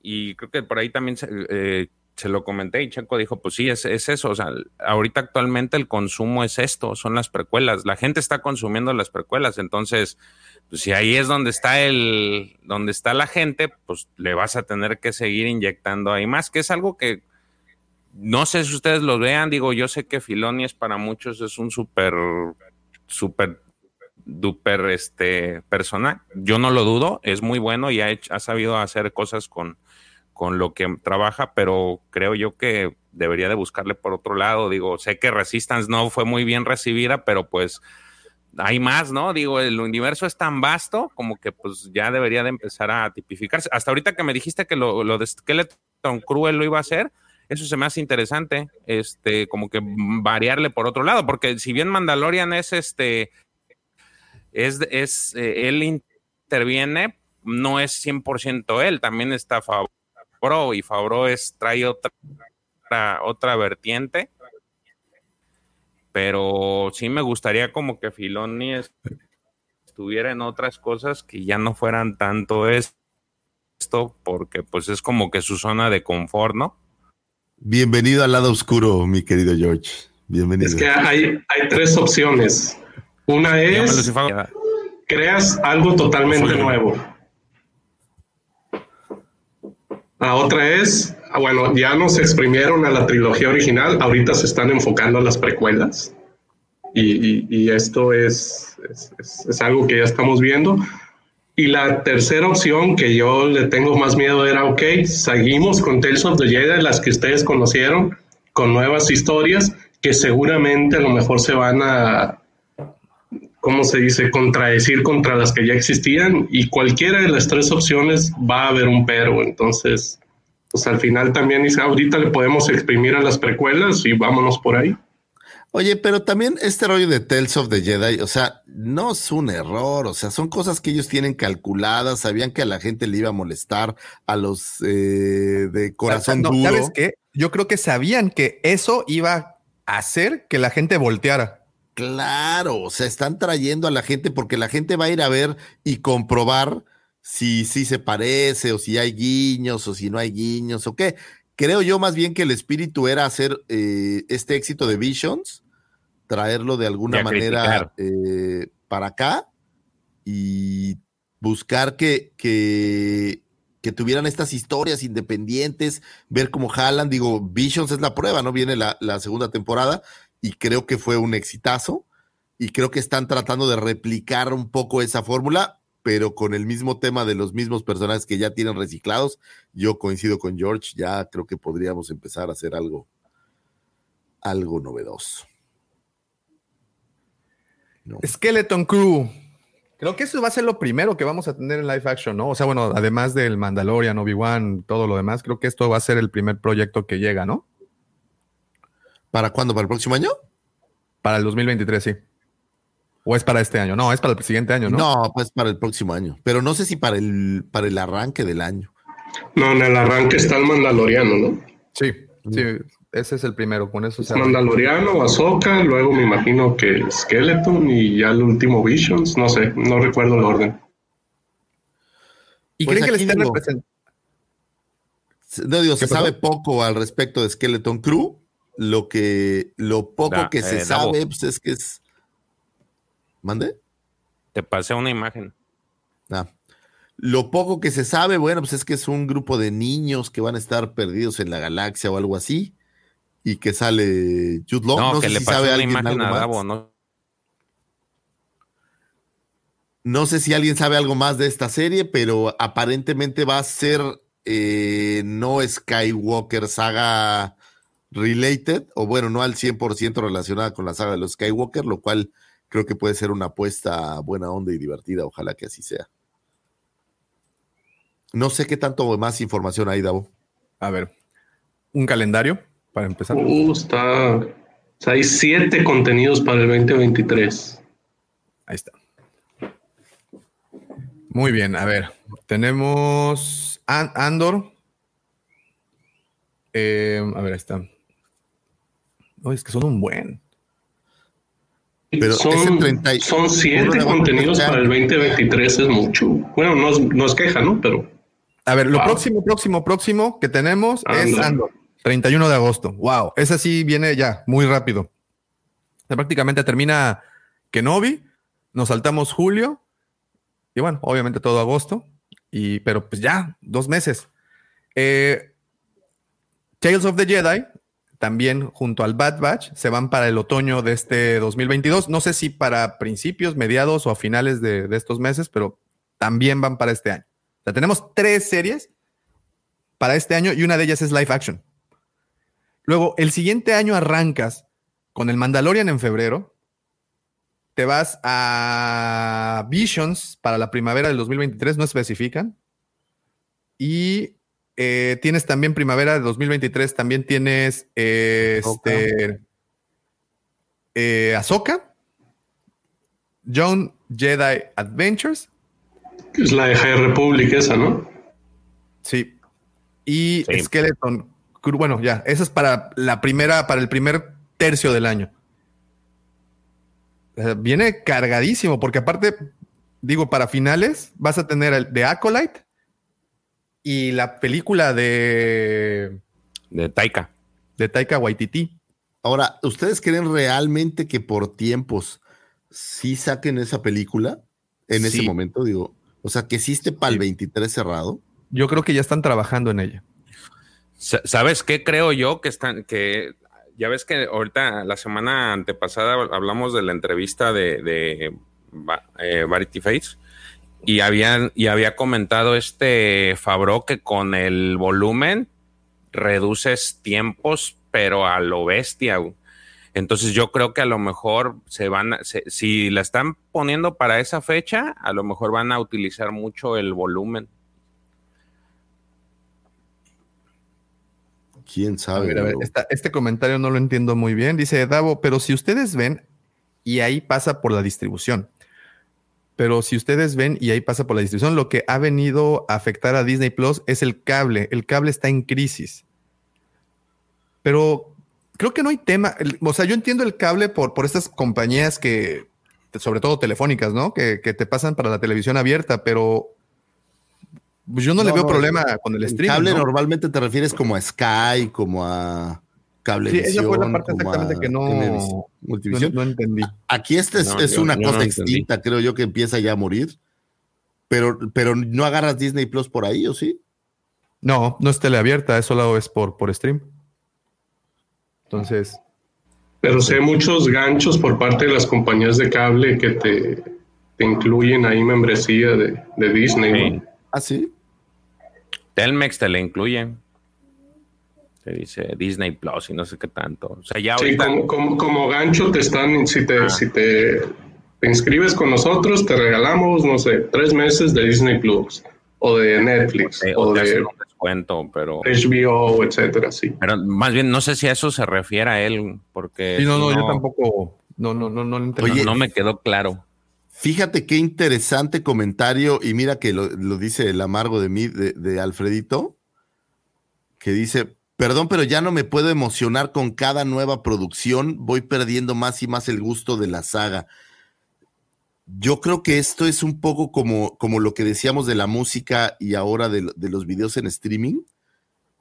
Y creo que por ahí también se, eh, se lo comenté y Checo dijo: Pues sí, es, es eso. O sea, ahorita actualmente el consumo es esto, son las precuelas. La gente está consumiendo las precuelas, entonces pues si ahí es donde está el, donde está la gente, pues le vas a tener que seguir inyectando ahí más, que es algo que no sé si ustedes lo vean, digo, yo sé que Filoni es para muchos es un súper, súper duper este persona. Yo no lo dudo, es muy bueno y ha, hecho, ha sabido hacer cosas con, con lo que trabaja, pero creo yo que debería de buscarle por otro lado. Digo, sé que Resistance no fue muy bien recibida, pero pues hay más, ¿no? Digo, el universo es tan vasto como que pues ya debería de empezar a tipificarse. Hasta ahorita que me dijiste que lo, lo de Skeleton Cruel lo iba a hacer, eso se me hace interesante, este, como que variarle por otro lado, porque si bien Mandalorian es este, es, es eh, él interviene, no es 100% él, también está Favreau y Favreau es, trae otra, otra, otra vertiente pero sí me gustaría como que Filoni estuviera en otras cosas que ya no fueran tanto esto, porque pues es como que su zona de confort, ¿no? Bienvenido al lado oscuro, mi querido George. Bienvenido. Es que hay, hay tres opciones. Una es creas algo totalmente nuevo. La otra es Ah, bueno, ya nos exprimieron a la trilogía original, ahorita se están enfocando a las precuelas. Y, y, y esto es, es, es, algo que ya estamos viendo. Y la tercera opción que yo le tengo más miedo era, ok, seguimos con Tales of the Jedi, las que ustedes conocieron, con nuevas historias que seguramente a lo mejor se van a, ¿cómo se dice?, contradecir contra las que ya existían. Y cualquiera de las tres opciones va a haber un pero. Entonces, pues al final también dice, ahorita le podemos exprimir a las precuelas y vámonos por ahí. Oye, pero también este rollo de Tales of the Jedi, o sea, no es un error, o sea, son cosas que ellos tienen calculadas, sabían que a la gente le iba a molestar, a los eh, de corazón no, duro. ¿Sabes qué? Yo creo que sabían que eso iba a hacer que la gente volteara. Claro, o sea, están trayendo a la gente porque la gente va a ir a ver y comprobar si sí se parece o si hay guiños o si no hay guiños o qué. Creo yo más bien que el espíritu era hacer eh, este éxito de Visions, traerlo de alguna manera eh, para acá y buscar que, que, que, tuvieran estas historias independientes, ver cómo jalan. Digo, Visions es la prueba, ¿no? Viene la, la segunda temporada y creo que fue un exitazo y creo que están tratando de replicar un poco esa fórmula pero con el mismo tema de los mismos personajes que ya tienen reciclados, yo coincido con George, ya creo que podríamos empezar a hacer algo, algo novedoso. No. Skeleton Crew. Creo que eso va a ser lo primero que vamos a tener en live action, ¿no? O sea, bueno, además del Mandalorian, Obi-Wan, todo lo demás, creo que esto va a ser el primer proyecto que llega, ¿no? ¿Para cuándo? ¿Para el próximo año? Para el 2023, sí. ¿O es para este año? No, es para el siguiente año, ¿no? No, pues para el próximo año. Pero no sé si para el, para el arranque del año. No, en el arranque está el Mandaloriano, ¿no? Sí, sí, ese es el primero. Con eso se Mandaloriano, Ahsoka, luego me imagino que Skeleton y ya el último Visions. No sé, no recuerdo el orden. ¿Y Pues creen que le estén representando? No digo, se pasó? sabe poco al respecto de Skeleton Crew. Lo que, lo poco Da- que se eh, sabe, pues es que es. ¿Mande? Te pasé una imagen. Ah. Lo poco que se sabe, bueno, pues es que es un grupo de niños que van a estar perdidos en la galaxia o algo así. Y que sale Jude Law. No, No, que sé le si sabe una alguien imagen algo a más. Davo, ¿no? No sé si alguien sabe algo más de esta serie, pero aparentemente va a ser eh, no Skywalker saga related, o bueno, no al 100% relacionada con la saga de los Skywalker, lo cual creo que puede ser una apuesta buena onda y divertida. Ojalá que así sea. No sé qué tanto más información hay, Davo. A ver, un calendario para empezar. Uh, está. o sea, hay siete contenidos para el 2023. Ahí está. Muy bien, a ver, tenemos An- Andor. Eh, a ver, ahí está. No, es que son un buen. Pero ese son, 30 y- son uno siete contenidos para el año. 2023, es mucho. Bueno, no es, no es queja, ¿no? Pero A ver, lo Wow. próximo, próximo, próximo que tenemos es Andor. Andor, 31 de agosto. Wow, ese sí viene ya muy rápido. O sea, prácticamente termina Kenobi, nos saltamos julio y bueno, obviamente todo agosto, y, pero pues ya, dos meses. Eh, Tales of the Jedi, también junto al Bad Batch, se van para el otoño de este 2022. No sé si para principios, mediados o a finales de, estos meses, pero también van para este año. O sea, tenemos tres series para este año y una de ellas es live action. Luego, el siguiente año arrancas con el Mandalorian en febrero. Te vas a Visions para la primavera del 2023, no especifican. Y eh, tienes también primavera de 2023, también tienes eh, este, eh, Ahsoka, John Jedi Adventures, es la de High Republic esa, ¿no? Sí. Y Sí. Skeleton bueno, ya, eso es para la primera, para el primer tercio del año. Viene cargadísimo, porque aparte, digo, para finales vas a tener el de Acolyte y la película de, De Taika. de Taika Waititi. Ahora, ¿ustedes creen realmente que por tiempos sí saquen esa película en ese momento? Digo, o sea, que existe para el 23 cerrado. Yo creo que ya están trabajando en ella. Sa- ¿Sabes qué creo yo que están, que ya ves que ahorita la semana antepasada hablamos de la entrevista de, de eh, Face y habían y había comentado este Fabro que con el volumen reduces tiempos, pero a lo bestia. Entonces yo creo que a lo mejor se van, a- se- si la están poniendo para esa fecha, a lo mejor van a utilizar mucho el volumen. ¿Quién A sabe? ver, a ver, luego? esta- este comentario no lo entiendo muy bien. Dice Davo, pero si ustedes ven, y ahí pasa por la distribución. Pero si ustedes ven y ahí pasa por la distribución, lo que ha venido a afectar a Disney Plus es el cable. El cable está en crisis. Pero creo que no hay tema. O sea, yo entiendo el cable por, por estas compañías que, sobre todo telefónicas, ¿no? Que, que te pasan para la televisión abierta, pero pues yo no, le veo no, problema con el El streaming. cable ¿no? normalmente te refieres como a Sky, como a cable Sí, esa fue la parte exactamente a que no, Televis- no, Multivisión. no entendí. Aquí este es, No, es yo- una yo cosa no extinta, creo yo, que empieza ya a morir. Pero, pero no agarras Disney Plus por ahí, ¿o sí? No, no es teleabierta, eso solo es por, por stream. Entonces, Pero sé muchos ganchos por parte de las compañías de cable que te, te incluyen ahí membresía de, de Disney. Sí. ¿no? Ah, sí. Telmex te le incluye. Dice Disney Plus y no sé qué tanto. O sea, ya Sí, ahorita. como, como, como gancho te están, si te, Ah. si te, te inscribes con nosotros, te regalamos, no sé, tres meses de Disney Plus o de Netflix o o te de hacen un descuento, pero. HBO, etcétera, sí. Pero más bien no sé si a eso se refiere a él, porque. sí, no, si no, yo tampoco No, no, no, no. Oye, no me quedó claro. Fíjate qué interesante comentario, y mira que lo, lo dice el amargo de mí, de, de Alfredito, que dice, perdón, pero ya no me puedo emocionar con cada nueva producción, voy perdiendo más y más el gusto de la saga. Yo creo que esto es un poco como, como lo que decíamos de la música y ahora de, los videos en streaming.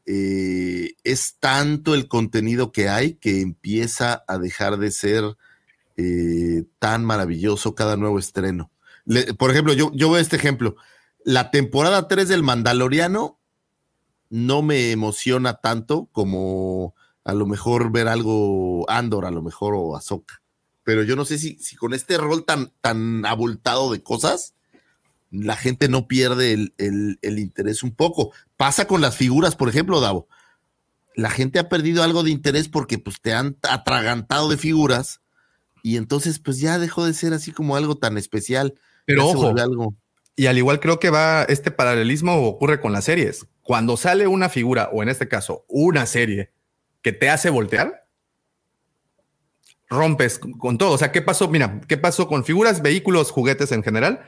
Eh, es tanto el contenido que hay que empieza a dejar de ser eh, tan maravilloso cada nuevo estreno. Por ejemplo, yo, yo veo este ejemplo. La temporada 3 del Mandaloriano no me emociona tanto como a lo mejor ver algo Andor, a lo mejor o Ahsoka. Pero yo no sé si, si con este rol tan, tan abultado de cosas, la gente no pierde el, el- el interés un poco. Pasa con las figuras, por ejemplo, Davo. La gente ha perdido algo de interés porque pues te han atragantado de figuras y entonces pues ya dejó de ser así como algo tan especial. Pero ojo, algo. Y al igual creo que va, este paralelismo ocurre con las series. Cuando sale una figura, o en este caso, una serie que te hace voltear, rompes con- todo. O sea, ¿qué pasó? Mira, ¿qué pasó con figuras, vehículos, juguetes en general?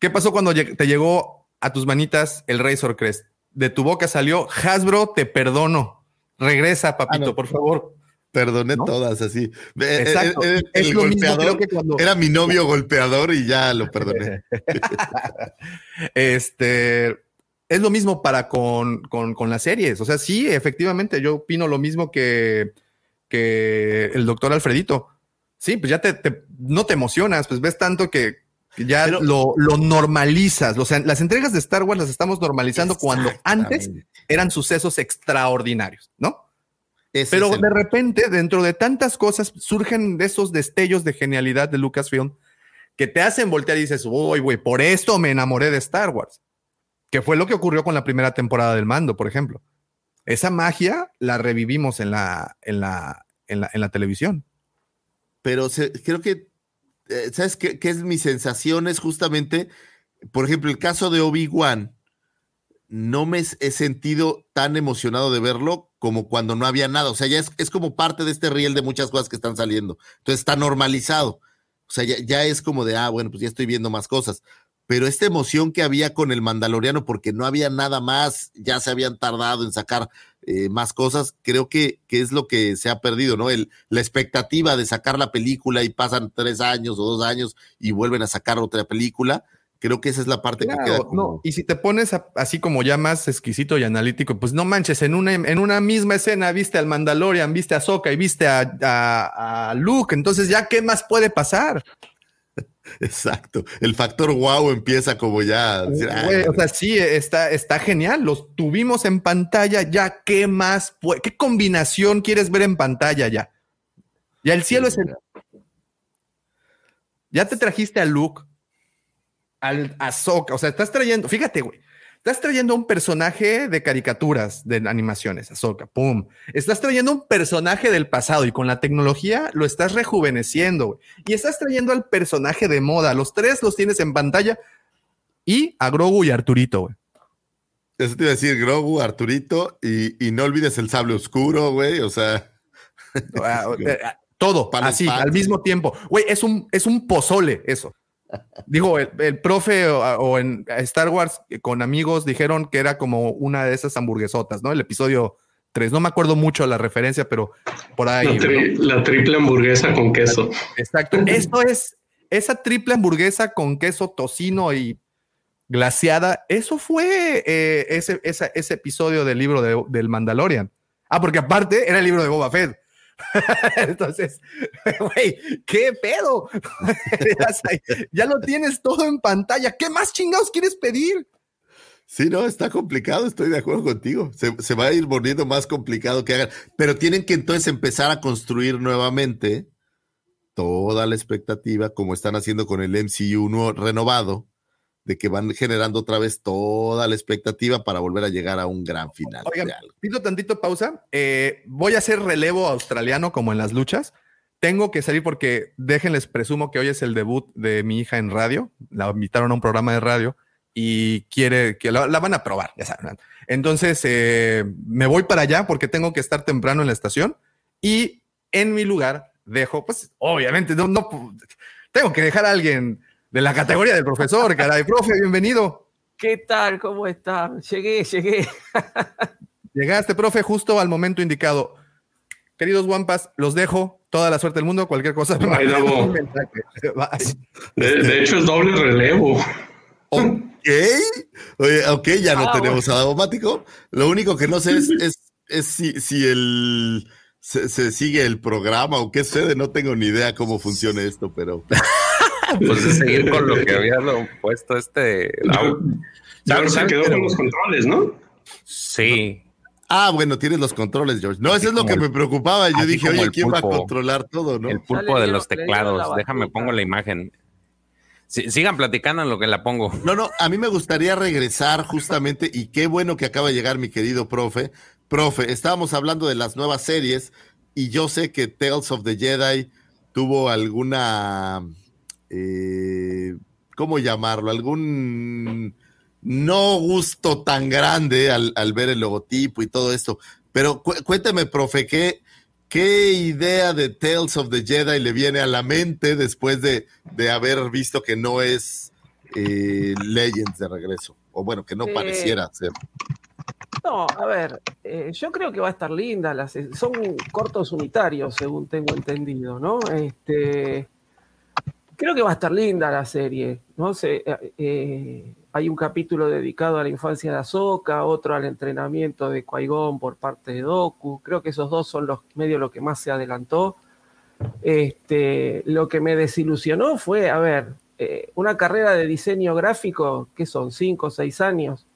¿Qué pasó cuando te llegó a tus manitas el Razor Crest? De tu boca salió Hasbro, te perdono. Regresa, papito, no. por favor. Perdoné ¿No? todas así. Eh, Exacto. eh, eh, Es el lo mismo, golpeador creo que cuando- era mi novio golpeador y ya lo perdoné. Este es lo mismo para con, con, con las series. O sea, sí, efectivamente, yo opino lo mismo que, que el doctor Alfredito. Sí, pues ya te, te- no te emocionas, pues ves tanto que que ya Pero- lo, lo normalizas. O sea, las entregas de Star Wars las estamos normalizando cuando antes eran sucesos extraordinarios, ¿no? Ese Pero de repente, dentro de tantas cosas, surgen de esos destellos de genialidad de Lucasfilm que te hacen voltear y dices, uy, güey, por esto me enamoré de Star Wars. Que fue lo que ocurrió con la primera temporada del mando, por ejemplo. Esa magia la revivimos en la, en la, en la, en la televisión. pero se- creo que, eh, ¿sabes qué, qué es mi sensación? Es justamente, por ejemplo, el caso de Obi-Wan, no me he sentido tan emocionado de verlo como cuando no había nada. O sea, ya es, es como parte de este riel de muchas cosas que están saliendo. Entonces está normalizado. O sea, ya, ya es como de, ah, bueno, pues ya estoy viendo más cosas. Pero esta emoción que había con el Mandaloriano, porque no había nada más, ya se habían tardado en sacar eh, más cosas, creo que, que es lo que se ha perdido, ¿no? El, la expectativa de sacar la película y pasan tres años o dos años y vuelven a sacar otra película, creo que esa es la parte que queda Claro, como... no, y si te pones a- así como ya más exquisito y analítico, pues no manches, en una, en una misma escena viste al Mandalorian, viste a Soka y viste a, a, a Luke, entonces ya qué más puede pasar. Exacto. El factor wow empieza como ya... a "Ay, Güey, o sea, sí, está, está genial. Los tuvimos en pantalla. Ya, ¿qué más? ¿Qué combinación quieres ver en pantalla ya? Ya el cielo es el. Ya te trajiste a Luke, al Ahsoka. O sea, estás trayendo, fíjate, güey. Estás trayendo un personaje de caricaturas, de animaciones, Ahsoka, pum. Estás trayendo un personaje del pasado y con la tecnología lo estás rejuveneciendo, güey. Y estás trayendo al personaje de moda. Los tres los tienes en pantalla y a Grogu y Arturito, güey. Eso te iba a decir, Grogu, Arturito, y, y no olvides el sable oscuro, güey, o sea... Ah, eh, Todo, así, al mismo tiempo. Güey, es un, es un pozole eso. Digo, el, el profe o, o en Star Wars con amigos dijeron que era como una de esas hamburguesotas, ¿no? El episodio 3. No me acuerdo mucho la referencia, pero por ahí. La, tri- la triple hamburguesa con queso. Exacto. Eso es esa triple hamburguesa con queso, tocino y glaciada. Eso fue eh, ese, esa- ese episodio del libro de- del Mandalorian. Ah, porque aparte era el libro de Boba Fett. Entonces, güey, ¿qué pedo? ya, lo tienes todo en pantalla. ¿Qué más chingados quieres pedir? Sí, no, está complicado, estoy de acuerdo contigo. Se, va a ir volviendo más complicado que hagan, pero tienen que entonces empezar a construir nuevamente toda la expectativa, como están haciendo con el MCU renovado, de que van generando otra vez toda la expectativa para volver a llegar a un gran final. Oigan, pido tantito pausa. Eh, voy a hacer relevo australiano como en las luchas. Tengo que salir porque déjenles presumo que hoy es el debut de mi hija en radio. La invitaron a un programa de radio y quiere que la, la van a probar, ya saben. Entonces eh, me voy para allá porque tengo que estar temprano en la estación y en mi lugar dejo, pues obviamente no, no tengo que dejar a alguien de la categoría del profesor, caray. Profe, bienvenido. ¿Qué tal? ¿Cómo están? Llegué, llegué. Llegaste, profe, justo al momento indicado. Queridos Wampas, los dejo. Toda la suerte del mundo. Cualquier cosa. Ay. De, de hecho, es doble relevo. Ok, Oye, ok, ya no Ah, tenemos a Davomático. Lo único que no sé es, es, es si, si el, se, se sigue el programa o qué sucede. No tengo ni idea cómo funciona esto, pero Pues de seguir con lo que había lo puesto este. Ya se ¿Sabes quedó con los controles, ¿no? Sí. Ah, bueno, tienes los controles, George. No, eso es lo que me preocupaba. Yo dije, oye, ¿quién va a controlar todo, no? El pulpo de los teclados. Déjame pongo la imagen. Sí, sigan platicando en lo que la pongo. No, no, a mí me gustaría regresar justamente, y qué bueno que acaba de llegar mi querido profe. Profe, estábamos hablando de las nuevas series, y yo sé que Tales of the Jedi tuvo alguna, eh, ¿cómo llamarlo? Algún no gusto tan grande al, al ver el logotipo y todo esto. Pero cu- cuénteme, profe, ¿qué, ¿qué idea de Tales of the Jedi le viene a la mente después de, de haber visto que no es eh, Legends de regreso? O bueno, que no Eh, pareciera ser. No, a ver, eh, yo creo que va a estar linda. Las, son cortos unitarios, según tengo entendido, ¿no? Este, creo que va a estar linda la serie, ¿no? Se, eh, eh, hay un capítulo dedicado a la infancia de Ahsoka, otro al entrenamiento de Qui-Gon por parte de Doku. Creo que esos dos son los medio lo que más se adelantó. Este, lo que me desilusionó fue, a ver, eh, una carrera de diseño gráfico, que son cinco o seis años,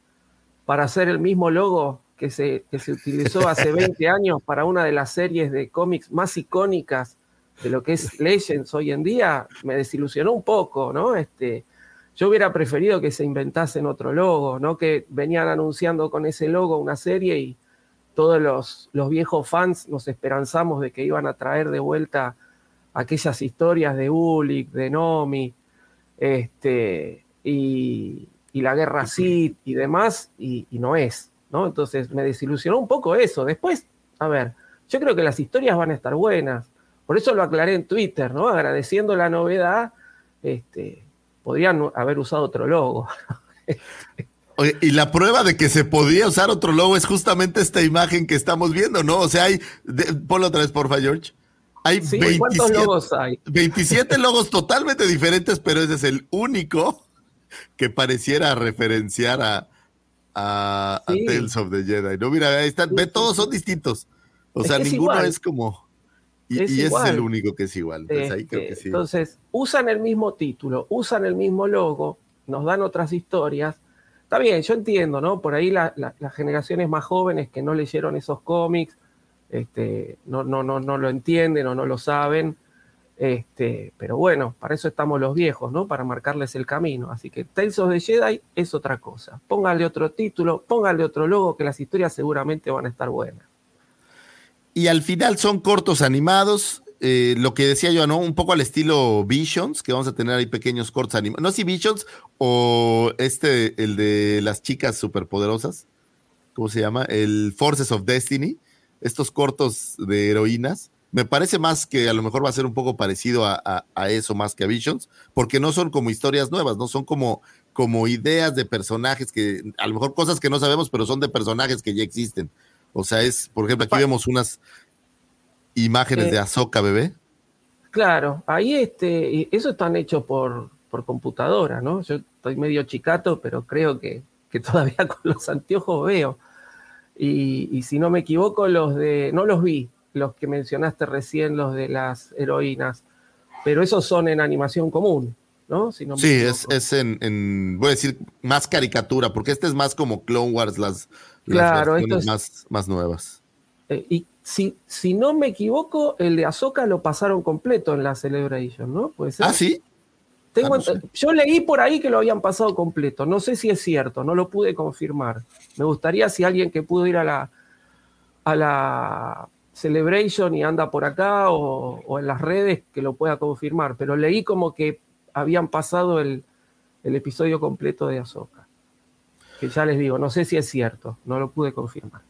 para hacer el mismo logo que se, que se utilizó hace 20 años para una de las series de cómics más icónicas de lo que es Legends hoy en día, me desilusionó un poco, ¿no? Este, yo hubiera preferido que se inventasen otro logo, ¿no? Que venían anunciando con ese logo una serie y todos los, los viejos fans nos esperanzamos de que iban a traer de vuelta aquellas historias de Ulik, de Nomi, este, y, y la guerra Sith y demás, y, y no es, ¿no? Entonces me desilusionó un poco eso. Después, a ver, yo creo que las historias van a estar buenas. Por eso lo aclaré en Twitter, ¿no? Agradeciendo la novedad, este, podrían haber usado otro logo. Oye, y la prueba de que se podía usar otro logo es justamente esta imagen que estamos viendo, ¿no? O sea, hay, de- ponlo otra vez, porfa, George. Hay Sí, 27, ¿Cuántos logos hay? 27 logos totalmente diferentes, pero ese es el único que pareciera referenciar a, a, a Sí. Tales of the Jedi. No, mira, ahí están, ve, todos son distintos. O Es sea, que ninguno es como. Y, Es y el único que es igual. Entonces ahí creo que Este, sí. Entonces, usan el mismo título, usan el mismo logo, nos dan otras historias. Está bien, yo entiendo, ¿no? Por ahí la- la- las generaciones más jóvenes que no leyeron esos cómics, este, no, no, no, no lo entienden o no lo saben. Este, pero bueno, para eso estamos los viejos, ¿no? Para marcarles el camino. Así que Tales of the Jedi es otra cosa. Pónganle otro título, pónganle otro logo, que las historias seguramente van a estar buenas. Y al final son cortos animados. eh, lo que decía yo, ¿no? Un poco al estilo Visions, que vamos a tener ahí pequeños cortos animados. No sé si Visions o este, el de las chicas superpoderosas. ¿Cómo se llama? El Forces of Destiny. Estos cortos de heroínas. Me parece más que a lo mejor va a ser un poco parecido a, a- eso más que a Visions, porque no son como historias nuevas, no son como, como ideas de personajes que, a lo mejor cosas que no sabemos, pero son de personajes que ya existen. O sea, es, por ejemplo, aquí vemos unas imágenes Eh, de Azoka, bebé. Claro, ahí este, eso están hechos por, por computadora, ¿no? Yo estoy medio chicato, pero creo que, que todavía con los anteojos veo. Y, y si no me equivoco, los de, no los vi, los que mencionaste recién, los de las heroínas, pero esos son en animación común, ¿no? Si no Sí, es, es en, en- voy a decir, más caricatura, porque este es más como Clone Wars, las, las versiones es- más, más nuevas. Eh, y si, si no me equivoco, el de Ahsoka lo pasaron completo en la Celebration, ¿no? ¿Puede ser? Ah, sí. Tengo Ah, no Yo leí por ahí que lo habían pasado completo. No sé si es cierto, no lo pude confirmar. Me gustaría si alguien que pudo ir a la, a la Celebration y anda por acá o, o en las redes que lo pueda confirmar. Pero leí como que habían pasado el, el episodio completo de Ahsoka. Que ya les digo, no sé si es cierto, no lo pude confirmar.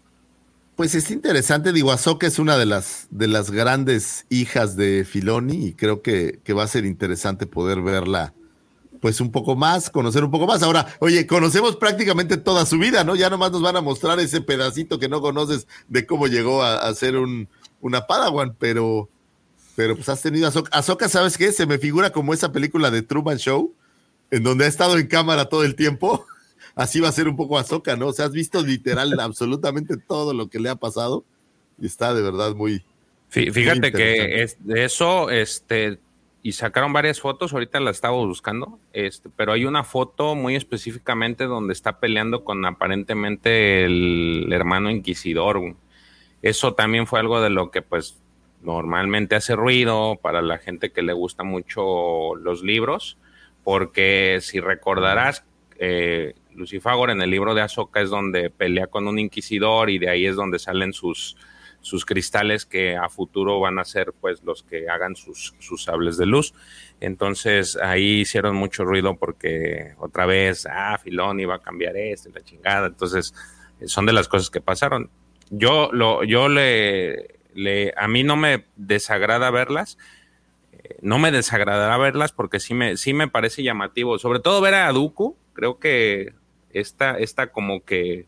Pues es interesante, digo, Ahsoka es una de las, de las grandes hijas de Filoni y creo que, que va a ser interesante poder verla pues un poco más, conocer un poco más. Ahora, oye, conocemos prácticamente toda su vida, ¿no? Ya nomás nos van a mostrar ese pedacito que no conoces de cómo llegó a, a ser un, una Padawan, pero, pero pues has tenido Ahsoka. Ahsoka, ¿sabes qué? Se me figura como esa película de Truman Show, en donde ha estado en cámara todo el tiempo. Así va a ser un poco Ahsoka, ¿no? O sea, has visto literal absolutamente todo lo que le ha pasado y está de verdad muy. Fíjate que es de eso, este, y sacaron varias fotos, ahorita las estaba buscando, este, pero hay una foto muy específicamente donde está peleando con aparentemente el hermano inquisidor. Eso también fue algo de lo que pues normalmente hace ruido para la gente que le gusta mucho los libros, porque si recordarás, eh, en el libro de Azoka es donde pelea con un inquisidor y de ahí es donde salen sus sus cristales que a futuro van a ser pues los que hagan sus, sus sables de luz. Entonces ahí hicieron mucho ruido porque otra vez, ah, Filón iba a cambiar esto la chingada. Entonces son de las cosas que pasaron. Yo, lo, yo le, le, a mí no me desagrada verlas. Eh, no me desagradará verlas porque sí me, sí me parece llamativo. Sobre todo ver a Dooku. Creo que esta, esta como que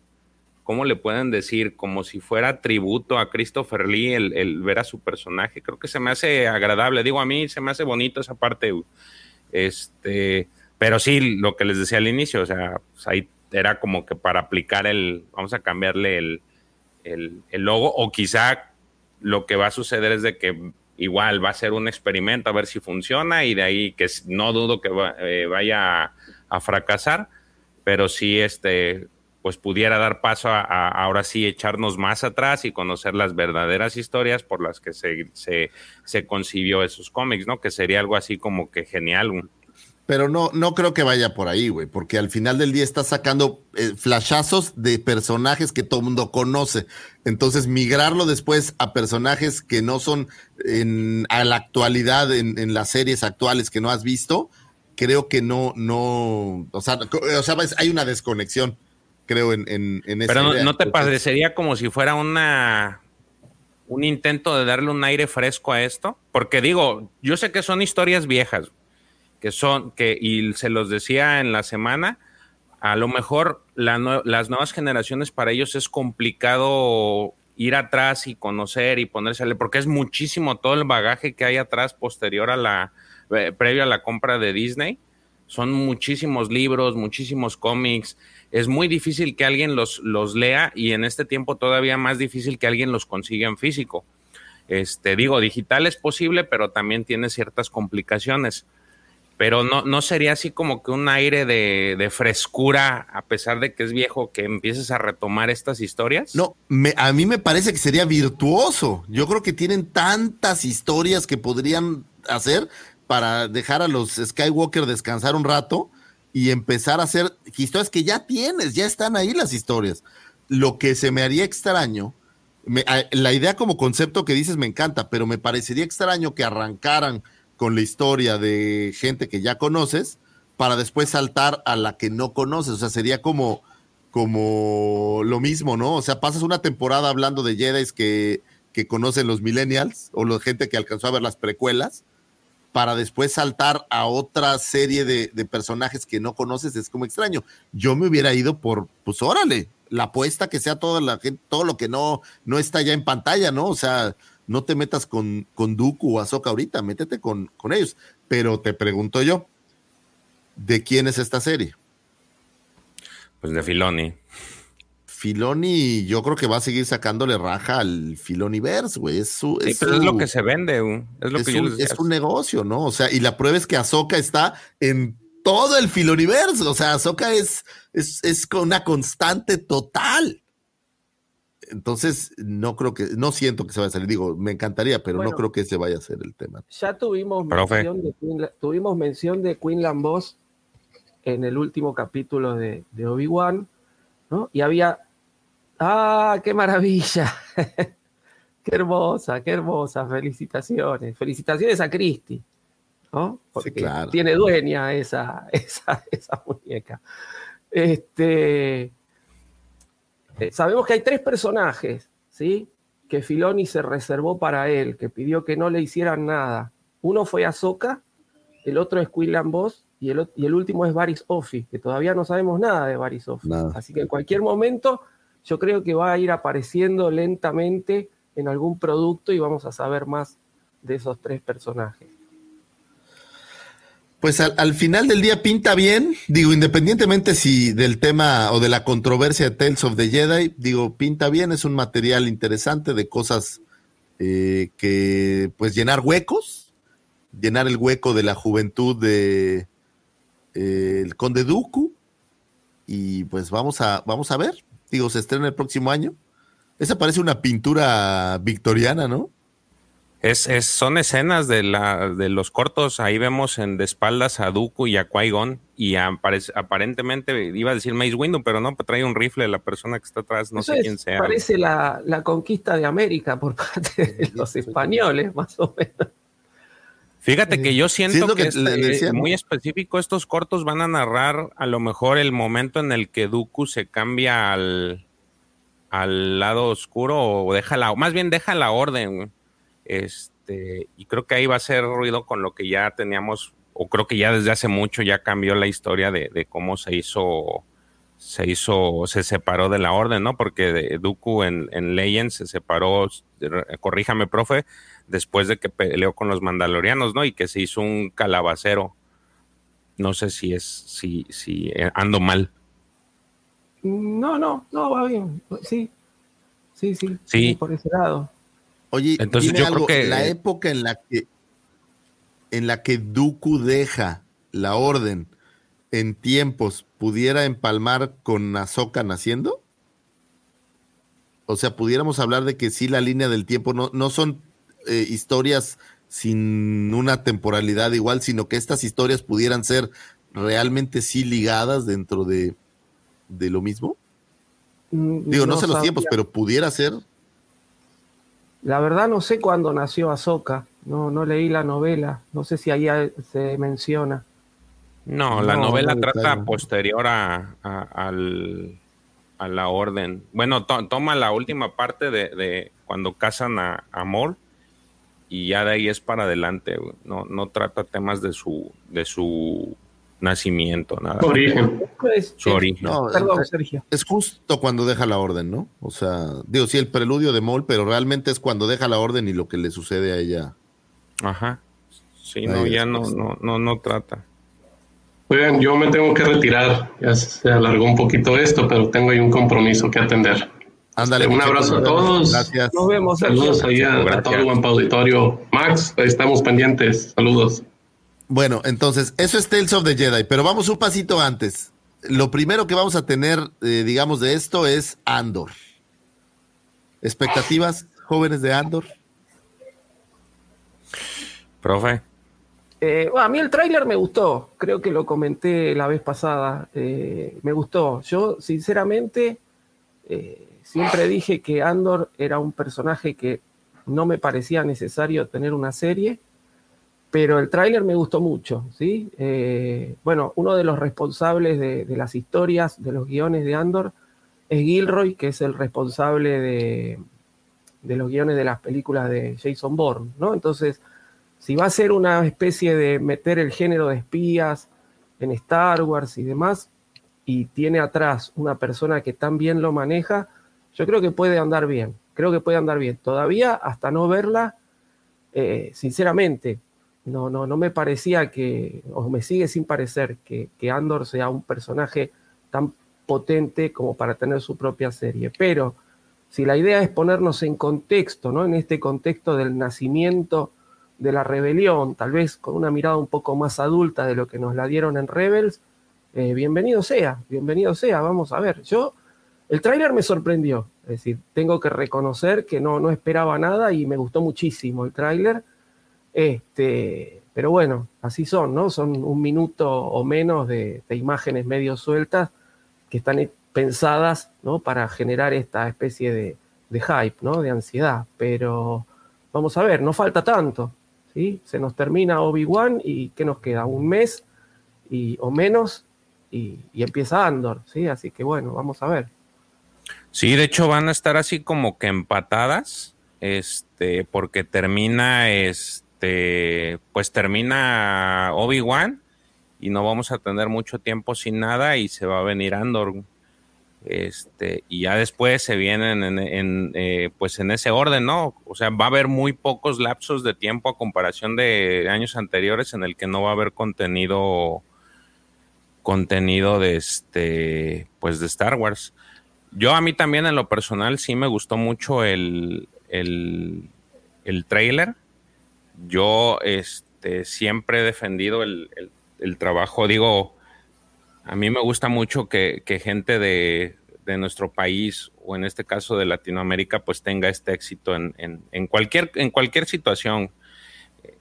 ¿cómo le pueden decir? Como si fuera tributo a Christopher Lee el, ver a su personaje. Creo que se me hace agradable. Digo, a mí se me hace bonito esa parte. Este, pero sí, lo que les decía al inicio, o sea, pues ahí era como que para aplicar el, vamos a cambiarle el, el, logo, o quizá lo que va a suceder es de que igual va a ser un experimento a ver si funciona y de ahí que no dudo que eh, vaya a, fracasar, pero sí este pues pudiera dar paso a, ahora sí echarnos más atrás y conocer las verdaderas historias por las que se, se, concibió esos cómics, ¿no? Que sería algo así como que genial. Pero no, no creo que vaya por ahí, güey, porque al final del día está sacando eh, flashazos de personajes que todo el mundo conoce. Entonces, migrarlo después a personajes que no son en, a la actualidad, en, en las series actuales que no has visto, creo que no, no, o sea, o sea hay una desconexión creo, en, en, en Pero no, te parecería como si fuera una un intento de darle un aire fresco a esto, porque digo, yo sé que son historias viejas, que son, que, y se los decía en la semana, a lo mejor las nuevas generaciones para ellos es complicado ir atrás y conocer y ponérsele, porque es muchísimo todo el bagaje que hay atrás posterior a la, eh, previo a la compra de Disney. Son muchísimos libros, muchísimos cómics, es muy difícil que alguien los, los lea y en este tiempo todavía más difícil que alguien los consiga en físico. Este, digo, digital es posible, pero también tiene ciertas complicaciones. Pero no, no sería así como que un aire de, frescura, a pesar de que es viejo, que empieces a retomar estas historias. No, me, a mí me parece que sería virtuoso. Yo creo que tienen tantas historias que podrían hacer para dejar a los Skywalker descansar un rato y empezar a hacer historias que ya tienes, ya están ahí las historias. Lo que se me haría extraño, la idea como concepto que dices me encanta, pero me parecería extraño que arrancaran con la historia de gente que ya conoces para después saltar a la que no conoces. O sea, sería como, como lo mismo, ¿no? O sea, pasas una temporada hablando de Jedi que, que conocen los millennials o la gente que alcanzó a ver las precuelas para después saltar a otra serie de, personajes que no conoces es como extraño. Yo me hubiera ido por, pues órale, la apuesta que sea toda la todo lo que no, no está ya en pantalla, ¿no? O sea, no te metas con, con Dooku o Ahsoka ahorita, métete con, con ellos. Pero te pregunto yo, ¿de quién es esta serie? Pues de Filoni. Filoni, yo creo que va a seguir sacándole raja al Filoniverse, güey. Es su, es, es lo que se vende, es lo que es un negocio, ¿no? O sea, y la prueba es que Ahsoka está en todo el Filoniverse. O sea, Ahsoka es, es, es una constante total. Entonces, no creo que, no siento que se vaya a salir. Digo, me encantaría, pero no creo que ese vaya a ser el tema. Ya tuvimos mención de Queen, tuvimos mención de Queen Lambos en el último capítulo de, de Obi-Wan, ¿no? Y había Ah, qué maravilla. qué hermosa, qué hermosa. Felicitaciones. Felicitaciones a Cristi. ¿no? Porque tiene dueña esa, esa, esa muñeca. Este, eh, sabemos que hay tres personajes. ¿sí? Que Filoni se reservó para él, que pidió que no le hicieran nada. Uno fue Ahsoka, el otro es Quillan Boss y el, y el último es Baris Offi, que todavía no sabemos nada de Baris Offi. Así que en cualquier momento yo creo que va a ir apareciendo lentamente en algún producto y vamos a saber más de esos tres personajes. Pues al, final del día pinta bien, digo, independientemente si del tema o de la controversia de Tales of the Jedi, digo, pinta bien, es un material interesante de cosas eh, que, pues, llenar huecos, llenar el hueco de la juventud de eh, el Conde Dooku, y pues vamos a, vamos a ver, digo, se estrena el próximo año. Esa parece una pintura victoriana, ¿no? Es, es, son escenas de, la, de los cortos. Ahí vemos en de espaldas a Dooku y a Qui-Gon. Y aparentemente iba a decir Mace Windu, pero no, trae un rifle la persona que está atrás, no sé quién sea. Parece la, la, conquista de América por parte de los españoles, más o menos. Fíjate que yo siento que, es muy específico. Estos cortos van a narrar a lo mejor el momento en el que Dooku se cambia al, al lado oscuro o deja la, más bien deja la orden. Este, y creo que ahí va a ser ruido con lo que ya teníamos, o creo que ya desde hace mucho ya cambió la historia de, cómo se hizo, se hizo, se separó de la orden, ¿no? Porque Dooku en, en Legends se separó, corríjame, profe, después de que peleó con los mandalorianos, ¿no? Y que se hizo un calabacero. No sé si es, si, si eh, ando mal. No, no, no, va bien. Sí, sí, sí. Sí. Por ese lado. Oye, Entonces, yo creo que la época en la que en la que Dooku deja la orden en tiempos pudiera empalmar con Ahsoka naciendo? O sea, pudiéramos hablar de que sí la línea del tiempo no, no son eh, historias sin una temporalidad igual, sino que estas historias pudieran ser realmente sí ligadas dentro de, de lo mismo. Mm, Digo, no, sé los tiempos, pero pudiera ser. La verdad no sé cuándo nació Ahsoka, no, no leí la novela, no sé si ahí se menciona. No, la novela trata posterior a, al, a, la orden. Bueno, toma la última parte de, cuando casan a, a y ya de ahí es para adelante. No, no trata temas de su, de su nacimiento, nada. Su origen. Pues, su origen. Perdón, Sergio. Es justo cuando deja la orden, ¿no? O sea, digo, sí, el preludio de Mol, pero realmente es cuando deja la orden y lo que le sucede a ella. Ajá. Sí, no, ya no, no, no, no trata. Oigan, yo me tengo que retirar. Ya se alargó un poquito esto, pero tengo ahí un compromiso que atender. Ándale, un abrazo a todos. Gracias. Nos vemos. Saludos ahí a, todo el buen auditorio. Max, estamos pendientes. Saludos. Bueno, entonces, eso es Tales of the Jedi, pero vamos un pasito antes. Lo primero que vamos a tener, eh, digamos, de esto es Andor. ¿Expectativas, jóvenes de Andor? Profe. Eh, a mí el tráiler me gustó, creo que lo comenté la vez pasada, eh, me gustó. Yo, sinceramente, Siempre dije que Andor era un personaje que no me parecía necesario tener una serie, pero el tráiler me gustó mucho, ¿sí? Eh, bueno, uno de los responsables de, las historias, de los guiones de Andor, es Gilroy, que es el responsable de, de los guiones de las películas de Jason Bourne, ¿no? Entonces, si va a ser una especie de meter el género de espías en Star Wars y demás, y tiene atrás una persona que también lo maneja, yo creo que puede andar bien, creo que puede andar bien. Todavía, hasta no verla, eh, sinceramente, no, no, no me parecía que, o me sigue sin parecer que, que Andor sea un personaje tan potente como para tener su propia serie. Pero si la idea es ponernos en contexto, ¿no? En este contexto del nacimiento de la rebelión, tal vez con una mirada un poco más adulta de lo que nos la dieron en Rebels, eh, bienvenido sea, bienvenido sea, vamos a ver. Yo el tráiler me sorprendió, es decir, tengo que reconocer que no, no esperaba nada y me gustó muchísimo el tráiler. Este, pero bueno, así son, ¿no? Son un minuto o menos de, imágenes medio sueltas que están pensadas, ¿no? Para generar esta especie de, hype, ¿no? De ansiedad. Pero vamos a ver, no falta tanto, ¿sí? Se nos termina Obi-Wan y ¿qué nos queda? Un mes y, o menos y, y empieza Andor, ¿sí? Así que bueno, vamos a ver. Sí, de hecho van a estar así como que empatadas, este, porque termina, este, pues termina Obi-Wan y no vamos a tener mucho tiempo sin nada y se va a venir Andor. Este, y ya después se vienen en, eh, pues en ese orden, ¿no? O sea, va a haber muy pocos lapsos de tiempo a comparación de años anteriores en el que no va a haber contenido contenido de este pues de Star Wars. Yo a mí también en lo personal sí me gustó mucho el, el, el trailer. Yo este, siempre he defendido el, el trabajo, digo, a mí me gusta mucho que, gente de, nuestro país o en este caso de Latinoamérica pues tenga este éxito en, cualquier, en cualquier situación.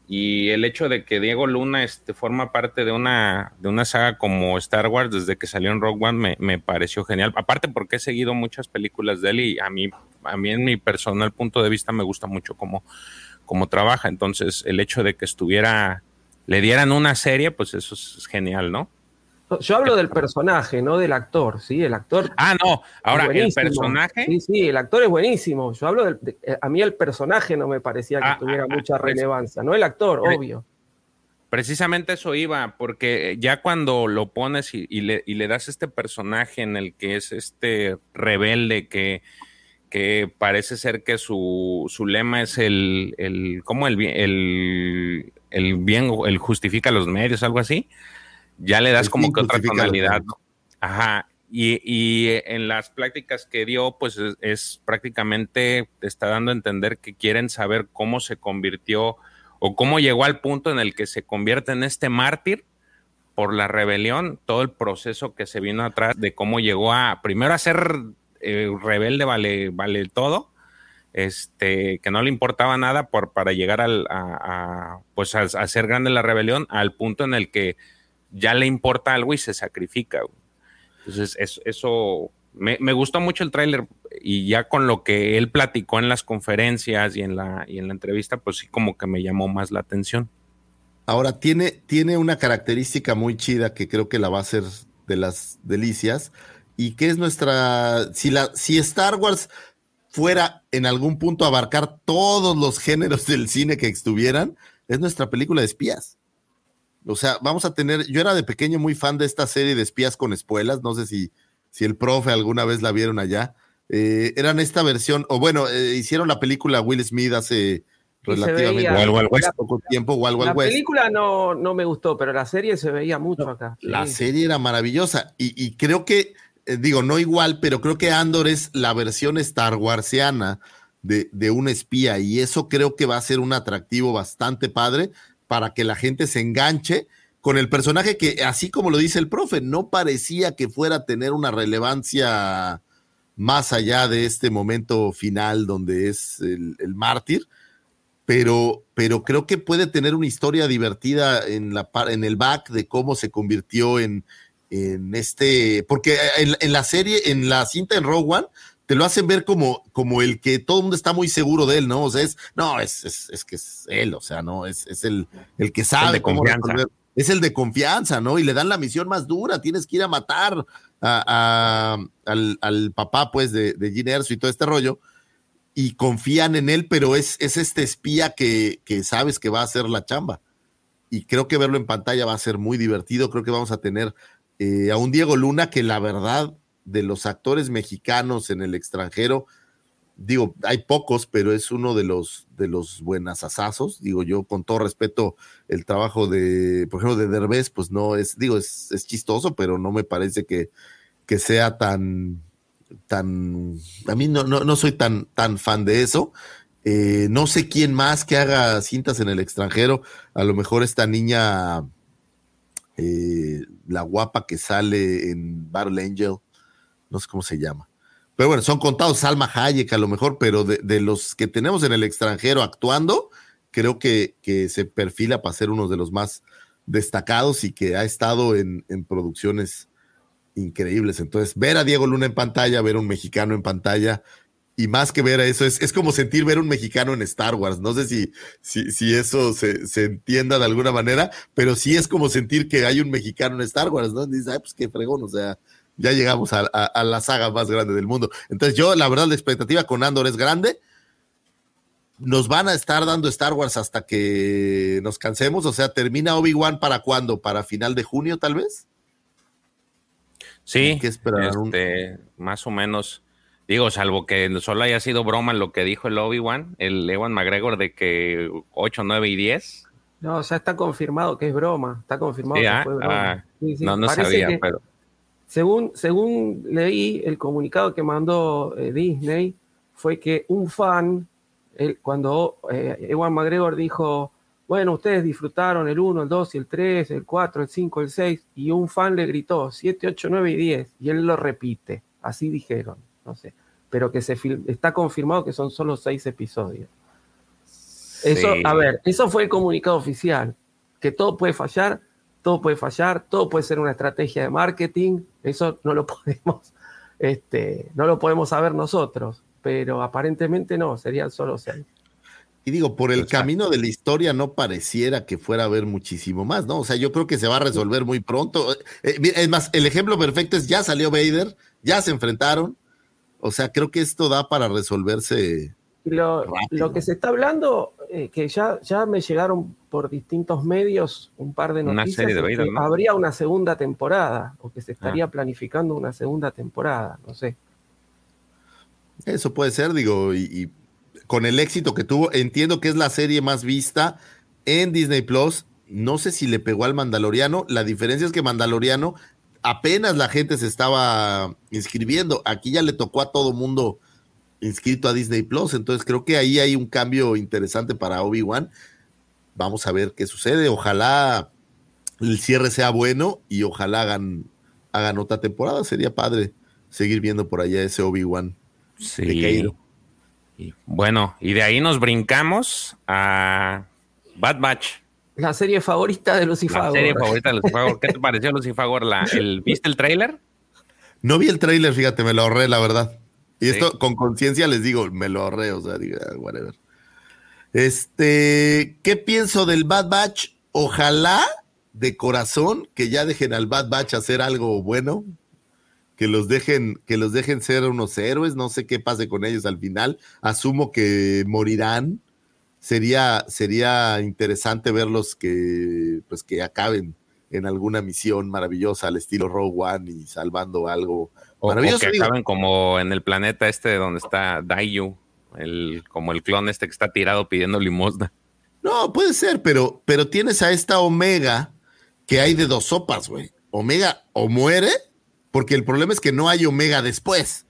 Y el hecho de que Diego Luna este, forma parte de una, de una saga como Star Wars desde que salió en Rogue One me, pareció genial. Aparte porque he seguido muchas películas de él y a mí, a mí en mi personal punto de vista me gusta mucho cómo, cómo trabaja. Entonces el hecho de que estuviera, le dieran una serie, pues eso es genial, ¿no? Yo hablo del personaje, no del actor, ¿sí? El actor. Ah, no, ahora el personaje. Sí, sí, el actor es buenísimo. Yo hablo del. Eh, a mí el personaje no me parecía que ah, tuviera ah, mucha pues, relevancia, no el actor, obvio. Precisamente eso iba, porque ya cuando lo pones y, le, y, le, das este personaje en el que es este rebelde que, que parece ser que su, su lema es el, el ¿cómo el, el, el bien, el justifica los medios, algo así ya le das como que otra tonalidad. Ajá. Y, en las prácticas que dio, pues es, prácticamente te está dando a entender que quieren saber cómo se convirtió o cómo llegó al punto en el que se convierte en este mártir por la rebelión, todo el proceso que se vino atrás de cómo llegó a primero a ser eh, rebelde, vale, vale todo, este, que no le importaba nada por, para llegar al, a, pues a, a, ser grande la rebelión, al punto en el que ya le importa algo y se sacrifica. Entonces, eso, eso me, gustó mucho el tráiler y ya con lo que él platicó en las conferencias y en la, y en la entrevista, pues sí como que me llamó más la atención. Ahora, tiene, tiene una característica muy chida que creo que la va a hacer de las delicias y que es nuestra, si, la, si Star Wars fuera en algún punto a abarcar todos los géneros del cine que estuvieran, es nuestra película de espías. O sea, vamos a tener, yo era de pequeño muy fan de esta serie de espías con espuelas, no sé si, si el profe alguna vez la vieron allá. Eh, eran esta versión, o bueno, eh, hicieron la película Will Smith hace relativamente poco tiempo, La película no, no me gustó, pero la serie se veía mucho acá. La serie era maravillosa y, creo que, eh, digo, no igual, pero creo que Andor es la versión Star Warsiana de, de un espía y eso creo que va a ser un atractivo bastante padre para que la gente se enganche con el personaje que, así como lo dice el profe, no parecía que fuera a tener una relevancia más allá de este momento final donde es el, mártir, pero, pero creo que puede tener una historia divertida en, la, en el back de cómo se convirtió en, en este, porque en, en, la serie, en la cinta en Rogue One, te lo hacen ver como, como el que todo el mundo está muy seguro de él, ¿no? O sea, es, no, es, es, es que es él, o sea, no, es, es el, el que sabe cómo resolver. Es el de confianza, ¿no? Y le dan la misión más dura, tienes que ir a matar a, al, al, papá, pues, de, de Gene Erso y todo este rollo, y confían en él, pero es, es este espía que, que sabes que va a hacer la chamba. Y creo que verlo en pantalla va a ser muy divertido, creo que vamos a tener eh, a un Diego Luna que la verdad de los actores mexicanos en el extranjero, digo, hay pocos, pero es uno de los de los. Digo, yo con todo respeto, el trabajo de, por ejemplo, de Derbez, pues no es, digo, es, chistoso, pero no me parece que, que sea tan, tan, a mí no, no, soy tan, tan fan de eso. Eh, no sé quién más que haga cintas en el extranjero. A lo mejor esta niña, eh, la guapa que sale en Battle Angel, no sé cómo se llama. Pero bueno, son contados Salma Hayek a lo mejor, pero de, los que tenemos en el extranjero actuando, creo que, que, se perfila para ser uno de los más destacados y que ha estado en, producciones increíbles. Entonces, ver a Diego Luna en pantalla, ver a un mexicano en pantalla, y más que ver a eso, es, es como sentir ver un mexicano en Star Wars. No sé si, si, si eso se, se, entienda de alguna manera, pero sí es como sentir que hay un mexicano en Star Wars, ¿no? Dices, ay, pues qué fregón, o sea, ya llegamos a, a- a la saga más grande del mundo. Entonces, yo, la verdad, la expectativa con Andor es grande. Nos van a estar dando Star Wars hasta que nos cansemos. O sea, ¿termina Obi-Wan para cuándo? ¿Para final de junio, tal vez? Sí, Hay que esperar un- este, más o menos. Digo, salvo que solo haya sido broma lo que dijo el Obi-Wan, el Ewan McGregor, de que 8, 9 y 10. No, ya está confirmado que es broma. Está confirmado Sí, que ah, fue broma. ah, Sí, sí, no, no parece sabía, que- pero Según, según leí, el comunicado que mandó eh, Disney fue que un fan, él- cuando eh, Ewan McGregor dijo, bueno, ustedes disfrutaron el 1, el 2 y el 3, el 4, el 5, el 6, y un fan le gritó 7, 8, 9 y 10, y él lo repite, así dijeron, no sé, pero que se está confirmado que son solo 6 episodios. Eso, Sí. a ver, eso fue el comunicado oficial, que todo puede fallar, todo puede fallar, todo puede ser una estrategia de marketing, eso no lo podemos, este, no lo podemos saber nosotros, pero aparentemente no, serían solo seis. Y digo, por el camino de la historia no pareciera que fuera a haber muchísimo más, ¿no? O sea, yo creo que se va a resolver muy pronto. Eh, mira, es más, el ejemplo perfecto es ya salió Vader, ya se enfrentaron. O sea, creo que esto da para resolverse. Lo, lo que se está hablando, eh, que ya, ya me llegaron por distintos medios un par de Una noticias, serie de Vader, que ¿no? Ah. habría una segunda temporada, o que se estaría planificando una segunda temporada, no sé. Eso puede ser, digo, y, y con el éxito que tuvo, entiendo que es la serie más vista en Disney Plus. No sé si le pegó al Mandaloriano. La diferencia es que Mandaloriano apenas la gente se estaba inscribiendo. Aquí ya le tocó a todo mundo inscrito a Disney Plus. Entonces creo que ahí hay un cambio interesante para Obi-Wan. Vamos a ver qué sucede. Ojalá el cierre sea bueno y ojalá hagan, hagan otra temporada. Sería padre seguir viendo por allá ese Obi-Wan. sí. Y bueno, y de ahí nos brincamos a Bad Batch. La serie favorita de Lucifer. La serie favorita de Lucifer. ¿Qué te pareció Lucifer? La, el, ¿Viste el tráiler? No vi el tráiler, fíjate, me lo ahorré, la verdad. Y Sí. esto con conciencia les digo, me lo ahorré, o sea, digo, ah, whatever. Este, ¿qué pienso del Bad Batch? Ojalá de corazón que ya dejen al Bad Batch hacer algo bueno, que los dejen, que los dejen ser unos héroes, no sé qué pase con ellos al final. Asumo que morirán. Sería, sería interesante verlos que, pues, que acaben en alguna misión maravillosa al estilo Rogue One y salvando algo O, o maravilloso. que digo. acaben como en el planeta este donde está Daiju, el, como el clon este que está tirado pidiendo limosna. No, puede ser, pero, pero tienes a esta Omega que hay de dos sopas, güey. Omega o muere, porque el problema es que no hay Omega después.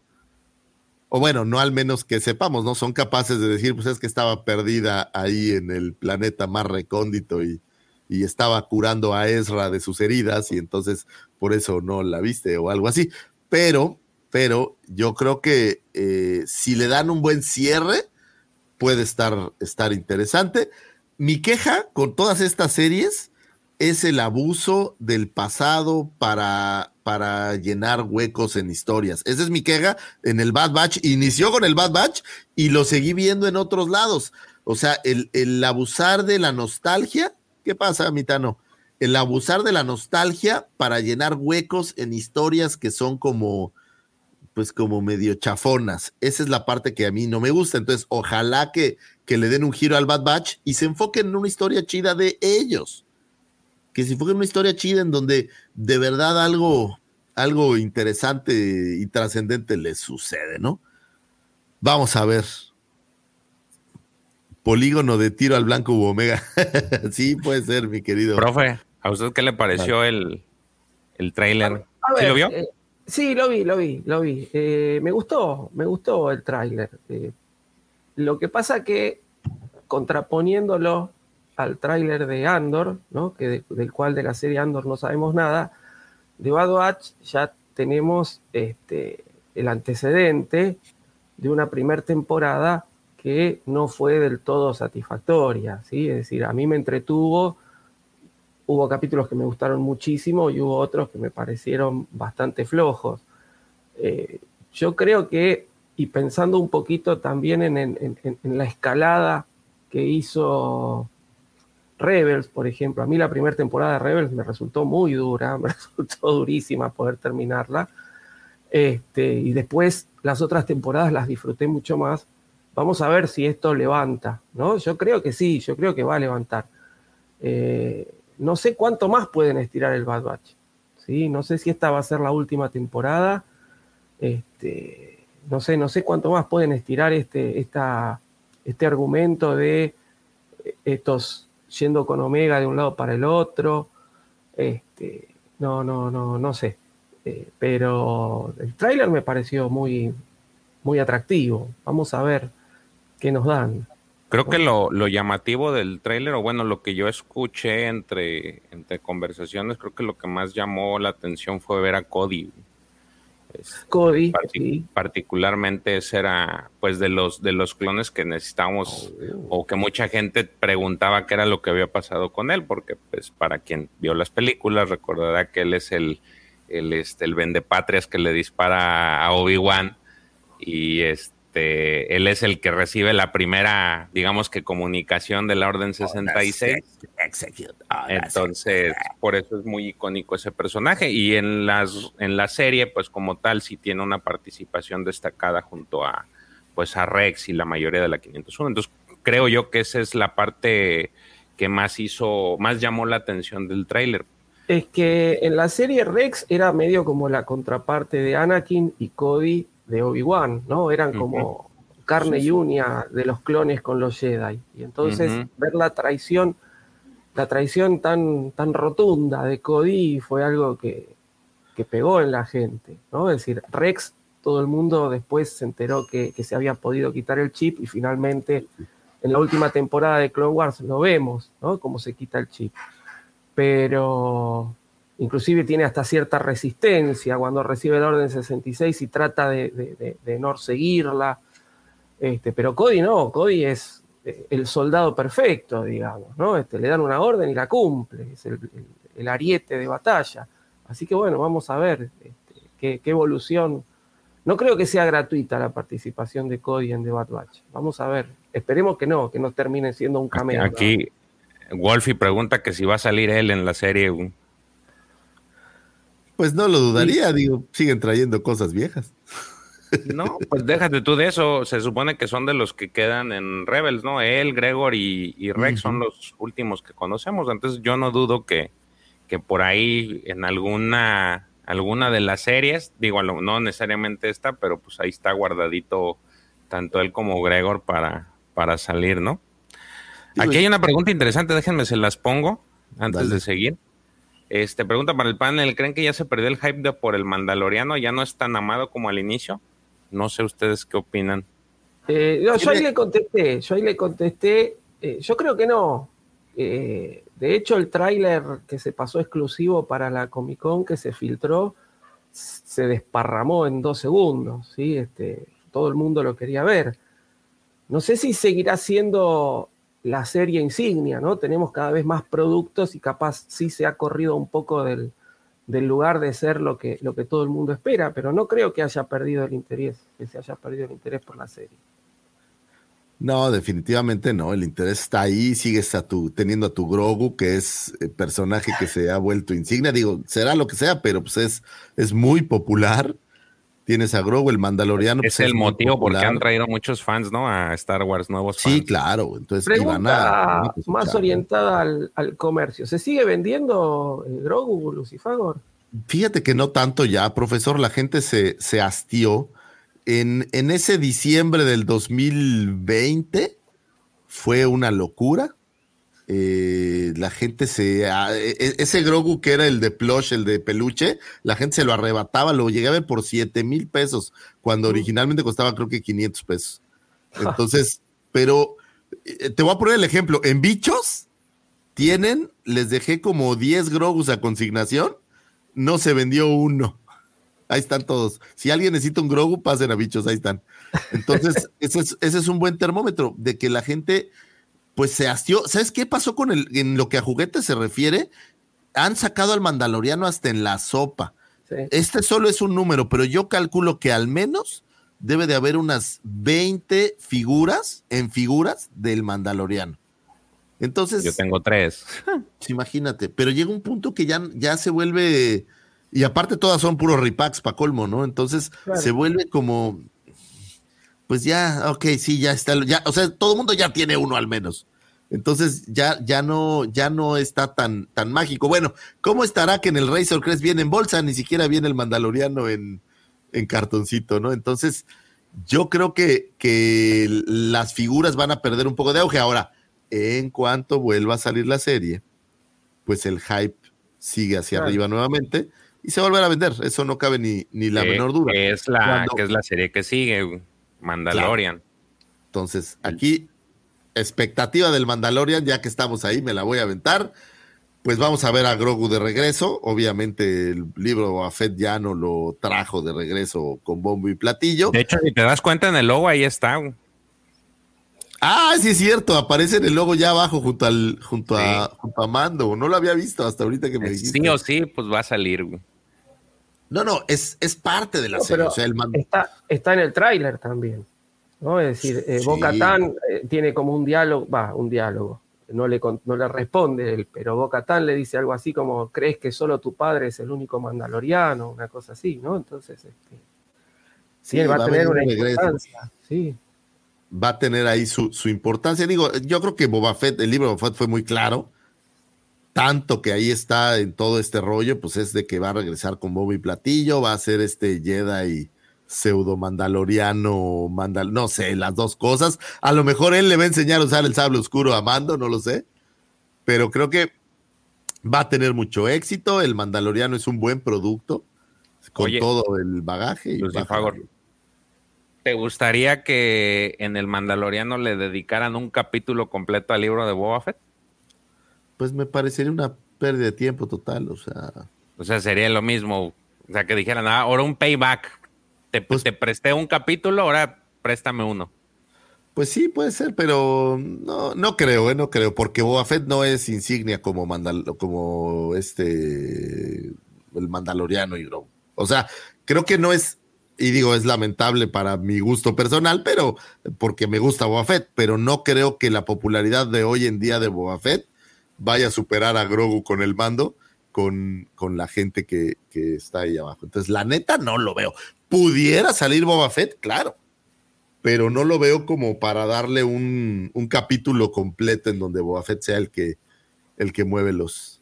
O bueno, no al menos que sepamos, ¿no? Son capaces de decir, pues es que estaba perdida ahí en el planeta más recóndito y, y estaba curando a Ezra de sus heridas y entonces por eso no la viste o algo así. Pero, pero yo creo que eh, si le dan un buen cierre, puede estar, estar interesante. Mi queja con todas estas series es el abuso del pasado para, para llenar huecos en historias. Esa es mi queja en el Bad Batch. Inició con el Bad Batch y lo seguí viendo en otros lados. O sea, el, el abusar de la nostalgia. ¿Qué pasa, Mitano? El abusar de la nostalgia para llenar huecos en historias que son como, pues como medio chafonas. Esa es la parte que a mí no me gusta. Entonces, ojalá que, que le den un giro al Bad Batch y se enfoquen en una historia chida de ellos. Que enfoquen en una historia chida en donde de verdad algo, algo interesante y trascendente les sucede, ¿no? Vamos a ver. Polígono de tiro al blanco u omega. sí, puede ser, mi querido. Profe, ¿a usted qué le pareció el, el tráiler? A ¿Sí ver, lo vio? eh, sí, lo vi, lo vi, lo vi. Eh, me gustó, me gustó el tráiler. Eh, lo que pasa que contraponiéndolo al tráiler de Andor, ¿no? que de- del cual de la serie Andor no sabemos nada, de Bad Batch ya tenemos este, el antecedente de una primera temporada que no fue del todo satisfactoria, ¿sí? Es decir, a mí me entretuvo, hubo capítulos que me gustaron muchísimo y hubo otros que me parecieron bastante flojos. Eh, yo creo que, y pensando un poquito también en la escalada que hizo Rebels, por ejemplo, a mí la primera temporada de Rebels me resultó muy dura, me resultó durísima poder terminarla. Este, y después las otras temporadas las disfruté mucho más. Vamos a ver si esto levanta, ¿no? Yo creo que sí, yo creo que va a levantar. Eh, no sé cuánto más pueden estirar el Bad Batch. ¿sí? No sé si esta va a ser la última temporada. Este, no sé, no sé cuánto más pueden estirar este, esta, este argumento de estos yendo con Omega de un lado para el otro. Este, no, no, no, no sé. Eh, pero el tráiler me pareció muy, muy atractivo. Vamos a ver qué nos dan. Creo que lo, lo llamativo del tráiler, o bueno, lo que yo escuché entre, entre conversaciones, creo que lo que más llamó la atención fue ver a Cody. Cody, particularmente ese era pues de los de los clones que necesitamos Oh. o que mucha gente preguntaba qué era lo que había pasado con él, porque pues para quien vio las películas recordará que él es el el este el vendepatrias que le dispara a Obi-Wan y este él es el que recibe la primera, digamos que comunicación de la Orden 66. Entonces, por eso es muy icónico ese personaje. Y en, las, en la serie, pues como tal, sí tiene una participación destacada junto a, pues, a Rex y la mayoría de la 501. Entonces, creo yo que esa es la parte que más hizo, más llamó la atención del tráiler. Es que en la serie Rex era medio como la contraparte de Anakin y Cody de Obi-Wan, ¿no? Eran como carne y uña de los clones con los Jedi. Y entonces ver la traición, la traición tan, tan rotunda de Cody fue algo que, que pegó en la gente, ¿no? Es decir, Rex, todo el mundo después se enteró que, que se había podido quitar el chip y finalmente en la última temporada de Clone Wars lo vemos, ¿no? Cómo se quita el chip. Pero inclusive tiene hasta cierta resistencia cuando recibe la Orden 66 y trata de, de- de- de no seguirla. Este, pero Cody no, Cody es eh, el soldado perfecto, digamos, ¿no? Este, le dan una orden y la cumple, es el, el- el ariete de batalla. Así que bueno, vamos a ver este, qué, qué evolución. No creo que sea gratuita la participación de Cody en The Bad Batch. Vamos a ver. Esperemos que no, que no termine siendo un cameo. ¿no? Aquí Wolfie pregunta que si va a salir él en la serie. Pues no lo dudaría, digo, siguen trayendo cosas viejas. No, pues déjate tú de eso. Se supone que son de los que quedan en Rebels, ¿no? Él, Gregor y, y Rex son los últimos que conocemos. Entonces yo no dudo que, que por ahí en alguna, alguna de las series, digo, no necesariamente esta, pero pues ahí está guardadito tanto él como Gregor para, para salir, ¿no? Aquí hay una pregunta interesante, déjenme se las pongo antes Dale. de seguir. Este pregunta para el panel, ¿creen que ya se perdió el hype de por el Mandaloriano? ¿Ya no es tan amado como al inicio? No sé ustedes qué opinan. Eh, no, yo ahí le contesté, yo ahí le contesté, eh, yo creo que no. Eh, de hecho, el tráiler que se pasó exclusivo para la Comic Con, que se filtró, se desparramó en dos segundos, ¿sí? Este, todo el mundo lo quería ver. No sé si seguirá siendo la serie insignia, ¿no? Tenemos cada vez más productos y capaz sí se ha corrido un poco del, del lugar de ser lo que, lo que todo el mundo espera, pero no creo que haya perdido el interés, que se haya perdido el interés por la serie. No, definitivamente no. El interés está ahí. Sigues a tu, teniendo a tu Grogu, que es el personaje que se ha vuelto insignia. Digo, será lo que sea, pero pues es, es muy popular. Tienes a Grogu, el Mandaloriano. Es pues, el muy motivo por qué popular. han traído muchos fans, ¿no? A Star Wars, nuevos Sí, claro. Entonces, Pregunta a- pues, más orientada al, al comercio. ¿Se sigue vendiendo el Grogu, Lucifagor? Fíjate que no tanto ya, profesor. La gente se, se hastió. En, en ese diciembre del 2020 fue una locura. Eh, la gente se. a- e- e- ese Grogu que era el de plush, el de peluche, la gente se lo arrebataba. Lo llegué a ver por 7 mil pesos, cuando originalmente costaba creo que 500 pesos. Entonces, pero eh, te voy a poner el ejemplo. En bichos tienen, les dejé como 10 Grogus a consignación no se vendió uno. Ahí están todos. Si alguien necesita un Grogu, pasen a bichos, ahí están. Entonces, ese es, ese es un buen termómetro de que la gente, pues se hastió. ¿Sabes qué pasó con el, en lo que a juguetes se refiere? Han sacado al Mandaloriano hasta en la sopa. Este solo es un número, pero yo calculo que al menos debe de haber unas 20 figuras en figuras del Mandaloriano. Entonces. Yo tengo tres. Imagínate, pero llega un punto que ya, ya se vuelve Y aparte todas son puros repacks para colmo, ¿no? Entonces Claro. se vuelve como, pues ya, ok, sí, ya está, ya, o sea, todo el mundo ya tiene uno al menos. Entonces ya, ya no, ya no está tan, tan mágico. Bueno, ¿cómo estará que en el Razor Crest viene en bolsa? Ni siquiera viene el Mandaloriano en, en cartoncito, ¿no? Entonces, yo creo que, que las figuras van a perder un poco de auge. Ahora, en cuanto vuelva a salir la serie, pues el hype sigue hacia Claro. arriba nuevamente y se va a vender. Eso no cabe ni, ni la menor duda. Que es la, Cuando- que es la serie que sigue, Mandalorian. Entonces, aquí, expectativa del Mandalorian, ya que estamos ahí, me la voy a aventar. Pues vamos a ver a Grogu de regreso. Obviamente, el libro Boba Fett ya no lo trajo de regreso con bombo y platillo. De hecho, si te das cuenta en el logo, ahí está. Ah, sí es cierto, aparece en el logo ya abajo junto al, junto a, junto a Mando. No lo había visto hasta ahorita que me dijiste. Sí o sí, pues va a salir. güey. No, no, es, es parte de la No, serie. pero O sea, el Mando. está, está en el tráiler también. ¿no? Es decir, eh, Sí. Bo-Katan, eh, tiene como un diálogo, va, un diálogo. No le, no le responde él, pero Bo-Katan le dice algo así como: ¿Crees que solo tu padre es el único mandaloriano? Una cosa así, ¿no? Entonces, este, sí, él va, va a tener una importancia. Sí, va a tener ahí su, su importancia. Digo, yo creo que Boba Fett, el libro de Boba Fett fue muy claro. Tanto que ahí está en todo este rollo, pues es de que va a regresar con Boba y Platillo, va a ser este Jedi pseudo mandaloriano, mandal, no sé, las dos cosas. A lo mejor él le va a enseñar a usar el sable oscuro a Mando, no lo sé. Pero creo que va a tener mucho éxito. El mandaloriano es un buen producto con Oye, todo el bagaje. y Fagor, ¿Te gustaría que en el Mandaloriano le dedicaran un capítulo completo al libro de Boba Fett? Pues me parecería una pérdida de tiempo total, o sea. O sea, sería lo mismo. O sea, que dijeran, ah, ahora un payback. Te, Pues te presté un capítulo, ahora préstame uno. Pues sí, puede ser, pero no, no creo, ¿eh? no creo, porque Boba Fett no es insignia como Mandal como este el Mandaloriano y Grogu. O sea, creo que no es, y digo, es lamentable para mi gusto personal, pero porque me gusta Boba Fett, pero no creo que la popularidad de hoy en día de Boba Fett vaya a superar a Grogu con el mando, con, con la gente que, que está ahí abajo. Entonces, la neta, no lo veo. ¿Pudiera salir Boba Fett? Claro pero no lo veo como para darle un, un capítulo completo en donde Boba Fett sea el que, el que mueve los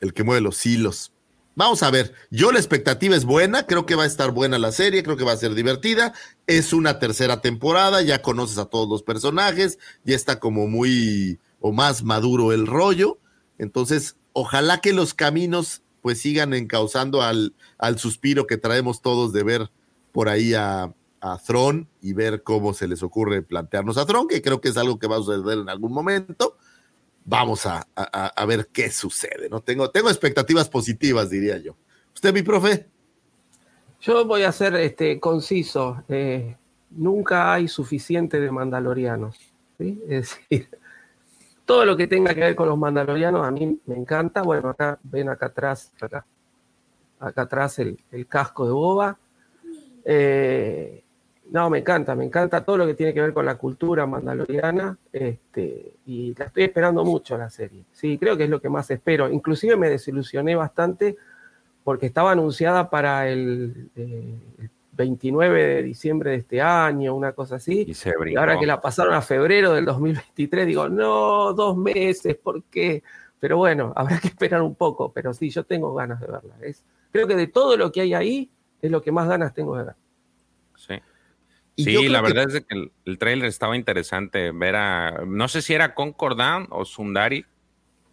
el que mueve los hilos. Vamos a ver, yo la expectativa es buena, creo que va a estar buena la serie, creo que va a ser divertida, es una tercera temporada, ya conoces a todos los personajes, ya está como muy o más maduro el rollo, entonces ojalá que los caminos pues sigan encauzando al, al suspiro que traemos todos de ver por ahí a, a Tron y ver cómo se les ocurre plantearnos a Tron, que creo que es algo que va a suceder en algún momento. Vamos a, a- ver qué sucede, ¿no? Tengo, tengo expectativas positivas, diría yo. ¿Usted, mi profe? Yo voy a ser este, conciso. eh, nunca hay suficiente de mandalorianos. ¿sí? Es decir, todo lo que tenga que ver con los mandalorianos a mí me encanta. Bueno, acá ven acá atrás, acá, atrás el, casco de boba. Eh, no, me encanta, me encanta todo lo que tiene que ver con la cultura mandaloriana. Este, y la estoy esperando mucho la serie. Sí, creo que es lo que más espero. Inclusive me desilusioné bastante porque estaba anunciada para el, eh, el 29 de diciembre de este año, una cosa así. Y se Y ahora que la pasaron a febrero del 2023, digo, no, dos meses, ¿por qué? Pero bueno, habrá que esperar un poco, pero sí, yo tengo ganas de verla. Es, creo que de todo lo que hay ahí, es lo que más ganas tengo de ver. Sí. Y Sí, la que- verdad es que el, el trailer estaba interesante. Ver a. No sé si era Concordan o Sundari.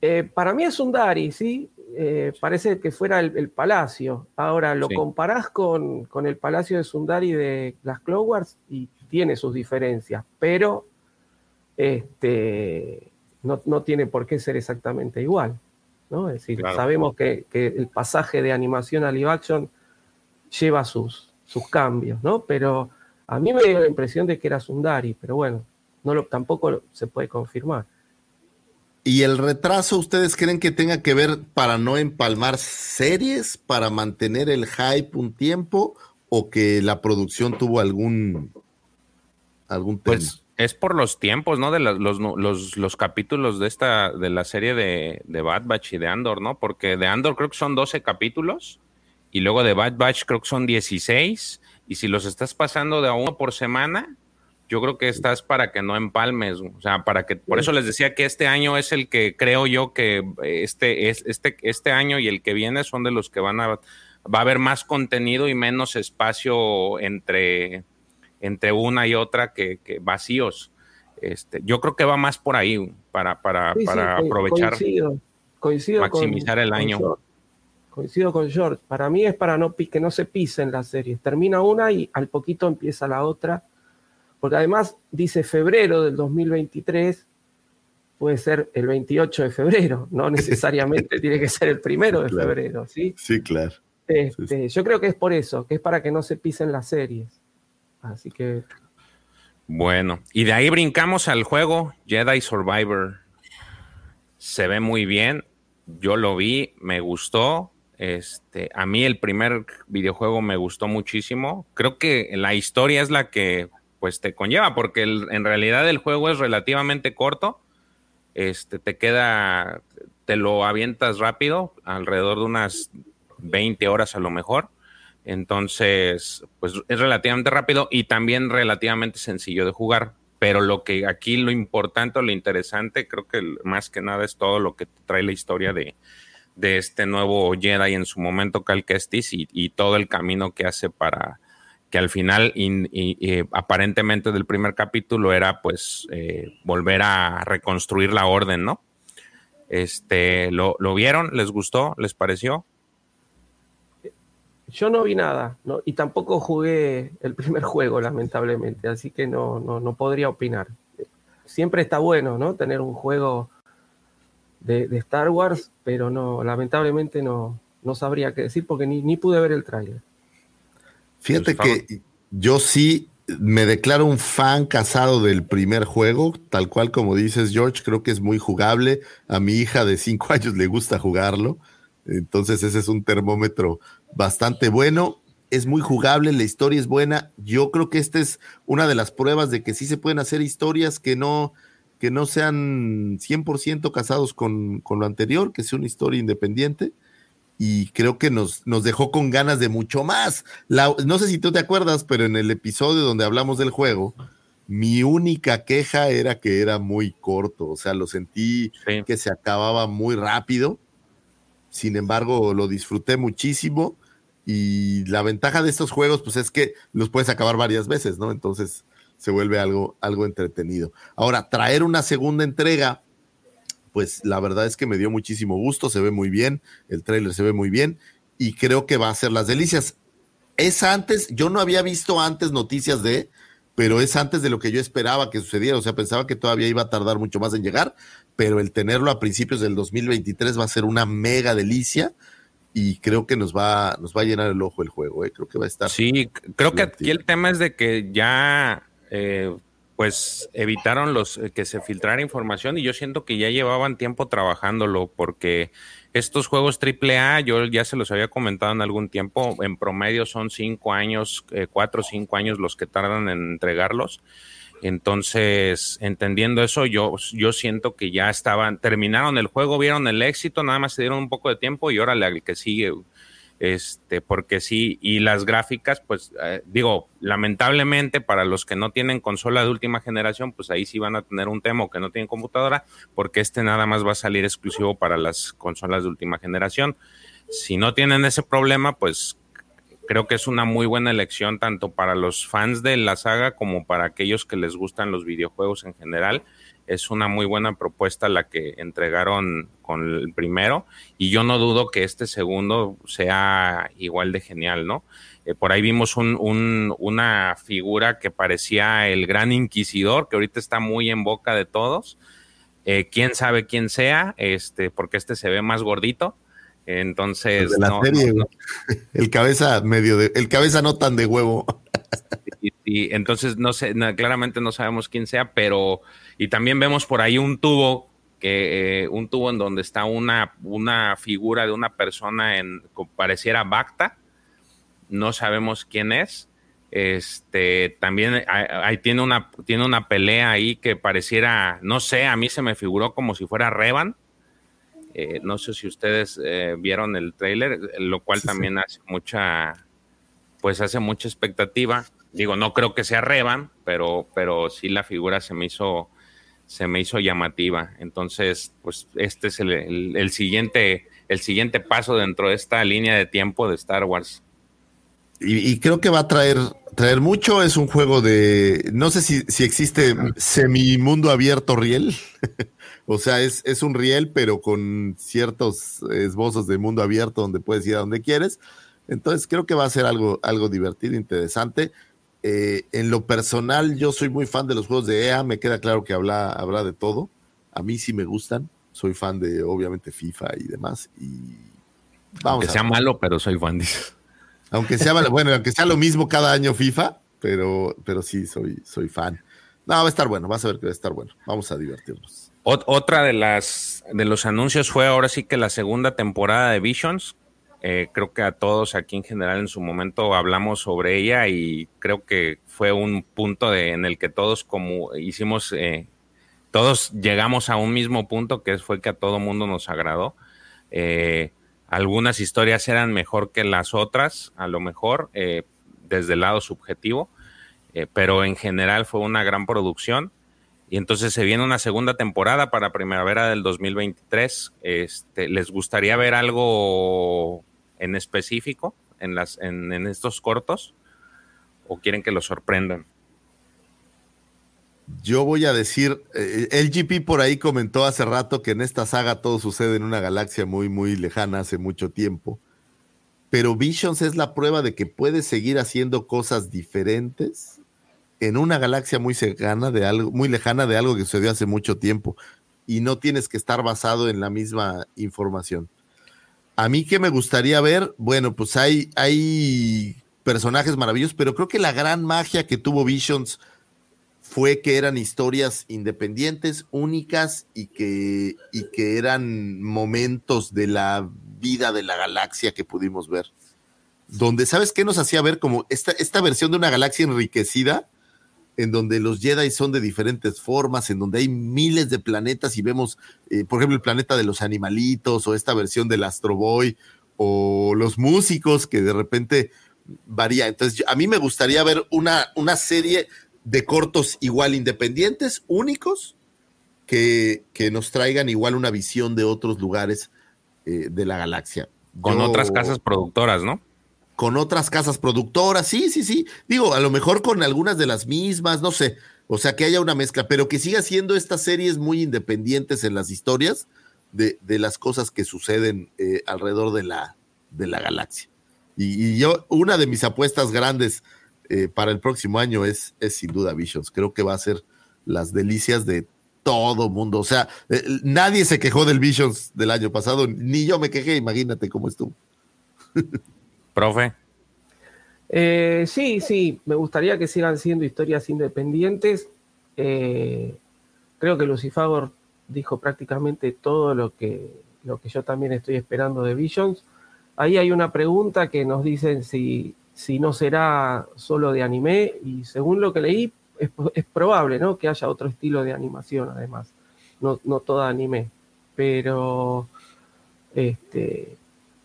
Eh, para mí es un Dari, ¿sí? Eh, parece que fuera el, el palacio. Ahora lo Sí. comparás con, con el palacio de Sundari de las Clone Wars y tiene sus diferencias, pero este, no, no tiene por qué ser exactamente igual. ¿no? Es decir, Claro. sabemos que, que el pasaje de animación a live action lleva sus, sus cambios, ¿no? Pero a mí me dio la impresión de que era Sundari, pero bueno, no lo, tampoco se puede confirmar. ¿Y el retraso ustedes creen que tenga que ver para no empalmar series, para mantener el hype un tiempo o que la producción tuvo algún algún tema? Pues es por los tiempos, ¿no? De la- los, los, los capítulos de esta, de la serie de, de Bad Batch y de Andor, ¿no? Porque de Andor creo que son 12 capítulos y luego de Bad Batch creo que son 16, y si los estás pasando de a uno por semana, yo creo que estás para que no empalmes, o sea, para que, por eso les decía que este año es el que creo yo que este, es, este, este año y el que viene son de los que van a, va a haber más contenido y menos espacio entre, entre una y otra que, que vacíos. Este, yo creo que va más por ahí para, para, Sí, para aprovechar, Coincido, coincido con- maximizar el año. Coincido con George. Para mí es para no, que no se pisen las series. Termina una y al poquito empieza la otra. Porque además dice febrero del 2023, puede ser el 28 de febrero, no necesariamente tiene que ser el primero de Claro. febrero, ¿sí? Sí, claro. Este, Yo creo que es por eso, que es para que no se pisen las series. Así que Bueno, y de ahí brincamos al juego Jedi Survivor. Se ve muy bien. Yo lo vi, me gustó. Este, a mí el primer videojuego me gustó muchísimo. Creo que la historia es la que pues te conlleva, porque en realidad el juego es relativamente corto. Este, te queda, te lo avientas rápido, alrededor de unas 20 horas a lo mejor. Entonces, pues es relativamente rápido y también relativamente sencillo de jugar. Pero lo que aquí lo importante o lo interesante, creo que más que nada es todo lo que trae la historia de, de este nuevo Jedi en su momento, Cal Kestis, y, y todo el camino que hace para que al final, aparentemente del primer capítulo, era pues eh, volver a reconstruir la orden, ¿no? Este, ¿lo, ¿Lo vieron? ¿Les gustó? ¿Les pareció? yo no vi nada, ¿no? y tampoco jugué el primer juego, lamentablemente, así que no, no, no podría opinar. Siempre está bueno, ¿no? Tener un juego de, de Star Wars, pero no, lamentablemente no, no sabría qué decir porque ni, ni pude ver el tráiler. Fíjate que yo sí me declaro un fan casado del primer juego, tal cual como dices, George, creo que es muy jugable. A mi hija de cinco años le gusta jugarlo. Entonces ese es un termómetro bastante bueno. Es muy jugable, la historia es buena. Yo creo que esta es una de las pruebas de que sí se pueden hacer historias que no, que no sean 100% casados con, con lo anterior, que sea una historia independiente y creo que nos, nos dejó con ganas de mucho más. La- no sé si tú te acuerdas, pero en el episodio donde hablamos del juego, mi única queja era que era muy corto, o sea, lo sentí que se acababa muy rápido. Sin embargo, lo disfruté muchísimo y la ventaja de estos juegos, pues es que los puedes acabar varias veces, ¿no? Entonces se vuelve algo, algo entretenido. Ahora, traer una segunda entrega, pues la verdad es que me dio muchísimo gusto, se ve muy bien, el tráiler se ve muy bien y creo que va a ser las delicias. Es antes, yo no había visto antes noticias de, pero es antes de lo que yo esperaba que sucediera, o sea, pensaba que todavía iba a tardar mucho más en llegar, pero el tenerlo a principios del 2023 va a ser una mega delicia y creo que nos va, nos va a llenar el ojo el juego, ¿eh? creo que va a estar. Sí, creo que aquí el tema es de que ya, eh, pues, evitaron los eh, que se filtrara información y yo siento que ya llevaban tiempo trabajándolo porque estos juegos AAA, yo ya se los había comentado en algún tiempo, en promedio son cinco años, eh, cuatro o cinco años los que tardan en entregarlos. Entonces, entendiendo eso, yo, yo siento que ya estaban, terminaron el juego, vieron el éxito, nada más se dieron un poco de tiempo y órale al que sigue. Este, porque sí, y las gráficas, pues eh, digo, lamentablemente para los que no tienen consola de última generación, pues ahí sí van a tener un tema o que no tienen computadora, porque este nada más va a salir exclusivo para las consolas de última generación. Si no tienen ese problema, pues creo que es una muy buena elección tanto para los fans de la saga como para aquellos que les gustan los videojuegos en general. Es una muy buena propuesta la que entregaron con el primero y yo no dudo que este segundo sea igual de genial, ¿no? Eh, por ahí vimos un, un, una figura que parecía el gran inquisidor, que ahorita está muy en boca de todos. Eh, quién sabe quién sea, este, porque este se ve más gordito. Entonces, de la no, serie, no, güey. el cabeza medio de, el cabeza no tan de huevo. y, y entonces no sé, claramente no sabemos quién sea, pero y también vemos por ahí un tubo que eh, un tubo en donde está una, una figura de una persona en que pareciera Bacta, no sabemos quién es. Este también ahí, ahí tiene una tiene una pelea ahí que pareciera, no sé, a mí se me figuró como si fuera Revan. Eh, no sé si ustedes eh, vieron el tráiler, lo cual también hace mucha, pues hace mucha expectativa. Digo, no creo que sea Revan, pero, pero sí la figura se me hizo, se me hizo llamativa. Entonces, pues este es el, el- siguiente, el siguiente paso dentro de esta línea de tiempo de Star Wars. Y, creo que va a traer, traer mucho. Es un juego de. No sé si, si existe semi mundo abierto riel. o sea, es, es un riel, pero con ciertos esbozos de mundo abierto donde puedes ir a donde quieres. Entonces creo que va a ser algo, algo divertido, interesante. Eh, en lo personal, yo soy muy fan de los juegos de EA. Me queda claro que habla, habrá de todo. A mí sí me gustan. Soy fan de, obviamente, FIFA y demás. Y vamos Aunque a sea ver. malo, pero soy fan. Aunque sea, bueno, aunque sea lo mismo cada año FIFA, pero, pero sí, soy, soy fan. No, va a estar bueno, vas a ver que va a estar bueno. Vamos a divertirnos. Ot- otra de las de los anuncios fue ahora sí que la segunda temporada de Visions. Eh, creo que a todos aquí en general en su momento hablamos sobre ella y creo que fue un punto en el que todos como hicimos, eh, todos llegamos a un mismo punto que fue que a todo mundo nos agradó. Eh, algunas historias eran mejor que las otras, a lo mejor, desde el lado subjetivo, pero en general fue una gran producción. Y entonces se viene una segunda temporada para primavera del 2023. Este, ¿Les gustaría ver algo en específico en, las, en, en estos cortos? ¿O quieren que los sorprendan? Yo voy a decir, eh, LGP por ahí comentó hace rato que en esta saga todo sucede en una galaxia muy, muy lejana hace mucho tiempo. Pero Visions es la prueba de que puedes seguir haciendo cosas diferentes en una galaxia muy cercana de algo, muy lejana de algo que sucedió hace mucho tiempo. Y no tienes que estar basado en la misma información. A mí que me gustaría ver, bueno, pues hay, hay personajes maravillosos, pero creo que la gran magia que tuvo Visions fue que eran historias independientes, únicas y que, y que eran momentos de la vida de la galaxia que pudimos ver. Donde, ¿sabes qué nos hacía ver? Como esta, esta versión de una galaxia enriquecida, en donde los Jedi son de diferentes formas, en donde hay miles de planetas y vemos, eh, por ejemplo, el planeta de los animalitos o esta versión del Astro Boy o los músicos que de repente varía. Entonces, a mí me gustaría ver una, una serie de cortos igual independientes, únicos, que, que nos traigan igual una visión de otros lugares eh, de la galaxia. Con Yo- otras casas productoras, ¿no? Con otras casas productoras, sí, sí, sí. Digo, a lo mejor con algunas de las mismas, no sé. O sea, que haya una mezcla, pero que siga siendo estas series muy independientes en las historias de, de las cosas que suceden eh, alrededor de la, de la galaxia. Y, yo, una de mis apuestas grandes eh, para el próximo año es, es sin duda Visions. Creo que va a ser las delicias de todo mundo. O sea, eh, nadie se quejó del Visions del año pasado, ni yo me quejé, imagínate cómo estuvo. Profe. Eh, sí, sí, me gustaría que sigan siendo historias independientes. Eh, creo que Lucifagor dijo prácticamente todo lo que, lo que yo también estoy esperando de Visions. Ahí hay una pregunta que nos dicen si, si no será solo de anime y según lo que leí es, probable ¿no? que haya otro estilo de animación además, no, no toda anime, pero este,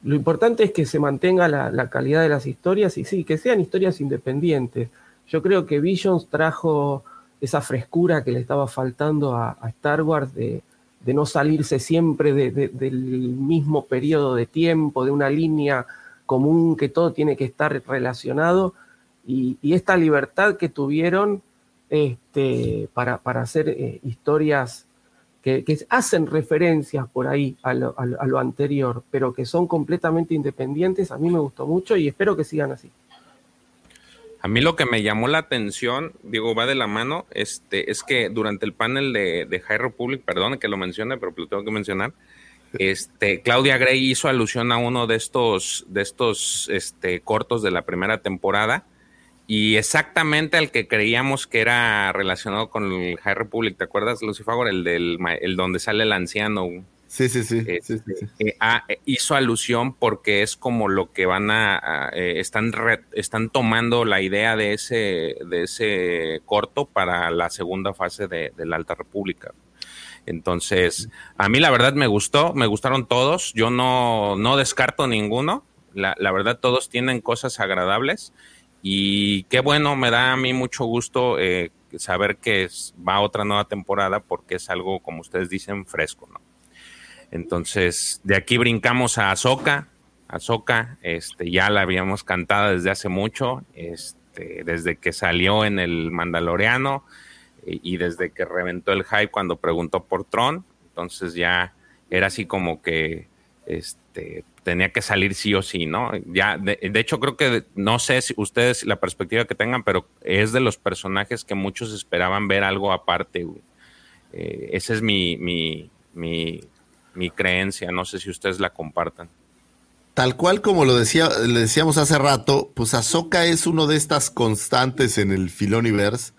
lo importante es que se mantenga la, calidad de las historias y sí, que sean historias independientes. Yo creo que Visions trajo esa frescura que le estaba faltando a, Star Wars de, no salirse siempre de- de- del mismo periodo de tiempo, de una línea común que todo tiene que estar relacionado y, esta libertad que tuvieron este, para, para hacer eh, historias que, hacen referencias por ahí a lo, a lo- anterior, pero que son completamente independientes, a mí me gustó mucho y espero que sigan así. A mí lo que me llamó la atención, digo, va de la mano, este, es que durante el panel de, de High Republic, perdón que lo mencione, pero lo tengo que mencionar, este, Claudia Gray hizo alusión a uno de estos, de estos este, cortos de la primera temporada y exactamente al que creíamos que era relacionado con el High Republic, ¿te acuerdas, Lucifer? El del el donde sale el anciano. Sí, sí, sí. Este, eh, ah, eh, hizo alusión porque es como lo que van a, a, eh, están re- están tomando la idea de ese de ese corto para la segunda fase de, de la Alta República Entonces, a mí la verdad me gustó, me gustaron todos. Yo no, no descarto ninguno. La, la verdad, todos tienen cosas agradables. Y qué bueno, me da a mí mucho gusto eh, saber que va otra nueva temporada porque es algo, como ustedes dicen, fresco, ¿no? Entonces, de aquí brincamos a Ahsoka. Ahsoka, este, ya la habíamos cantado desde hace mucho, este, desde que salió en el Mandaloriano eh, y desde que reventó el hype cuando preguntó por Tron. Entonces ya era así como que este, tenía que salir sí o sí, ¿no? Ya, de, hecho, creo que no sé si ustedes la perspectiva que tengan, pero es de los personajes que muchos esperaban ver algo aparte. Eh, esa es mi, mi, mi, mi creencia. No sé si ustedes la compartan. Tal cual como lo decía, le decíamos hace rato, pues Ahsoka es uno de estas constantes en el Filoniverse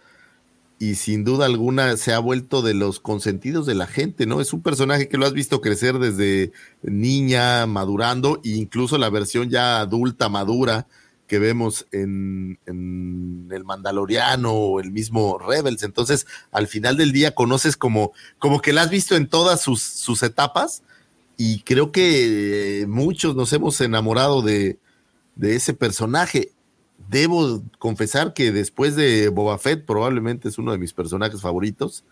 y sin duda alguna se ha vuelto de los consentidos de la gente, ¿no? Es un personaje que lo has visto crecer desde niña, madurando, e incluso la versión ya adulta, madura, que vemos en, en el Mandaloriano o el mismo Rebels. Entonces, al final del día conoces como, como que la has visto en todas sus, etapas y creo que eh, muchos nos hemos enamorado de ese personaje. Debo confesar que después de Boba Fett probablemente es uno de mis personajes favoritos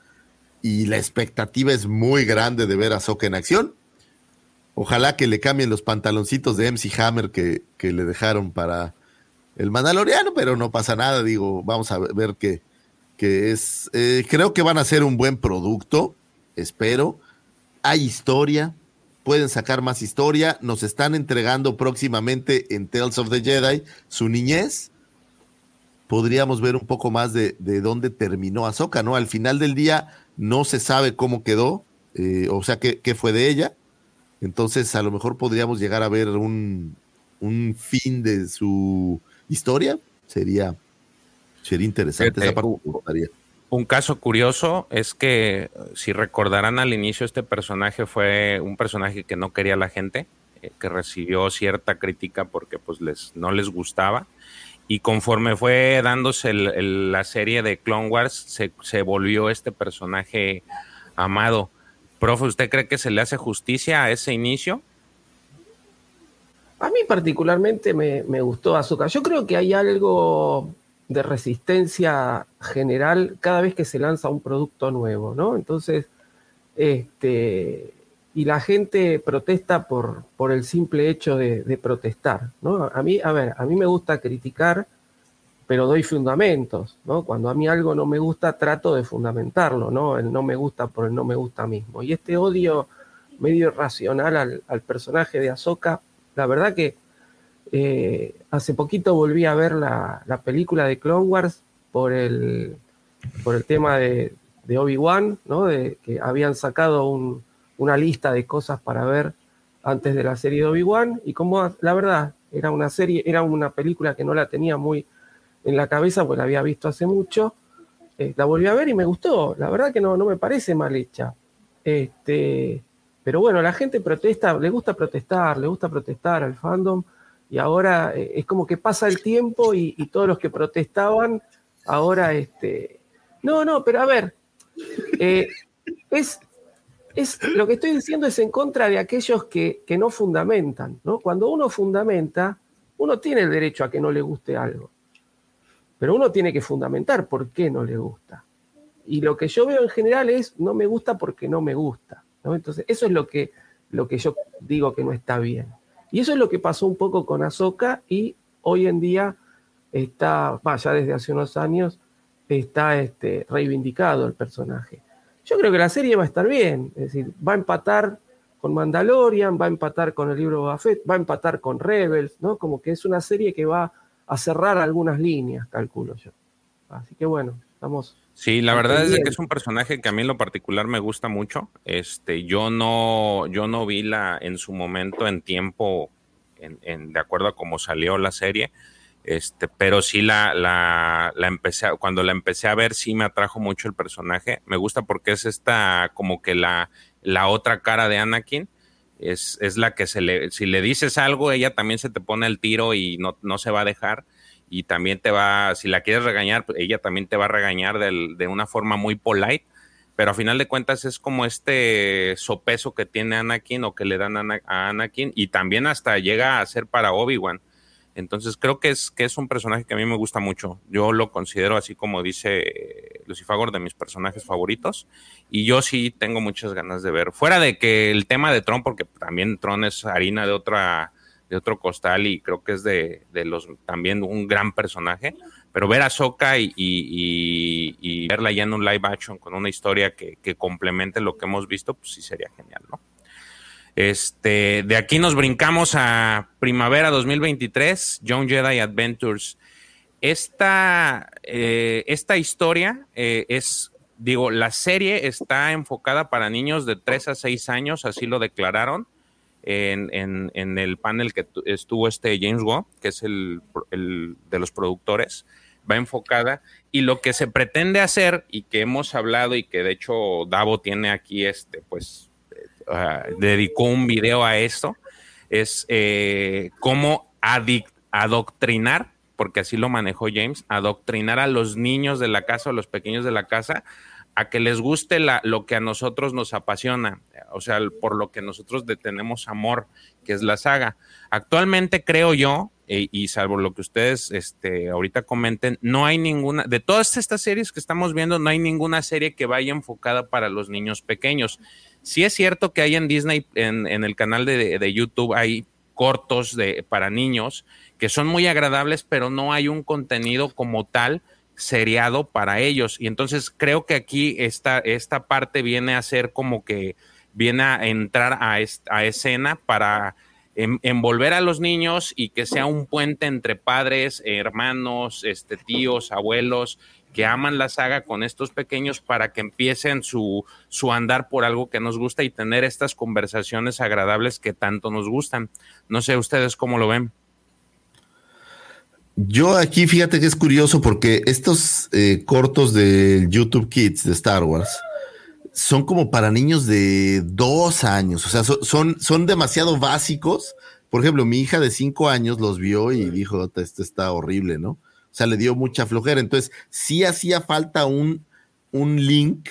y la expectativa es muy grande de ver a Soka en acción. Ojalá que le cambien los pantaloncitos de MC Hammer que, que le dejaron para el Mandaloriano, pero no pasa nada, digo, vamos a ver que, que es, eh, creo que van a ser un buen producto, espero. Hay historia, pueden sacar más historia, nos están entregando próximamente en Tales of the Jedi su niñez. Podríamos ver un poco más de, de dónde terminó Ahsoka, ¿no? Al final del día no se sabe cómo quedó, eh, o sea, qué, qué fue de ella. Entonces, a lo mejor podríamos llegar a ver un, un fin de su historia. Sería, sería interesante. Esa parte me gustaría. Un caso curioso es que, si recordarán al inicio, este personaje fue un personaje que no quería la gente, eh, que recibió cierta crítica porque pues les, no les gustaba. Y conforme fue dándose la serie de Clone Wars, se, se volvió este personaje amado. Profe, ¿usted cree que se le hace justicia a ese inicio? A mí particularmente me, me gustó Azúcar. Yo creo que hay algo de resistencia general cada vez que se lanza un producto nuevo, ¿no? Entonces, este, y la gente protesta por, por el simple hecho de, protestar, ¿no? A mí, a ver, a mí me gusta criticar, pero doy fundamentos, ¿no? Cuando a mí algo no me gusta, trato de fundamentarlo, ¿no? El no me gusta por el no me gusta mismo. Y este odio medio irracional al, al personaje de Ahsoka, la verdad que eh, hace poquito volví a ver la, la película de Clone Wars por el, por el tema de, Obi-Wan, ¿no? De que habían sacado un- una lista de cosas para ver antes de la serie de Obi-Wan y como la verdad era una serie, era una película que no la tenía muy en la cabeza porque la había visto hace mucho, eh, la volví a ver y me gustó, la verdad que no, no me parece mal hecha. Este, pero bueno, la gente protesta, le gusta protestar, le gusta protestar al fandom y ahora eh, es como que pasa el tiempo y, todos los que protestaban ahora, este, no, no, pero a ver, eh, es, es, lo que estoy diciendo es en contra de aquellos que, que no fundamentan, ¿no? Cuando uno fundamenta, uno tiene el derecho a que no le guste algo, pero uno tiene que fundamentar por qué no le gusta. Y lo que yo veo en general es no me gusta porque no me gusta. ¿no? Entonces, eso es lo que, lo que yo digo que no está bien. Y eso es lo que pasó un poco con Ahsoka y hoy en día está, va, ya desde hace unos años, está este, reivindicado el personaje. Yo creo que la serie va a estar bien, es decir, va a empatar con Mandalorian, va a empatar con el libro de Boba Fett, va a empatar con Rebels, ¿no? Como que es una serie que va a cerrar algunas líneas, calculo yo. Así que bueno, estamos Sí, la verdad es que es un personaje que a mí en lo particular me gusta mucho. Este, yo no, yo no vi la en su momento en tiempo, en, en- de acuerdo a cómo salió la serie. Este, pero sí la, la, la empecé, a- cuando la empecé a ver, sí me atrajo mucho el personaje. Me gusta porque es esta, como que la, la otra cara de Anakin. Es, es la que se le, si le dices algo, ella también se te pone el tiro y no, no se va a dejar y también te va, si la quieres regañar, pues ella también te va a regañar del- de una forma muy polite. pero a final de cuentas es como este sopeso que tiene Anakin o que le dan a Anakin y también hasta llega a ser para Obi-Wan. Entonces creo que es, que es un personaje que a mí me gusta mucho. Yo lo considero así como dice Lucifagor de mis personajes favoritos y yo sí tengo muchas ganas de ver. Fuera de que el tema de Tron, porque también Tron es harina de otra de otro costal y creo que es de, de los también un gran personaje pero ver a Soka y, verla ya en un live action con una historia que, complemente lo que hemos visto, pues sí sería genial, ¿no? Este, de aquí nos brincamos a primavera 2023, Young Jedi Adventures. Esta, eh, esta historia eh, es, digo, la serie está enfocada para niños de 3 a 6 años, así lo declararon en, el panel que estuvo este James Waugh, que es el de los productores va enfocada. Y lo que se pretende hacer y que hemos hablado y que de hecho Davo tiene aquí este pues eh, dedicó un video a esto es eh, cómo adoctrinar porque así lo manejó James adoctrinar a los niños de la casa o los pequeños de la casa a que les guste la, lo que a nosotros nos apasiona, o sea, por lo que nosotros tenemos amor, que es la saga. Actualmente creo yo, eh, y salvo lo que ustedes este, ahorita comenten, no hay ninguna, de todas estas series que estamos viendo, no hay ninguna serie que vaya enfocada para los niños pequeños. Sí es cierto que hay en Disney, en, el canal de, YouTube, hay cortos de, para niños que son muy agradables, pero no hay un contenido como tal seriado para ellos. Y entonces creo que aquí esta, esta parte viene a ser como que viene a entrar a, a escena para envolver a los niños y que sea un puente entre padres, hermanos, este, tíos, abuelos que aman la saga con estos pequeños para que empiecen su, su andar por algo que nos gusta y tener estas conversaciones agradables que tanto nos gustan. No sé ustedes cómo lo ven. Yo aquí fíjate que es curioso porque estos eh, cortos de YouTube Kids de Star Wars, son como para niños de dos años, o sea, son, son demasiado básicos. Por ejemplo, mi hija de cinco años los vio y dijo, esto está horrible, ¿no? O sea, le dio mucha flojera. Entonces, sí hacía falta un, un link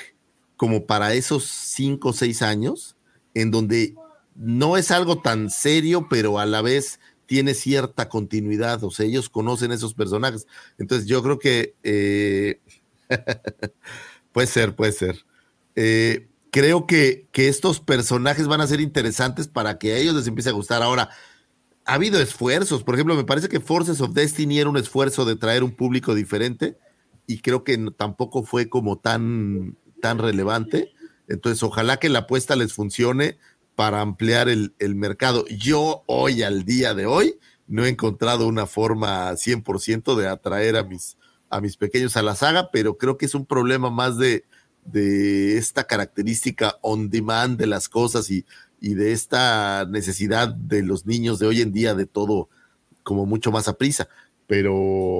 como para esos cinco o seis años, en donde no es algo tan serio, pero a la vez tiene cierta continuidad. O sea, ellos conocen esos personajes. Entonces, yo creo que eh, puede ser, puede ser. Eh, creo que, que, estos personajes van a ser interesantes para que a ellos les empiece a gustar. Ahora, ha habido esfuerzos. Por ejemplo, me parece que Forces of Destiny era un esfuerzo de traer un público diferente y creo que tampoco fue como tan, tan relevante. Entonces, ojalá que la apuesta les funcione para ampliar el, mercado. Yo hoy, al día de hoy, no he encontrado una forma 100% de atraer a mis, a mis pequeños a la saga, pero creo que es un problema más de, de esta característica on demand de las cosas y, de esta necesidad de los niños de hoy en día de todo como mucho más a prisa. Pero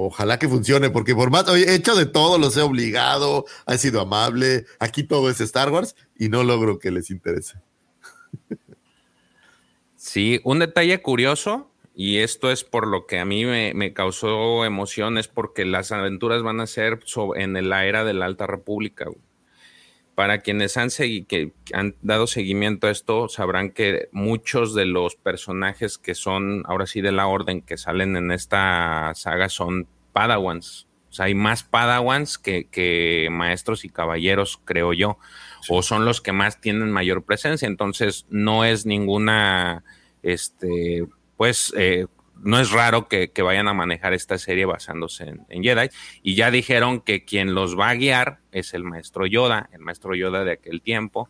ojalá que funcione, porque por más, he hecho de todo, los he obligado, ha sido amable, aquí todo es Star Wars y no logro que les interese. Sí, un detalle curioso, y esto es por lo que a mí me, causó emoción, es porque las aventuras van a ser en la era de la Alta República para quienes han, que han dado seguimiento a esto, sabrán que muchos de los personajes que son, ahora sí, de la orden que salen en esta saga son padawans. O sea, hay más padawans que, maestros y caballeros, creo yo. O son los que más tienen mayor presencia. Entonces, no es ninguna, este, pues, eh, no es raro que, vayan a manejar esta serie basándose en, Jedi. Y ya dijeron que quien los va a guiar es el maestro Yoda, el maestro Yoda de aquel tiempo,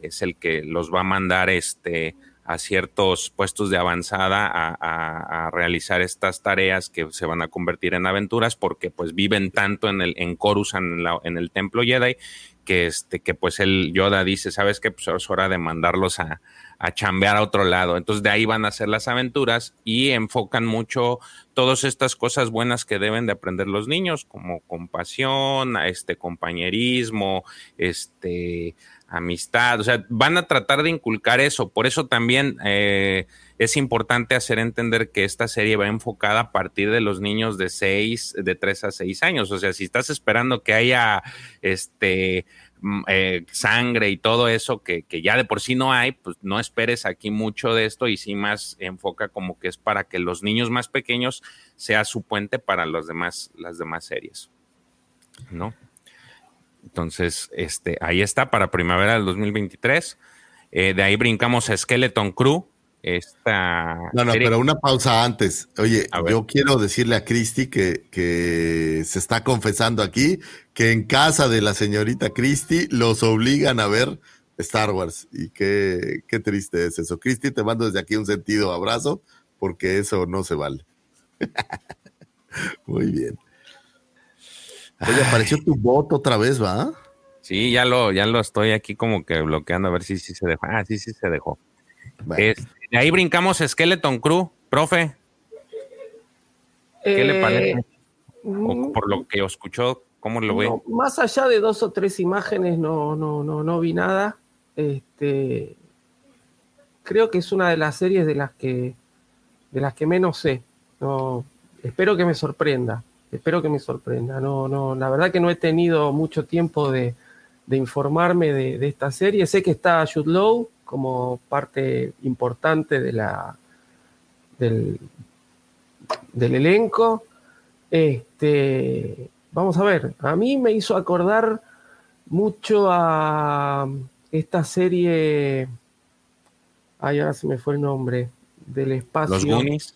es el que los va a mandar este, a ciertos puestos de avanzada a, realizar estas tareas que se van a convertir en aventuras porque pues viven tanto en el en Coruscant en, el templo Jedi que este que pues el Yoda dice sabes que pues es hora de mandarlos a, a chambear a otro lado. Entonces de ahí van a ser las aventuras y enfocan mucho todas estas cosas buenas que deben de aprender los niños, como compasión, este compañerismo, este amistad, o sea, van a tratar de inculcar eso. Por eso también eh, es importante hacer entender que esta serie va enfocada a partir de los niños de 6, de 3 a 6 años. O sea, si estás esperando que haya este mm, eh, sangre y todo eso que, ya de por sí no hay, pues no esperes aquí mucho de esto y sí más enfoca como que es para que los niños más pequeños sea su puente para los demás, las demás series. ¿No? Entonces, este, ahí está para primavera del 2023. Eh, de ahí brincamos a Skeleton Crew, esta. No, no, pero una pausa antes. Oye, yo quiero decirle a Cristi que, que se está confesando aquí que en casa de la señorita Cristi los obligan a ver Star Wars. Y qué, qué triste es eso. Cristi, te mando desde aquí un sentido abrazo, porque eso no se vale. Muy bien. Oye, apareció tu voto otra vez, ¿va? Sí, ya lo, ya lo estoy aquí como que bloqueando a ver si, si se dejó. Ah, sí, sí se dejó. Este, de ahí brincamos Skeleton Crew, profe. ¿Qué le parece? Eh, mm, por lo que escuchó, ¿cómo lo ve? más allá de dos o tres imágenes, no, no, no, no vi nada. Este, creo que es una de las series de las que, de las que menos sé. No, espero que me sorprenda. Espero que me sorprenda. No, no, la verdad que no he tenido mucho tiempo de, informarme de, de, esta serie. Sé que está Jude Law, como parte importante de la, del, del elenco. Este, vamos a ver, a mí me hizo acordar mucho a esta serie. Ay, ahora se me fue el nombre. Del espacio. ¿Los Goonies?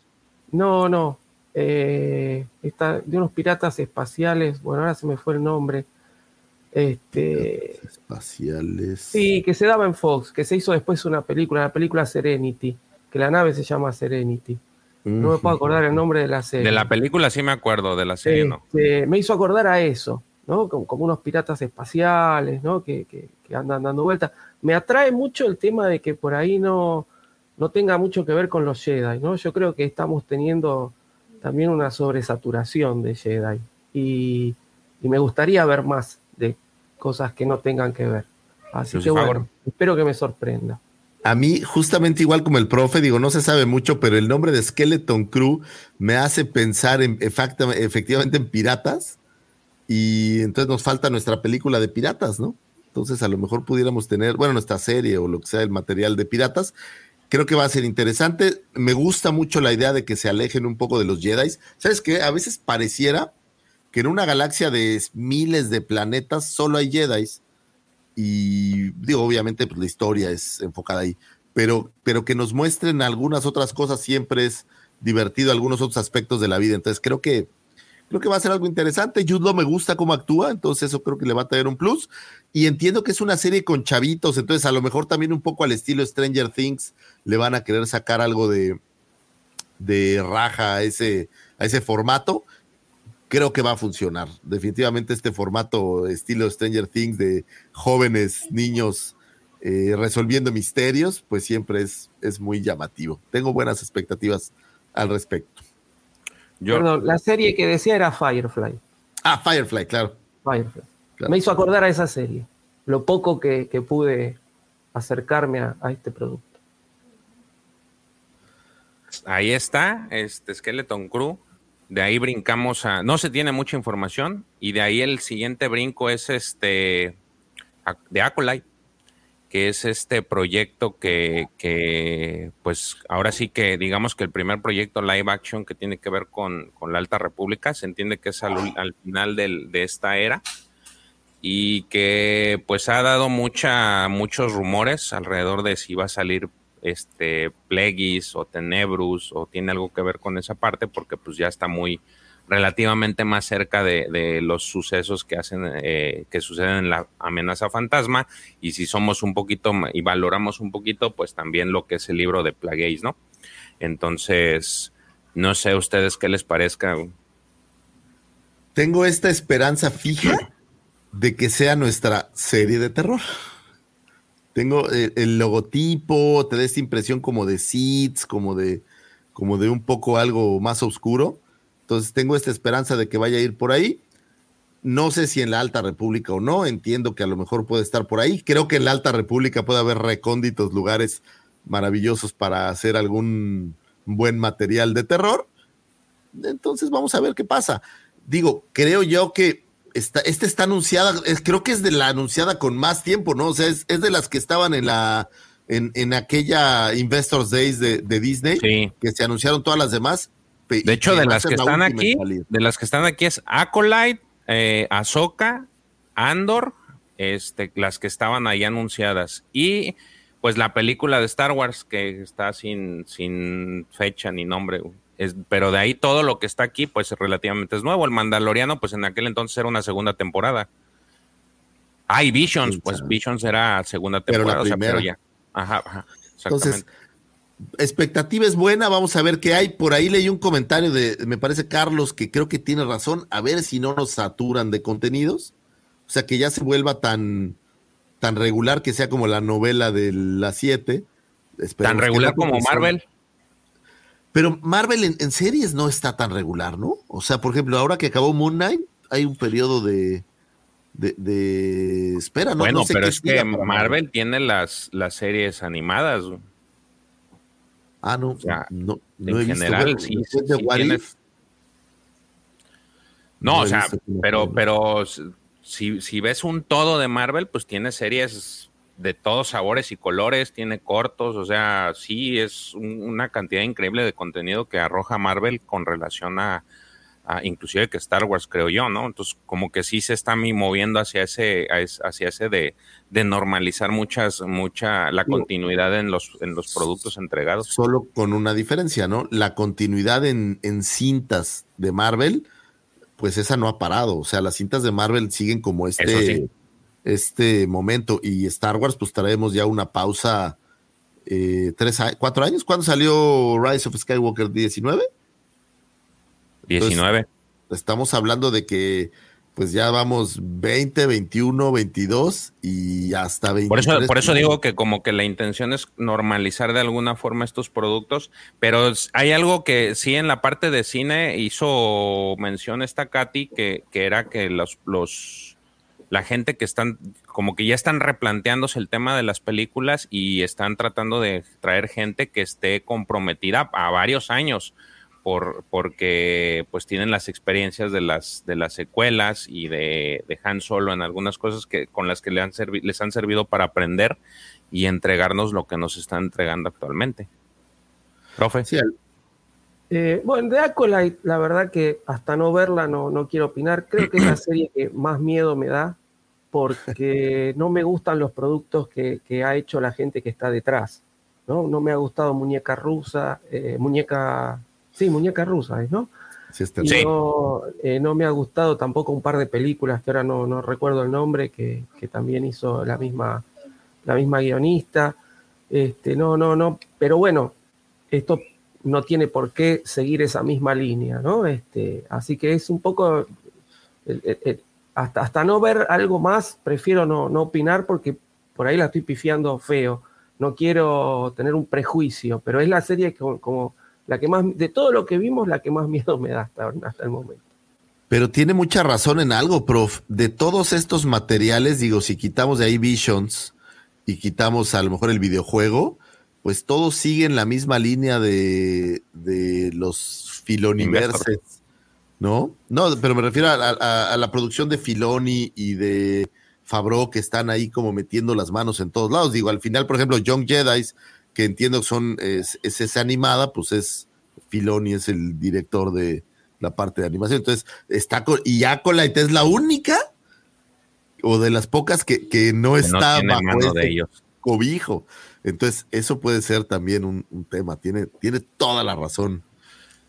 No, no. Eh, de unos piratas espaciales. Bueno, ahora se me fue el nombre. Este, espaciales. Sí, que se daba en Fox, que se hizo después una película, la película Serenity, que la nave se llama Serenity. No me puedo acordar el nombre de la serie. De la película sí me acuerdo, de la serie no. Este, me hizo acordar a eso, ¿no? Como, unos piratas espaciales, ¿no? Que, andan dando vueltas. Me atrae mucho el tema de que por ahí no, no tenga mucho que ver con los Jedi, ¿no? Yo creo que estamos teniendo también una sobresaturación de Jedi. Y, y me gustaría ver más cosas que no tengan que ver. Así que bueno, espero que me sorprenda. A mí, justamente igual como el profe, digo, no se sabe mucho, pero el nombre de Skeleton Crew me hace pensar en, efectivamente en piratas. Y entonces nos falta nuestra película de piratas, ¿no? Entonces a lo mejor pudiéramos tener, bueno, nuestra serie o lo que sea, el material de piratas. Creo que va a ser interesante. Me gusta mucho la idea de que se alejen un poco de los Jedi. ¿Sabes qué? A veces pareciera que en una galaxia de miles de planetas solo hay Jedi. Y digo, obviamente, pues la historia es enfocada ahí. Pero, pero que nos muestren algunas otras cosas siempre es divertido, algunos otros aspectos de la vida. Entonces creo que creo que va a ser algo interesante. Jude me gusta cómo actúa, entonces eso creo que le va a traer un plus. Y entiendo que es una serie con chavitos, entonces a lo mejor también un poco al estilo Stranger Things le van a querer sacar algo de, de raja a ese, a ese formato creo que va a funcionar. Definitivamente este formato estilo Stranger Things de jóvenes, niños eh, resolviendo misterios, pues siempre es, es muy llamativo. Tengo buenas expectativas al respecto. Perdón, la serie que decía era Firefly. Ah, Firefly, claro. Firefly. Me hizo acordar a esa serie, lo poco que, pude acercarme a, a, este producto. Ahí está, este Skeleton Crew. De ahí brincamos a. No se tiene mucha información. Y de ahí el siguiente brinco es este. De Acolyte, que es este proyecto que, que, pues ahora sí que digamos que el primer proyecto live action que tiene que ver con, con la Alta República, se entiende que es al, al final del, de esta era y que pues ha dado mucha, muchos rumores alrededor de si va a salir este Plegis o Tenebrus o tiene algo que ver con esa parte porque pues ya está muy relativamente más cerca de, los sucesos que hacen eh, que suceden en la amenaza fantasma y si somos un poquito y valoramos un poquito pues también lo que es el libro de Plagueis, ¿no? Entonces no sé ustedes qué les parezca. Tengo esta esperanza fija de que sea nuestra serie de terror. Tengo el, logotipo, te da esta impresión como de seeds, como de, como de un poco algo más oscuro. Entonces tengo esta esperanza de que vaya a ir por ahí. No sé si en la Alta República o no, entiendo que a lo mejor puede estar por ahí. Creo que en la Alta República puede haber recónditos lugares maravillosos para hacer algún buen material de terror. Entonces vamos a ver qué pasa. Digo, creo yo que Está, esta está anunciada, es- creo que es de la anunciada con más tiempo, ¿no? O sea, es, es de las que estaban en la en, en aquella Investors Days de, de Disney, que se anunciaron todas las demás. De hecho, de las que la están aquí, de las que están aquí es Acolyte, eh, Ahsoka, Andor, este, las que estaban ahí anunciadas. Y pues la película de Star Wars que está sin, sin fecha ni nombre. Es, pero de ahí todo lo que está aquí, pues relativamente es nuevo. El Mandaloriano, pues en aquel entonces era una segunda temporada. Ah, y Visions, pues Visions era segunda Pero la temporada, o sea, pero primera. ya. Ajá, ajá. Entonces, expectativa es buena, vamos a ver qué hay. Por ahí leí un comentario de, me parece Carlos, que creo que tiene razón, a ver si no nos saturan de contenidos. O sea, que ya se vuelva tan, tan regular que sea como la novela de las 7. Tan regular como Marvel. Pero Marvel en, en series no está tan regular, ¿no? O sea, por ejemplo, ahora que acabó Moon Knight, hay un periodo de, de, de espera, ¿no? bueno, No sé pero es que Marvel tiene las, las series animadas. Ah, no, O sea, no, no en he general, sí, de sí If, No, No o sea, pero, pero si, si ves un todo de Marvel, pues tiene series de todos sabores y colores, tiene cortos, o sea, sí es un- una cantidad increíble de contenido que arroja Marvel con relación a, a inclusive que Star Wars, creo yo, ¿no? Entonces, como que sí se está moviendo hacia ese, hacia ese de, de normalizar muchas, mucha, la continuidad en los, en los productos entregados. solo con una diferencia, ¿no? La continuidad en, en cintas de Marvel, pues esa no ha parado. O sea, las cintas de Marvel siguen como este, sí. Este momento. Y Star Wars, pues traemos ya una pausa. eh, tres, cuatro años. ¿Cuándo salió Rise of Skywalker? ¿19? 19. Estamos hablando de que pues ya vamos 20, 21, 22 y hasta 23. Por eso, por eso digo que como que la intención es normalizar de alguna forma estos productos, pero hay algo que sí en la parte de cine hizo mención esta Katy, que, que era que los, los la gente que están como que ya están replanteándose el tema de las películas y están tratando de traer gente que esté comprometida a varios años por, porque pues tienen las experiencias de las, de las secuelas y de, de Han Solo en algunas cosas que, con las que le han servi- les han servido para aprender y entregarnos lo que nos están entregando actualmente. Profe. Eh, bueno, de Acolyte, la verdad que hasta no verla no, no quiero opinar. Creo que es la serie que más miedo me da porque no me gustan los productos que, que ha hecho la gente que está detrás. No, no me ha gustado Muñeca Rusa, eh, Muñeca, sí, Muñeca Rusa, ¿es, ¿no? Sí, está Y bien. no, eh, no me ha gustado tampoco un par de películas que ahora no, no recuerdo el nombre, que, que también hizo la misma, la misma guionista. Este, no, no, no, pero bueno, esto no tiene por qué seguir esa misma línea, ¿no? Este, así que es un poco, hasta, hasta no ver algo más, prefiero no, no opinar porque por ahí la estoy pifiando feo. No quiero tener un prejuicio, pero es la serie que, como, como la que más, de todo lo que vimos, la que más miedo me da hasta, hasta el momento. Pero tiene mucha razón en algo, prof. De todos estos materiales, digo, si quitamos de ahí Visions y quitamos a lo mejor el videojuego, pues todos siguen la misma línea de, de los filoniverses, ¿no? No, pero me refiero a, a- a la producción de Filoni y de Fabro que están ahí como metiendo las manos en todos lados. Digo, al final, por ejemplo, Young Jedi, que entiendo que son, es, es esa animada, pues es Filoni es el director de la parte de animación. Entonces, está con, y Acolyte es la única o de las pocas que, que no Que está bajo este de ellos. cobijo. Entonces, eso puede ser también un, un tema. Tiene, tiene toda la razón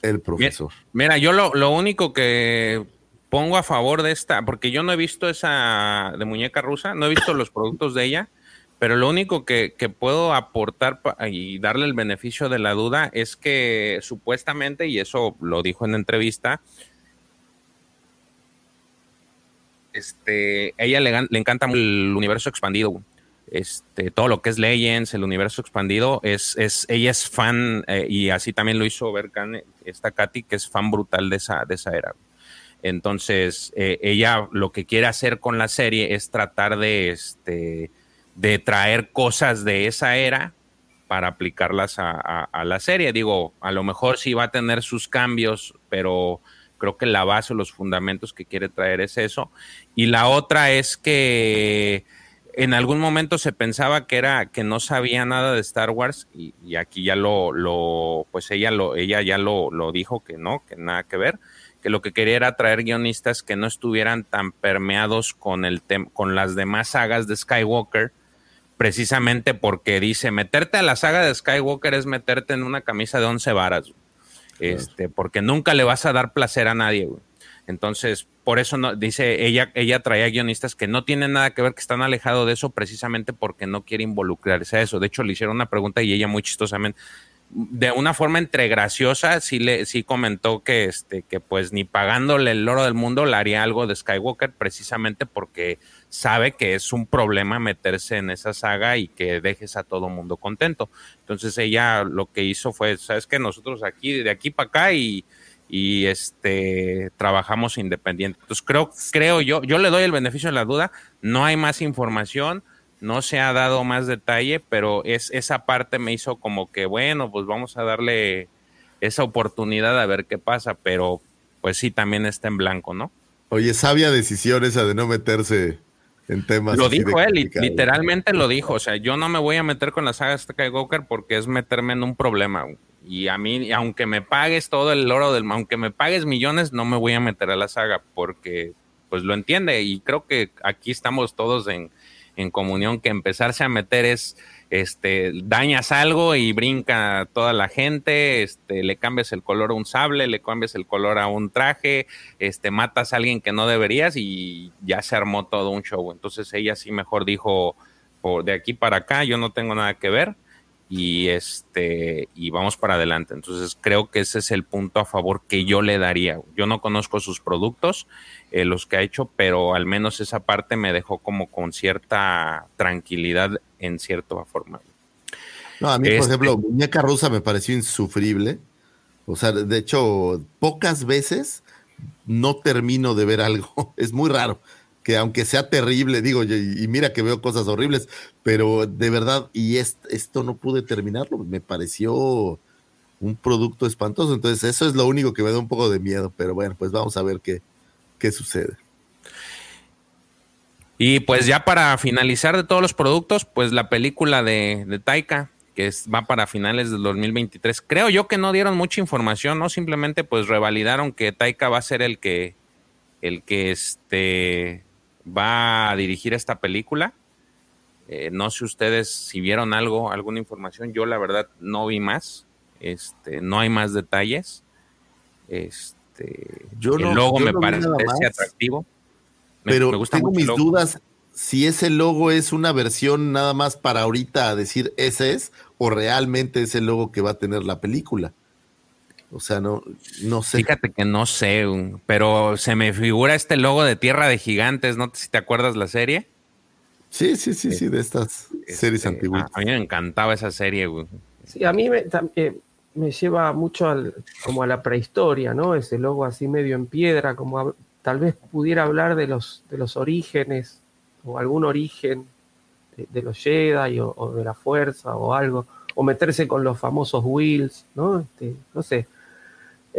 el profesor. Mira, yo lo, lo único que pongo a favor de esta, porque yo no he visto esa de muñeca rusa, no he visto los productos de ella, pero lo único que, que puedo aportar y darle el beneficio de la duda es que supuestamente, y eso lo dijo en entrevista, este, ella le, le encanta el universo expandido. Este, todo lo que es Legends, el universo expandido, es, es, ella es fan, eh, y así también lo hizo ver esta Katy, que es fan brutal de esa, de esa era. Entonces, eh, ella lo que quiere hacer con la serie es tratar de, este, de traer cosas de esa era para aplicarlas a, a- la serie. Digo, a lo mejor sí va a tener sus cambios, pero, creo que la base los fundamentos que quiere traer es eso. Y la otra es que en algún momento se pensaba que era que no sabía nada de Star Wars y, y aquí ya lo, lo, pues ella lo, ella ya lo, lo dijo que no, que nada que ver, que lo que quería era traer guionistas que no estuvieran tan permeados con el con las demás sagas de Skywalker, precisamente porque dice meterte a la saga de Skywalker es meterte en una camisa de once varas, este, porque nunca le vas a dar placer a nadie, güey. Entonces, por eso no, dice ella, ella traía guionistas que no tienen nada que ver, que están alejados de eso, precisamente porque no quiere involucrarse a eso. De hecho, le hicieron una pregunta y ella muy chistosamente, de una forma entre graciosa, sí le, sí comentó que este, que pues ni pagándole el oro del mundo le haría algo de Skywalker, precisamente porque sabe que es un problema meterse en esa saga y que dejes a todo mundo contento. Entonces ella lo que hizo fue, sabes que nosotros aquí, de aquí para acá y y este trabajamos independiente. Entonces creo, creo yo, yo le doy el beneficio de la duda, no hay más información, no se ha dado más detalle, pero es esa parte me hizo como que bueno, pues vamos a darle esa oportunidad a ver qué pasa, pero pues sí también está en blanco, ¿no? Oye, sabia decisión esa de no meterse en temas. Lo dijo él, literalmente lo dijo, o sea, yo no me voy a meter con la saga Skywalker porque es meterme en un problema. Y a mí, aunque me pagues todo el oro del, aunque me pagues millones, no me voy a meter a la saga porque pues lo entiende y creo que aquí estamos todos en, en comunión que empezarse a meter es, este, dañas algo y brinca toda la gente, este, le cambias el color a un sable, le cambias el color a un traje, este, matas a alguien que no deberías y ya se armó todo un show. Entonces ella sí mejor dijo, por de aquí para acá yo no tengo nada que ver y este y vamos para adelante. Entonces creo que ese es el punto a favor que yo le daría. Yo no conozco sus productos, eh, los que ha hecho, pero al menos esa parte me dejó como con cierta tranquilidad en cierta forma. No, a mí, por ejemplo, Muñeca Rusa me pareció insufrible. O sea, de hecho, pocas veces no termino de ver algo. Es muy raro que aunque sea terrible, digo, y, mira que veo cosas horribles, pero de verdad, y esto no pude terminarlo, me pareció un producto espantoso, entonces eso es lo único que me da un poco de miedo, pero bueno, pues vamos a ver qué, qué sucede. Y pues ya para finalizar de todos los productos, pues la película de, de Taika, que va para finales del 2023. Creo yo que no dieron mucha información, ¿no? Simplemente pues revalidaron que Taika va a ser el que, el que este, va a dirigir esta película. Eh, no sé ustedes si vieron algo, alguna información. Yo la verdad no vi más. Este, no hay más detalles. Este, yo el logo me parece atractivo. pero tengo mis dudas si ese logo es una versión nada más para ahorita decir ese es o realmente es el logo que va a tener la película. O sea, no, no sé. Fíjate que no sé, pero se me figura este logo de Tierra de Gigantes, ¿no? Si te acuerdas la serie. Sí, sí, sí, sí, de estas este, series antiguas. A, mí me encantaba esa serie, güey. Sí, a mí me, eh, me lleva mucho al, como a la prehistoria, ¿no? Ese logo así medio en piedra, como tal vez pudiera hablar de los, de los orígenes o algún origen de, los Jedi o, o, de la fuerza o algo, o meterse con los famosos Wills, ¿no? Este, no sé.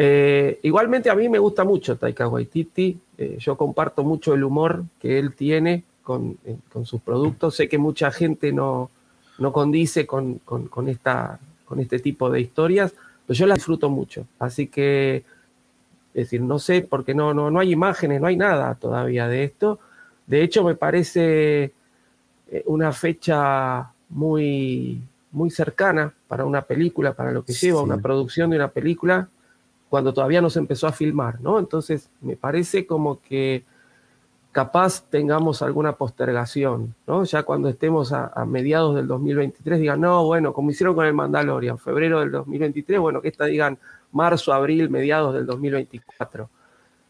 Eh, igualmente a mí me gusta mucho Taika Waititi, eh, yo comparto mucho el humor que él tiene con, eh, sus productos, sé que mucha gente no, no condice con, esta, con este tipo de historias, pero yo las disfruto mucho, así que, es decir, no sé, porque no, no, no hay imágenes, no hay nada todavía de esto, de hecho me parece una fecha muy, muy cercana para una película, para lo que lleva una producción de una película, cuando todavía no se empezó a filmar, ¿no? Entonces, me parece como que capaz tengamos alguna postergación, ¿no? Ya cuando estemos a, mediados del 2023 digan, no, bueno, como hicieron con el Mandalorian, febrero del 2023, bueno, que esta digan marzo, abril, mediados del 2024.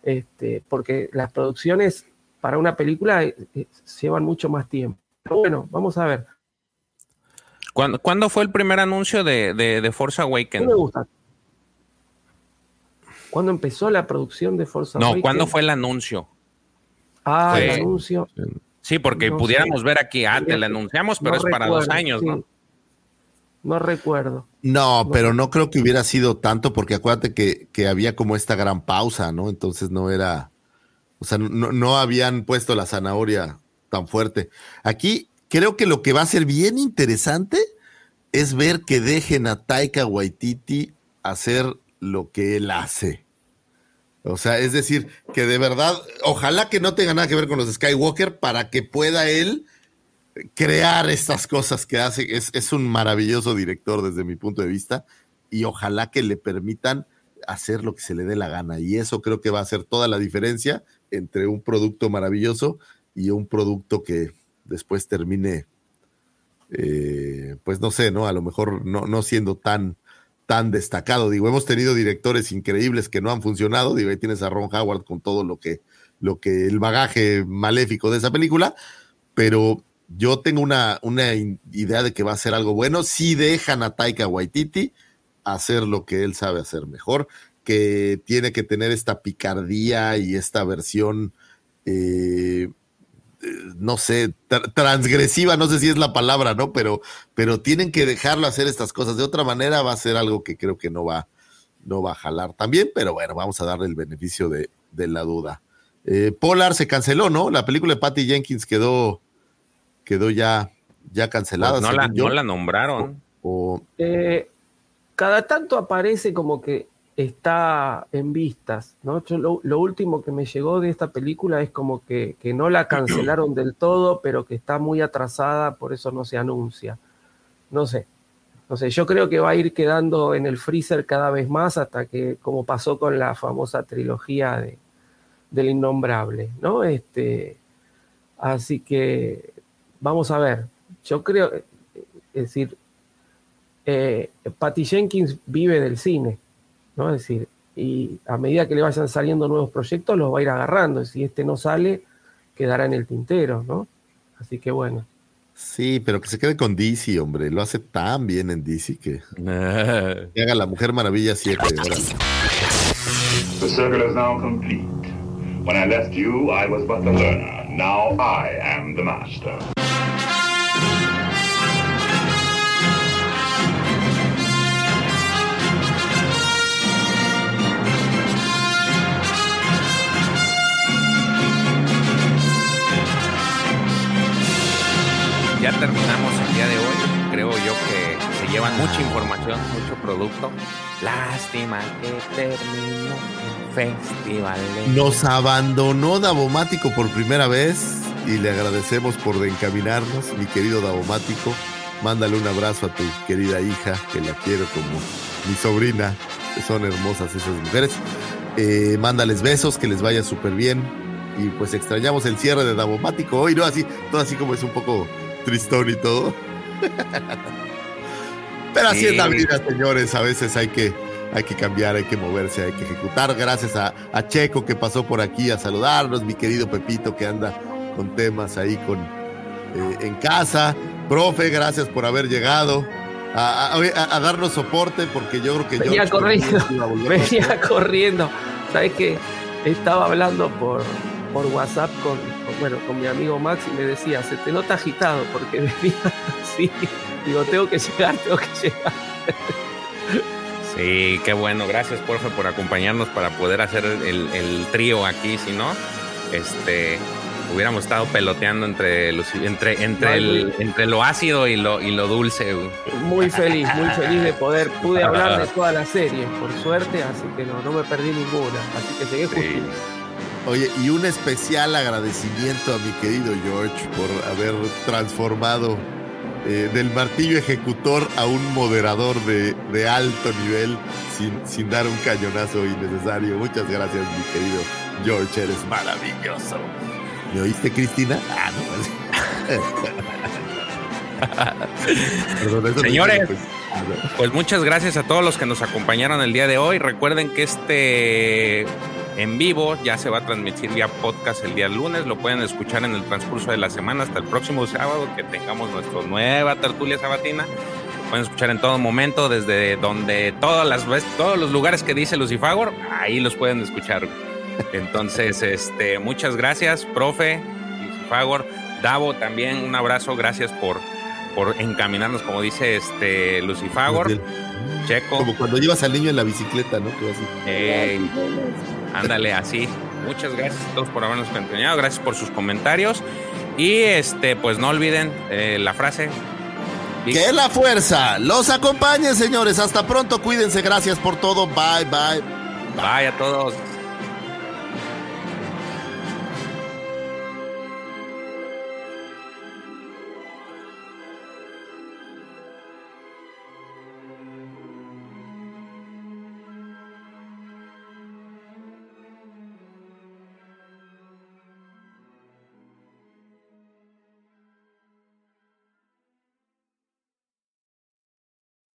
Este, porque las producciones para una película eh, eh, llevan mucho más tiempo. Pero bueno, vamos a ver. ¿Cuándo, fue el primer anuncio de, de, Force Awakens? No me gusta. ¿Cuándo empezó la producción de Awakens? No, ¿cuándo fue el anuncio? Ah, el anuncio. Sí, porque pudiéramos ver aquí, ah, te lo anunciamos, pero es para dos años, ¿no? No recuerdo. No, pero no creo que hubiera sido tanto, porque acuérdate que, que había como esta gran pausa, ¿no? Entonces no era, o sea, no, no habían puesto la zanahoria tan fuerte. Aquí creo que lo que va a ser bien interesante es ver que dejen a Taika Waititi hacer lo que él hace. O sea, es decir, que de verdad, ojalá que no tenga nada que ver con los Skywalker para que pueda él crear estas cosas que hace. Es, es un maravilloso director desde mi punto de vista y ojalá que le permitan hacer lo que se le dé la gana. Y eso creo que va a hacer toda la diferencia entre un producto maravilloso y un producto que después termine, eh, pues no sé, ¿no? A lo mejor no, no siendo tan, tan destacado. Digo, hemos tenido directores increíbles que no han funcionado. Digo, ahí tienes a Ron Howard con todo lo que, lo que el bagaje maléfico de esa película, pero yo tengo una, una idea de que va a ser algo bueno. Si dejan a Taika Waititi hacer lo que él sabe hacer mejor, que tiene que tener esta picardía y esta versión, eh, no sé, transgresiva, no sé si es la palabra, ¿no? Pero, pero tienen que dejarlo hacer estas cosas. De otra manera va a ser algo que creo que no va, no va a jalar también, pero bueno, vamos a darle el beneficio de, de la duda. Eh, Polar se canceló, ¿no? La película de Patty Jenkins quedó quedó ya, ya cancelada. Pues no, la, no, la, nombraron. O, eh, cada tanto aparece como que está en vistas, ¿no? Lo, lo, último que me llegó de esta película es como que, que, no la cancelaron del todo, pero que está muy atrasada, por eso no se anuncia. No sé, no sé, yo creo que va a ir quedando en el freezer cada vez más hasta que, como pasó con la famosa trilogía de, del innombrable, ¿no? Este, así que vamos a ver, yo creo, es decir, eh, Patty Jenkins vive del cine, ¿no? Es decir, y a medida que le vayan saliendo nuevos proyectos, los va a ir agarrando. Si este no sale, quedará en el tintero, ¿no? Así que bueno. Sí, pero que se quede con DC, hombre. Lo hace tan bien en DC que, que haga la Mujer Maravilla 7. The circle is now complete. When I left you, I was but the learner. Now I am the master. Ya terminamos el día de hoy. Creo yo que se llevan mucha información, mucho producto. Lástima que terminó el festival. Nos abandonó Davomático por primera vez y le agradecemos por encaminarnos, mi querido Davomático. Mándale un abrazo a tu querida hija, que la quiero como mi sobrina, son hermosas esas mujeres. Eh, mándales besos, que les vaya súper bien. Y pues extrañamos el cierre de Davomático hoy, ¿no? Así, todo así como es un poco tristón y todo. Pero así sí. es la vida, señores. A veces hay que, hay que cambiar, hay que moverse, hay que ejecutar. Gracias a, a, Checo que pasó por aquí a saludarnos, mi querido Pepito que anda con temas ahí con, eh, en casa. Profe, gracias por haber llegado. A, a, a, darnos soporte porque yo creo que venía yo corriendo venía corriendo sabes que estaba hablando por por WhatsApp con, con, bueno, con mi amigo Max y me decía, se te nota agitado porque venía así. Digo, tengo que llegar, tengo que llegar. Sí, qué bueno. Gracias, Porfe, por acompañarnos para poder hacer el, el trío aquí. Si no, este, hubiéramos estado peloteando entre, los, entre, entre, el, entre lo ácido y lo, y lo dulce. Muy feliz, muy feliz de poder. Pude hablar de toda la serie, por suerte, así que no, no me perdí ninguna. Así que llegué justo. Oye, y un especial agradecimiento a mi querido George por haber transformado eh, del martillo ejecutor a un moderador de, de alto nivel sin, sin, dar un cañonazo innecesario. Muchas gracias, mi querido George, eres maravilloso. ¿Me oíste, Cristina? Ah, no. Perdón, Señores, pues, ah, no. pues muchas gracias a todos los que nos acompañaron el día de hoy. Recuerden que este en vivo, ya se va a transmitir vía podcast el día lunes, lo pueden escuchar en el transcurso de la semana hasta el próximo sábado que tengamos nuestra nueva tertulia sabatina. Lo pueden escuchar en todo momento, desde donde todas las todos los lugares que dice Lucifagor, ahí los pueden escuchar. Entonces, este, muchas gracias, profe, Lucifagor, Davo también, un abrazo, gracias por, por encaminarnos, como dice este Lucifagor. Checo. Como cuando llevas al niño en la bicicleta, ¿no? Que así. Ey, ándale, así. Muchas gracias a todos por habernos acompañado. Gracias por sus comentarios. Y este, pues no olviden eh, la frase. Que la fuerza los acompañe, señores. Hasta pronto, cuídense. Gracias por todo. Bye, bye. Bye a todos.